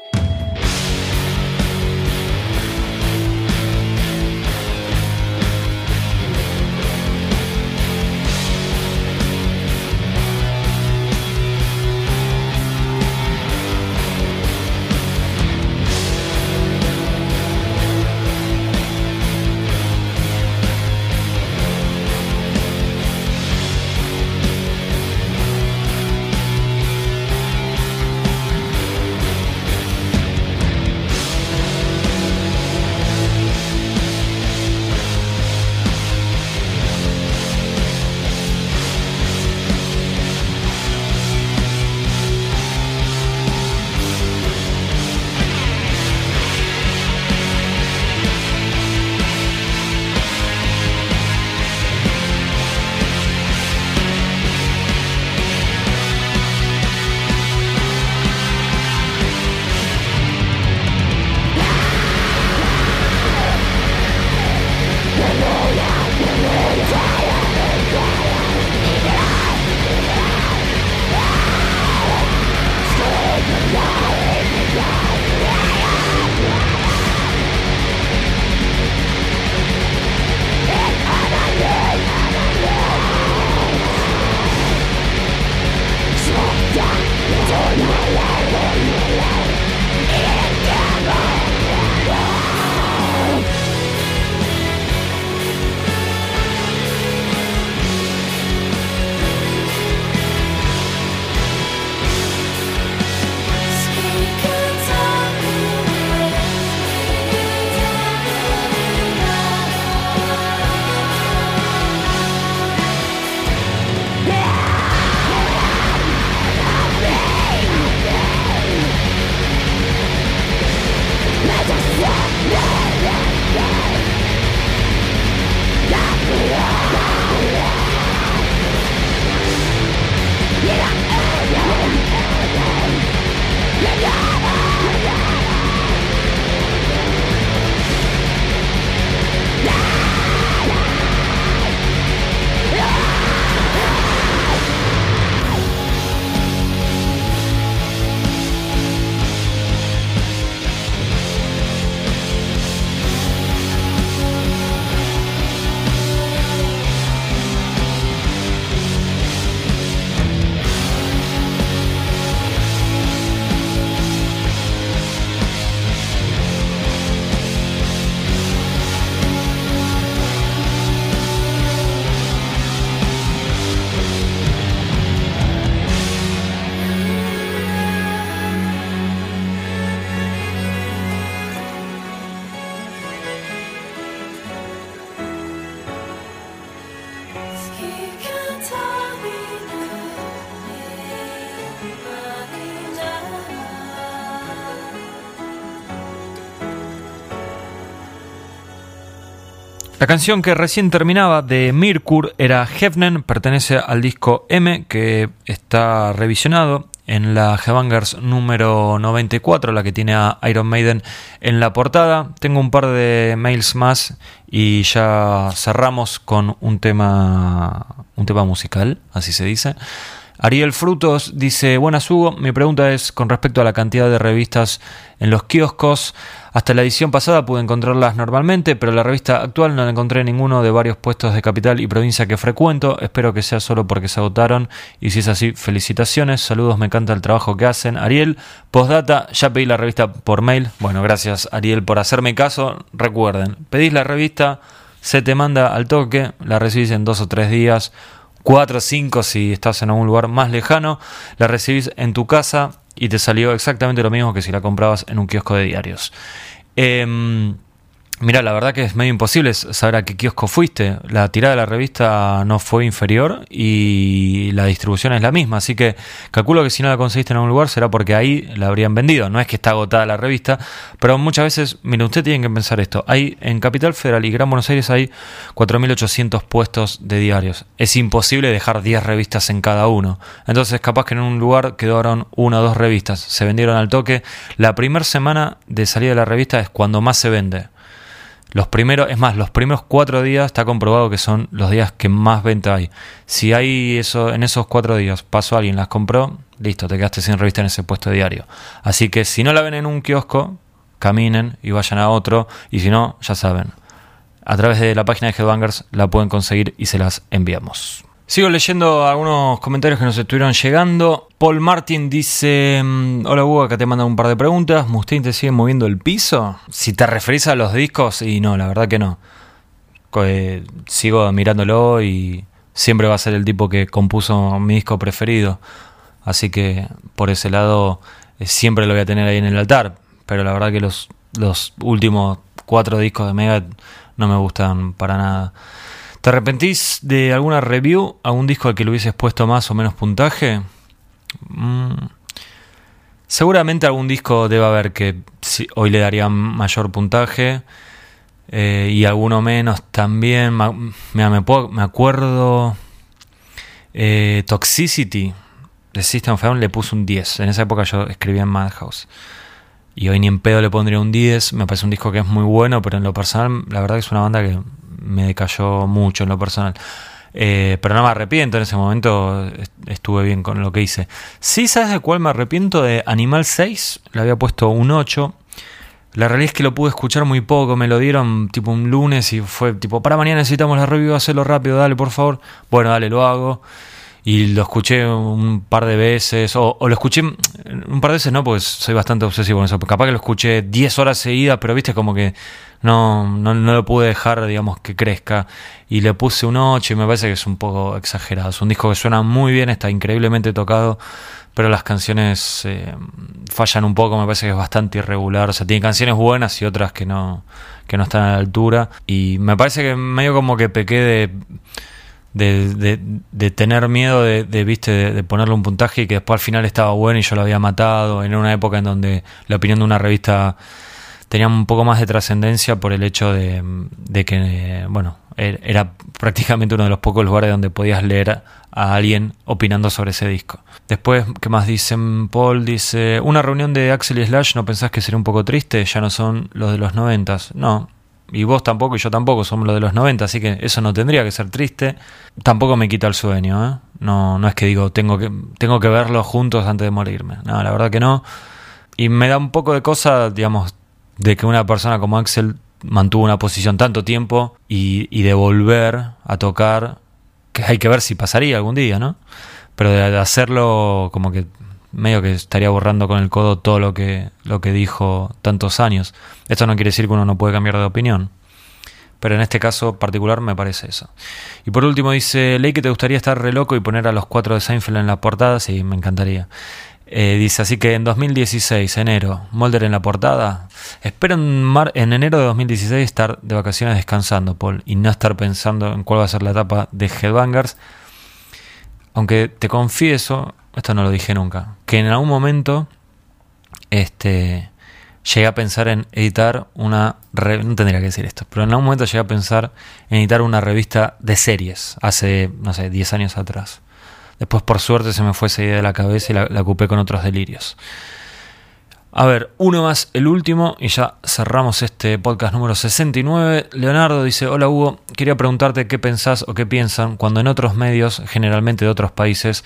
La canción que recién terminaba de Mirkur era Hefnen, pertenece al disco M que está revisionado en la Headbangers número 94, la que tiene a Iron Maiden en la portada. Tengo un par de mails más y ya cerramos con un tema un tema musical, así se dice. Ariel Frutos dice, buenas Hugo, mi pregunta es con respecto a la cantidad de revistas en los kioscos. Hasta la edición pasada pude encontrarlas normalmente, pero la revista actual no la encontré en ninguno de varios puestos de capital y provincia que frecuento. Espero que sea solo porque se agotaron y si es así, felicitaciones. Saludos, me encanta el trabajo que hacen. Ariel, postdata, ya pedí la revista por mail. Bueno, gracias Ariel por hacerme caso. Recuerden, pedís la revista, se te manda al toque, la recibís en dos o tres días 4 o 5 si estás en algún lugar más lejano, la recibís en tu casa y te salió exactamente lo mismo que si la comprabas en un kiosco de diarios. Eh, Mira, la verdad que es medio imposible saber a qué kiosco fuiste. La tirada de la revista no fue inferior y la distribución es la misma. Así que calculo que si no la conseguiste en algún lugar será porque ahí la habrían vendido. No es que está agotada la revista, pero muchas veces, mire, usted tiene que pensar esto. Hay en Capital Federal y Gran Buenos Aires hay 4.800 puestos de diarios. Es imposible dejar 10 revistas en cada uno. Entonces, capaz que en un lugar quedaron una o dos revistas. Se vendieron al toque. La primera semana de salida de la revista es cuando más se vende. Los primeros, es más, los primeros cuatro días está comprobado que son los días que más venta hay. Si hay eso, en esos cuatro días pasó alguien, las compró, listo, te quedaste sin revista en ese puesto diario. Así que si no la ven en un kiosco, caminen y vayan a otro, y si no, ya saben. A través de la página de Headbangers la pueden conseguir y se las enviamos. Sigo leyendo algunos comentarios que nos estuvieron llegando. Paul Martin dice: mm, Hola Hugo, acá te mandan un par de preguntas. ¿Mustaine te sigue moviendo el piso? Si te referís a los discos, y no, la verdad que no. Eh, sigo mirándolo y siempre va a ser el tipo que compuso mi disco preferido. Así que por ese lado eh, siempre lo voy a tener ahí en el altar. Pero la verdad que los, los últimos cuatro discos de Mega no me gustan para nada. ¿Te arrepentís de alguna review, algún disco al que le hubieses puesto más o menos puntaje? Mm. Seguramente algún disco debe haber que hoy le daría mayor puntaje eh, y alguno menos también. Me, me, acuerdo eh, Toxicity de System of le puse un 10. En esa época yo escribía en Madhouse. Y hoy ni en pedo le pondría un 10. Me parece un disco que es muy bueno, pero en lo personal, la verdad que es una banda que me decayó mucho en lo personal. Eh, pero no me arrepiento, en ese momento estuve bien con lo que hice. Sí, ¿sabes de cuál me arrepiento? De Animal 6, le había puesto un 8. La realidad es que lo pude escuchar muy poco, me lo dieron tipo un lunes y fue tipo, para mañana necesitamos la review, hacerlo rápido, dale por favor. Bueno, dale, lo hago. Y lo escuché un par de veces, o, lo escuché un par de veces, no, porque soy bastante obsesivo con eso. Capaz que lo escuché 10 horas seguidas, pero viste como que no, no, no, lo pude dejar, digamos, que crezca. Y le puse un 8 y me parece que es un poco exagerado. Es un disco que suena muy bien, está increíblemente tocado, pero las canciones eh, fallan un poco, me parece que es bastante irregular. O sea, tiene canciones buenas y otras que no, que no están a la altura. Y me parece que medio como que pequé de... De, de, tener miedo de, de viste de, ponerle un puntaje y que después al final estaba bueno y yo lo había matado en una época en donde la opinión de una revista tenían un poco más de trascendencia por el hecho de, que, bueno, er- era prácticamente uno de los pocos lugares donde podías leer a alguien opinando sobre ese disco. Después, ¿qué más dicen? Paul dice, una reunión de Axel y Slash, ¿no pensás que sería un poco triste? Ya no son los de los noventas. No, y vos tampoco y yo tampoco somos los de los 90, así que eso no tendría que ser triste. Tampoco me quita el sueño, ¿eh? No, no es que digo, tengo que, tengo que verlos juntos antes de morirme. No, la verdad que no. Y me da un poco de cosa, digamos, de que una persona como Axel mantuvo una posición tanto tiempo y, y de volver a tocar, que hay que ver si pasaría algún día, ¿no? Pero de, hacerlo como que medio que estaría borrando con el codo todo lo que, lo que dijo tantos años. Esto no quiere decir que uno no puede cambiar de opinión. Pero en este caso particular me parece eso. Y por último dice, Ley que te gustaría estar re loco y poner a los cuatro de Seinfeld en la portada. Sí, me encantaría. Eh, dice, así que en 2016, enero, Mulder en la portada. Espero en, enero de 2016 estar de vacaciones descansando, Paul, y no estar pensando en cuál va a ser la etapa de Headbangers. Aunque te confieso, esto no lo dije nunca, que en algún momento este, llegué a pensar en editar una... no tendría que decir esto, pero en algún momento llegué a pensar en editar una revista de series, hace, no sé, 10 años atrás. Después, por suerte, se me fue esa idea de la cabeza y la, ocupé con otros delirios. A ver, uno más, el último, y ya cerramos este podcast número 69. Leonardo dice, hola Hugo, quería preguntarte qué pensás o qué piensan cuando en otros medios, generalmente de otros países,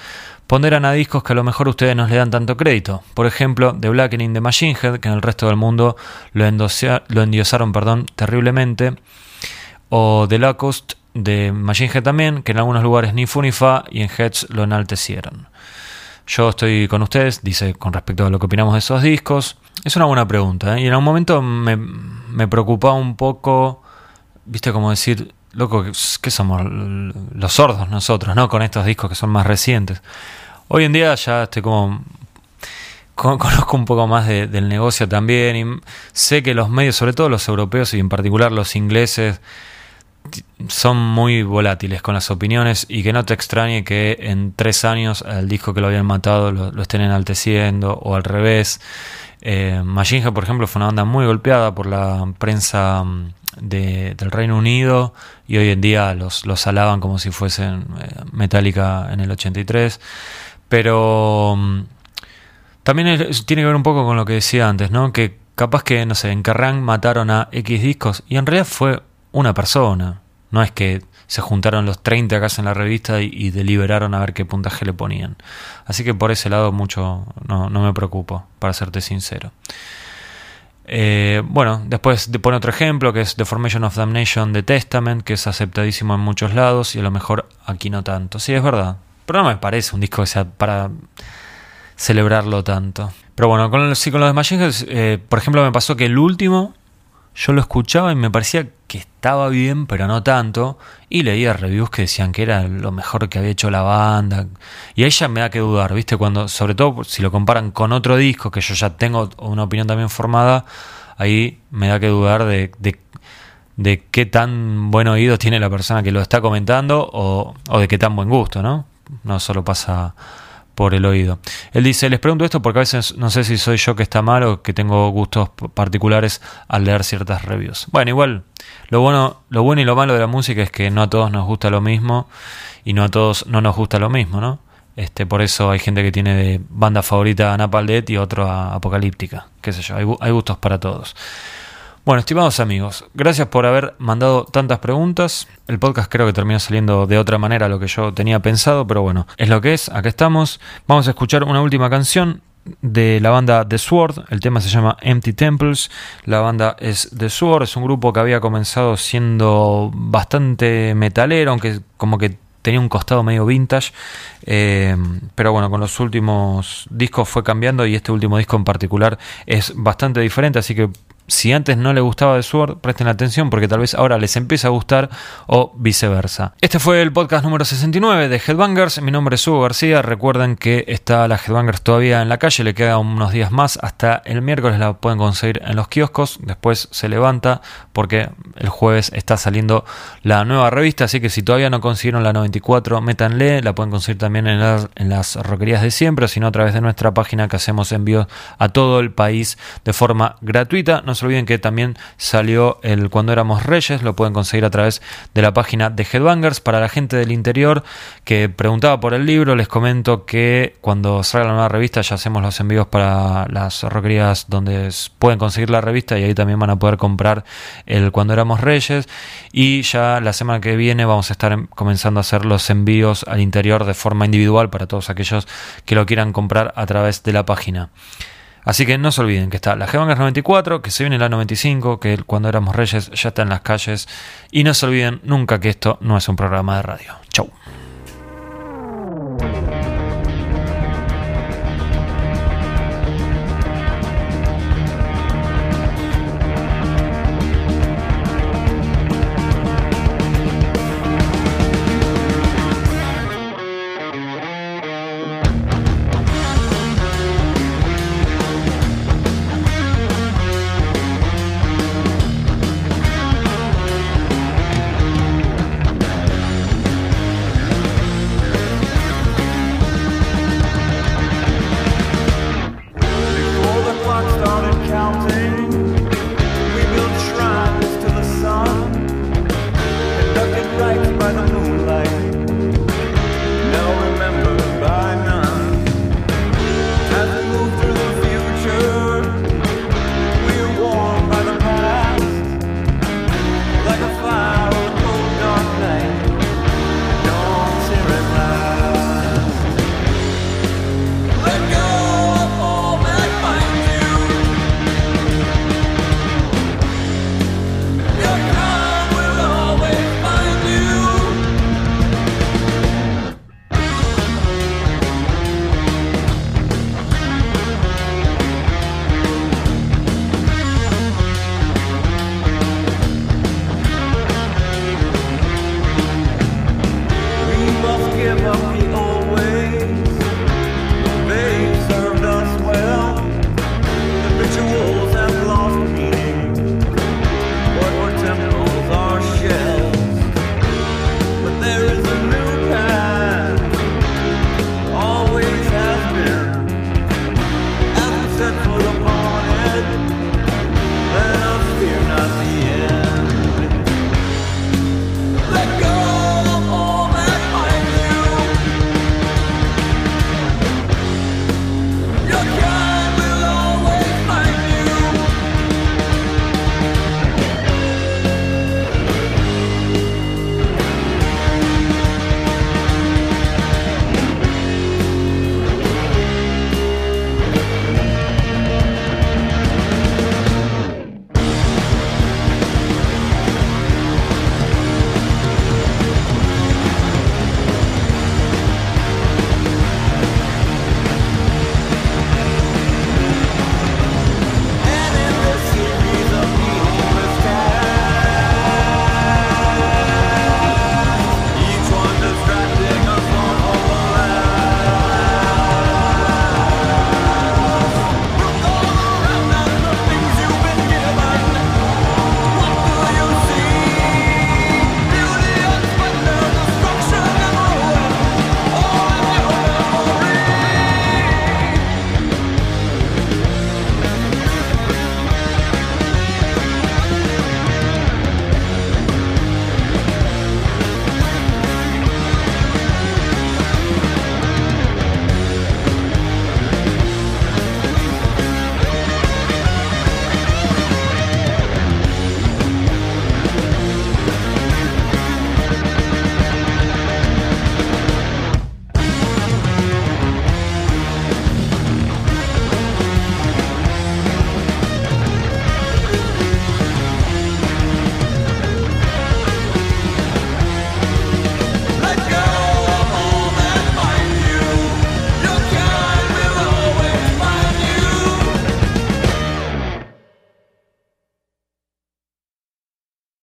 ponderan a discos que a lo mejor ustedes no le dan tanto crédito. Por ejemplo, The Blackening de Machine Head, que en el resto del mundo lo, lo endiosaron perdón, terriblemente. O The Locust de Machine Head también, que en algunos lugares ni fu ni fa y en Heads lo enaltecieron. Yo estoy con ustedes, dice, con respecto a lo que opinamos de esos discos. Es una buena pregunta, ¿eh? Y en algún momento me, me preocupaba un poco, viste, como decir, loco, ¿qué somos? Los sordos nosotros, ¿no? Con estos discos que son más recientes. Hoy en día ya estoy como... con- Conozco un poco más de- del negocio también y sé que los medios, sobre todo los europeos y en particular los ingleses, son muy volátiles con las opiniones y que no te extrañe que en tres años al disco que lo habían matado lo, estén enalteciendo o al revés. Eh, por ejemplo, fue una banda muy golpeada por la prensa mm, de- del Reino Unido y hoy en día los, los alaban como si fuesen eh, Metallica en el 83. Pero mm, también tiene que ver un poco con lo que decía antes, ¿no? Que capaz que, no sé, en Kerrang mataron a X discos y en realidad fue una persona. No es que se juntaron los 30 acá en la revista y, deliberaron a ver qué puntaje le ponían. Así que por ese lado mucho no, me preocupo, para serte sincero. Eh, bueno, después pone otro ejemplo que es The Formation of Damnation de Testament, que es aceptadísimo en muchos lados y a lo mejor aquí no tanto. Sí, es verdad. Pero no me parece un disco que sea para celebrarlo tanto. Pero bueno, con, sí, con los de Machine eh, por ejemplo, me pasó que el último yo lo escuchaba y me parecía que estaba bien, pero no tanto. Y leía reviews que decían que era lo mejor que había hecho la banda. Y ahí ya me da que dudar, ¿viste? Cuando, sobre todo si lo comparan con otro disco, que yo ya tengo una opinión también formada, ahí me da que dudar de, de, de qué tan buen oído tiene la persona que lo está comentando o, o de qué tan buen gusto, ¿no? No solo pasa por el oído. Él dice, les pregunto esto porque a veces no sé si soy yo que está mal o que tengo gustos particulares al leer ciertas reviews. Bueno, igual, lo bueno, lo bueno y lo malo de la música es que no a todos nos gusta lo mismo y no a todos no nos gusta lo mismo, ¿no? Este, por eso hay gente que tiene de banda favorita a Napalm Death y otro a Apocalíptica, qué sé yo, hay gustos para todos. Bueno, estimados amigos, gracias por haber mandado tantas preguntas. El podcast creo que terminó saliendo de otra manera a lo que yo tenía pensado, pero bueno, es lo que es, acá estamos. Vamos a escuchar una última canción de la banda The Sword, el tema se llama Empty Temples, la banda es The Sword, es un grupo que había comenzado siendo bastante metalero, aunque como que tenía un costado medio vintage, eh, pero bueno, con los últimos discos fue cambiando y este último disco en particular es bastante diferente, así que si antes no le gustaba The Sword, presten atención porque tal vez ahora les empiece a gustar o viceversa. Este fue el podcast número 69 de Headbangers. Mi nombre es Hugo García. Recuerden que está la Headbangers todavía en la calle, le quedan unos días más. Hasta el miércoles la pueden conseguir en los kioscos. Después se levanta porque el jueves está saliendo la nueva revista. Así que si todavía no consiguieron la 94, métanle. La pueden conseguir también en las, en roquerías de siempre, o si no a través de nuestra página que hacemos envíos a todo el país de forma gratuita. Se olviden que también salió el Cuando éramos reyes, lo pueden conseguir a través de la página de Headbangers. Para la gente del interior que preguntaba por el libro, les comento que cuando salga la nueva revista ya hacemos los envíos para las roquerías donde pueden conseguir la revista y ahí también van a poder comprar el Cuando éramos reyes. Y ya la semana que viene vamos a estar comenzando a hacer los envíos al interior de forma individual para todos aquellos que lo quieran comprar a través de la página. Así que no se olviden que está la G-Bangers 94, que se viene la 95, que cuando éramos reyes ya está en las calles. Y no se olviden nunca que esto no es un programa de radio. Chau.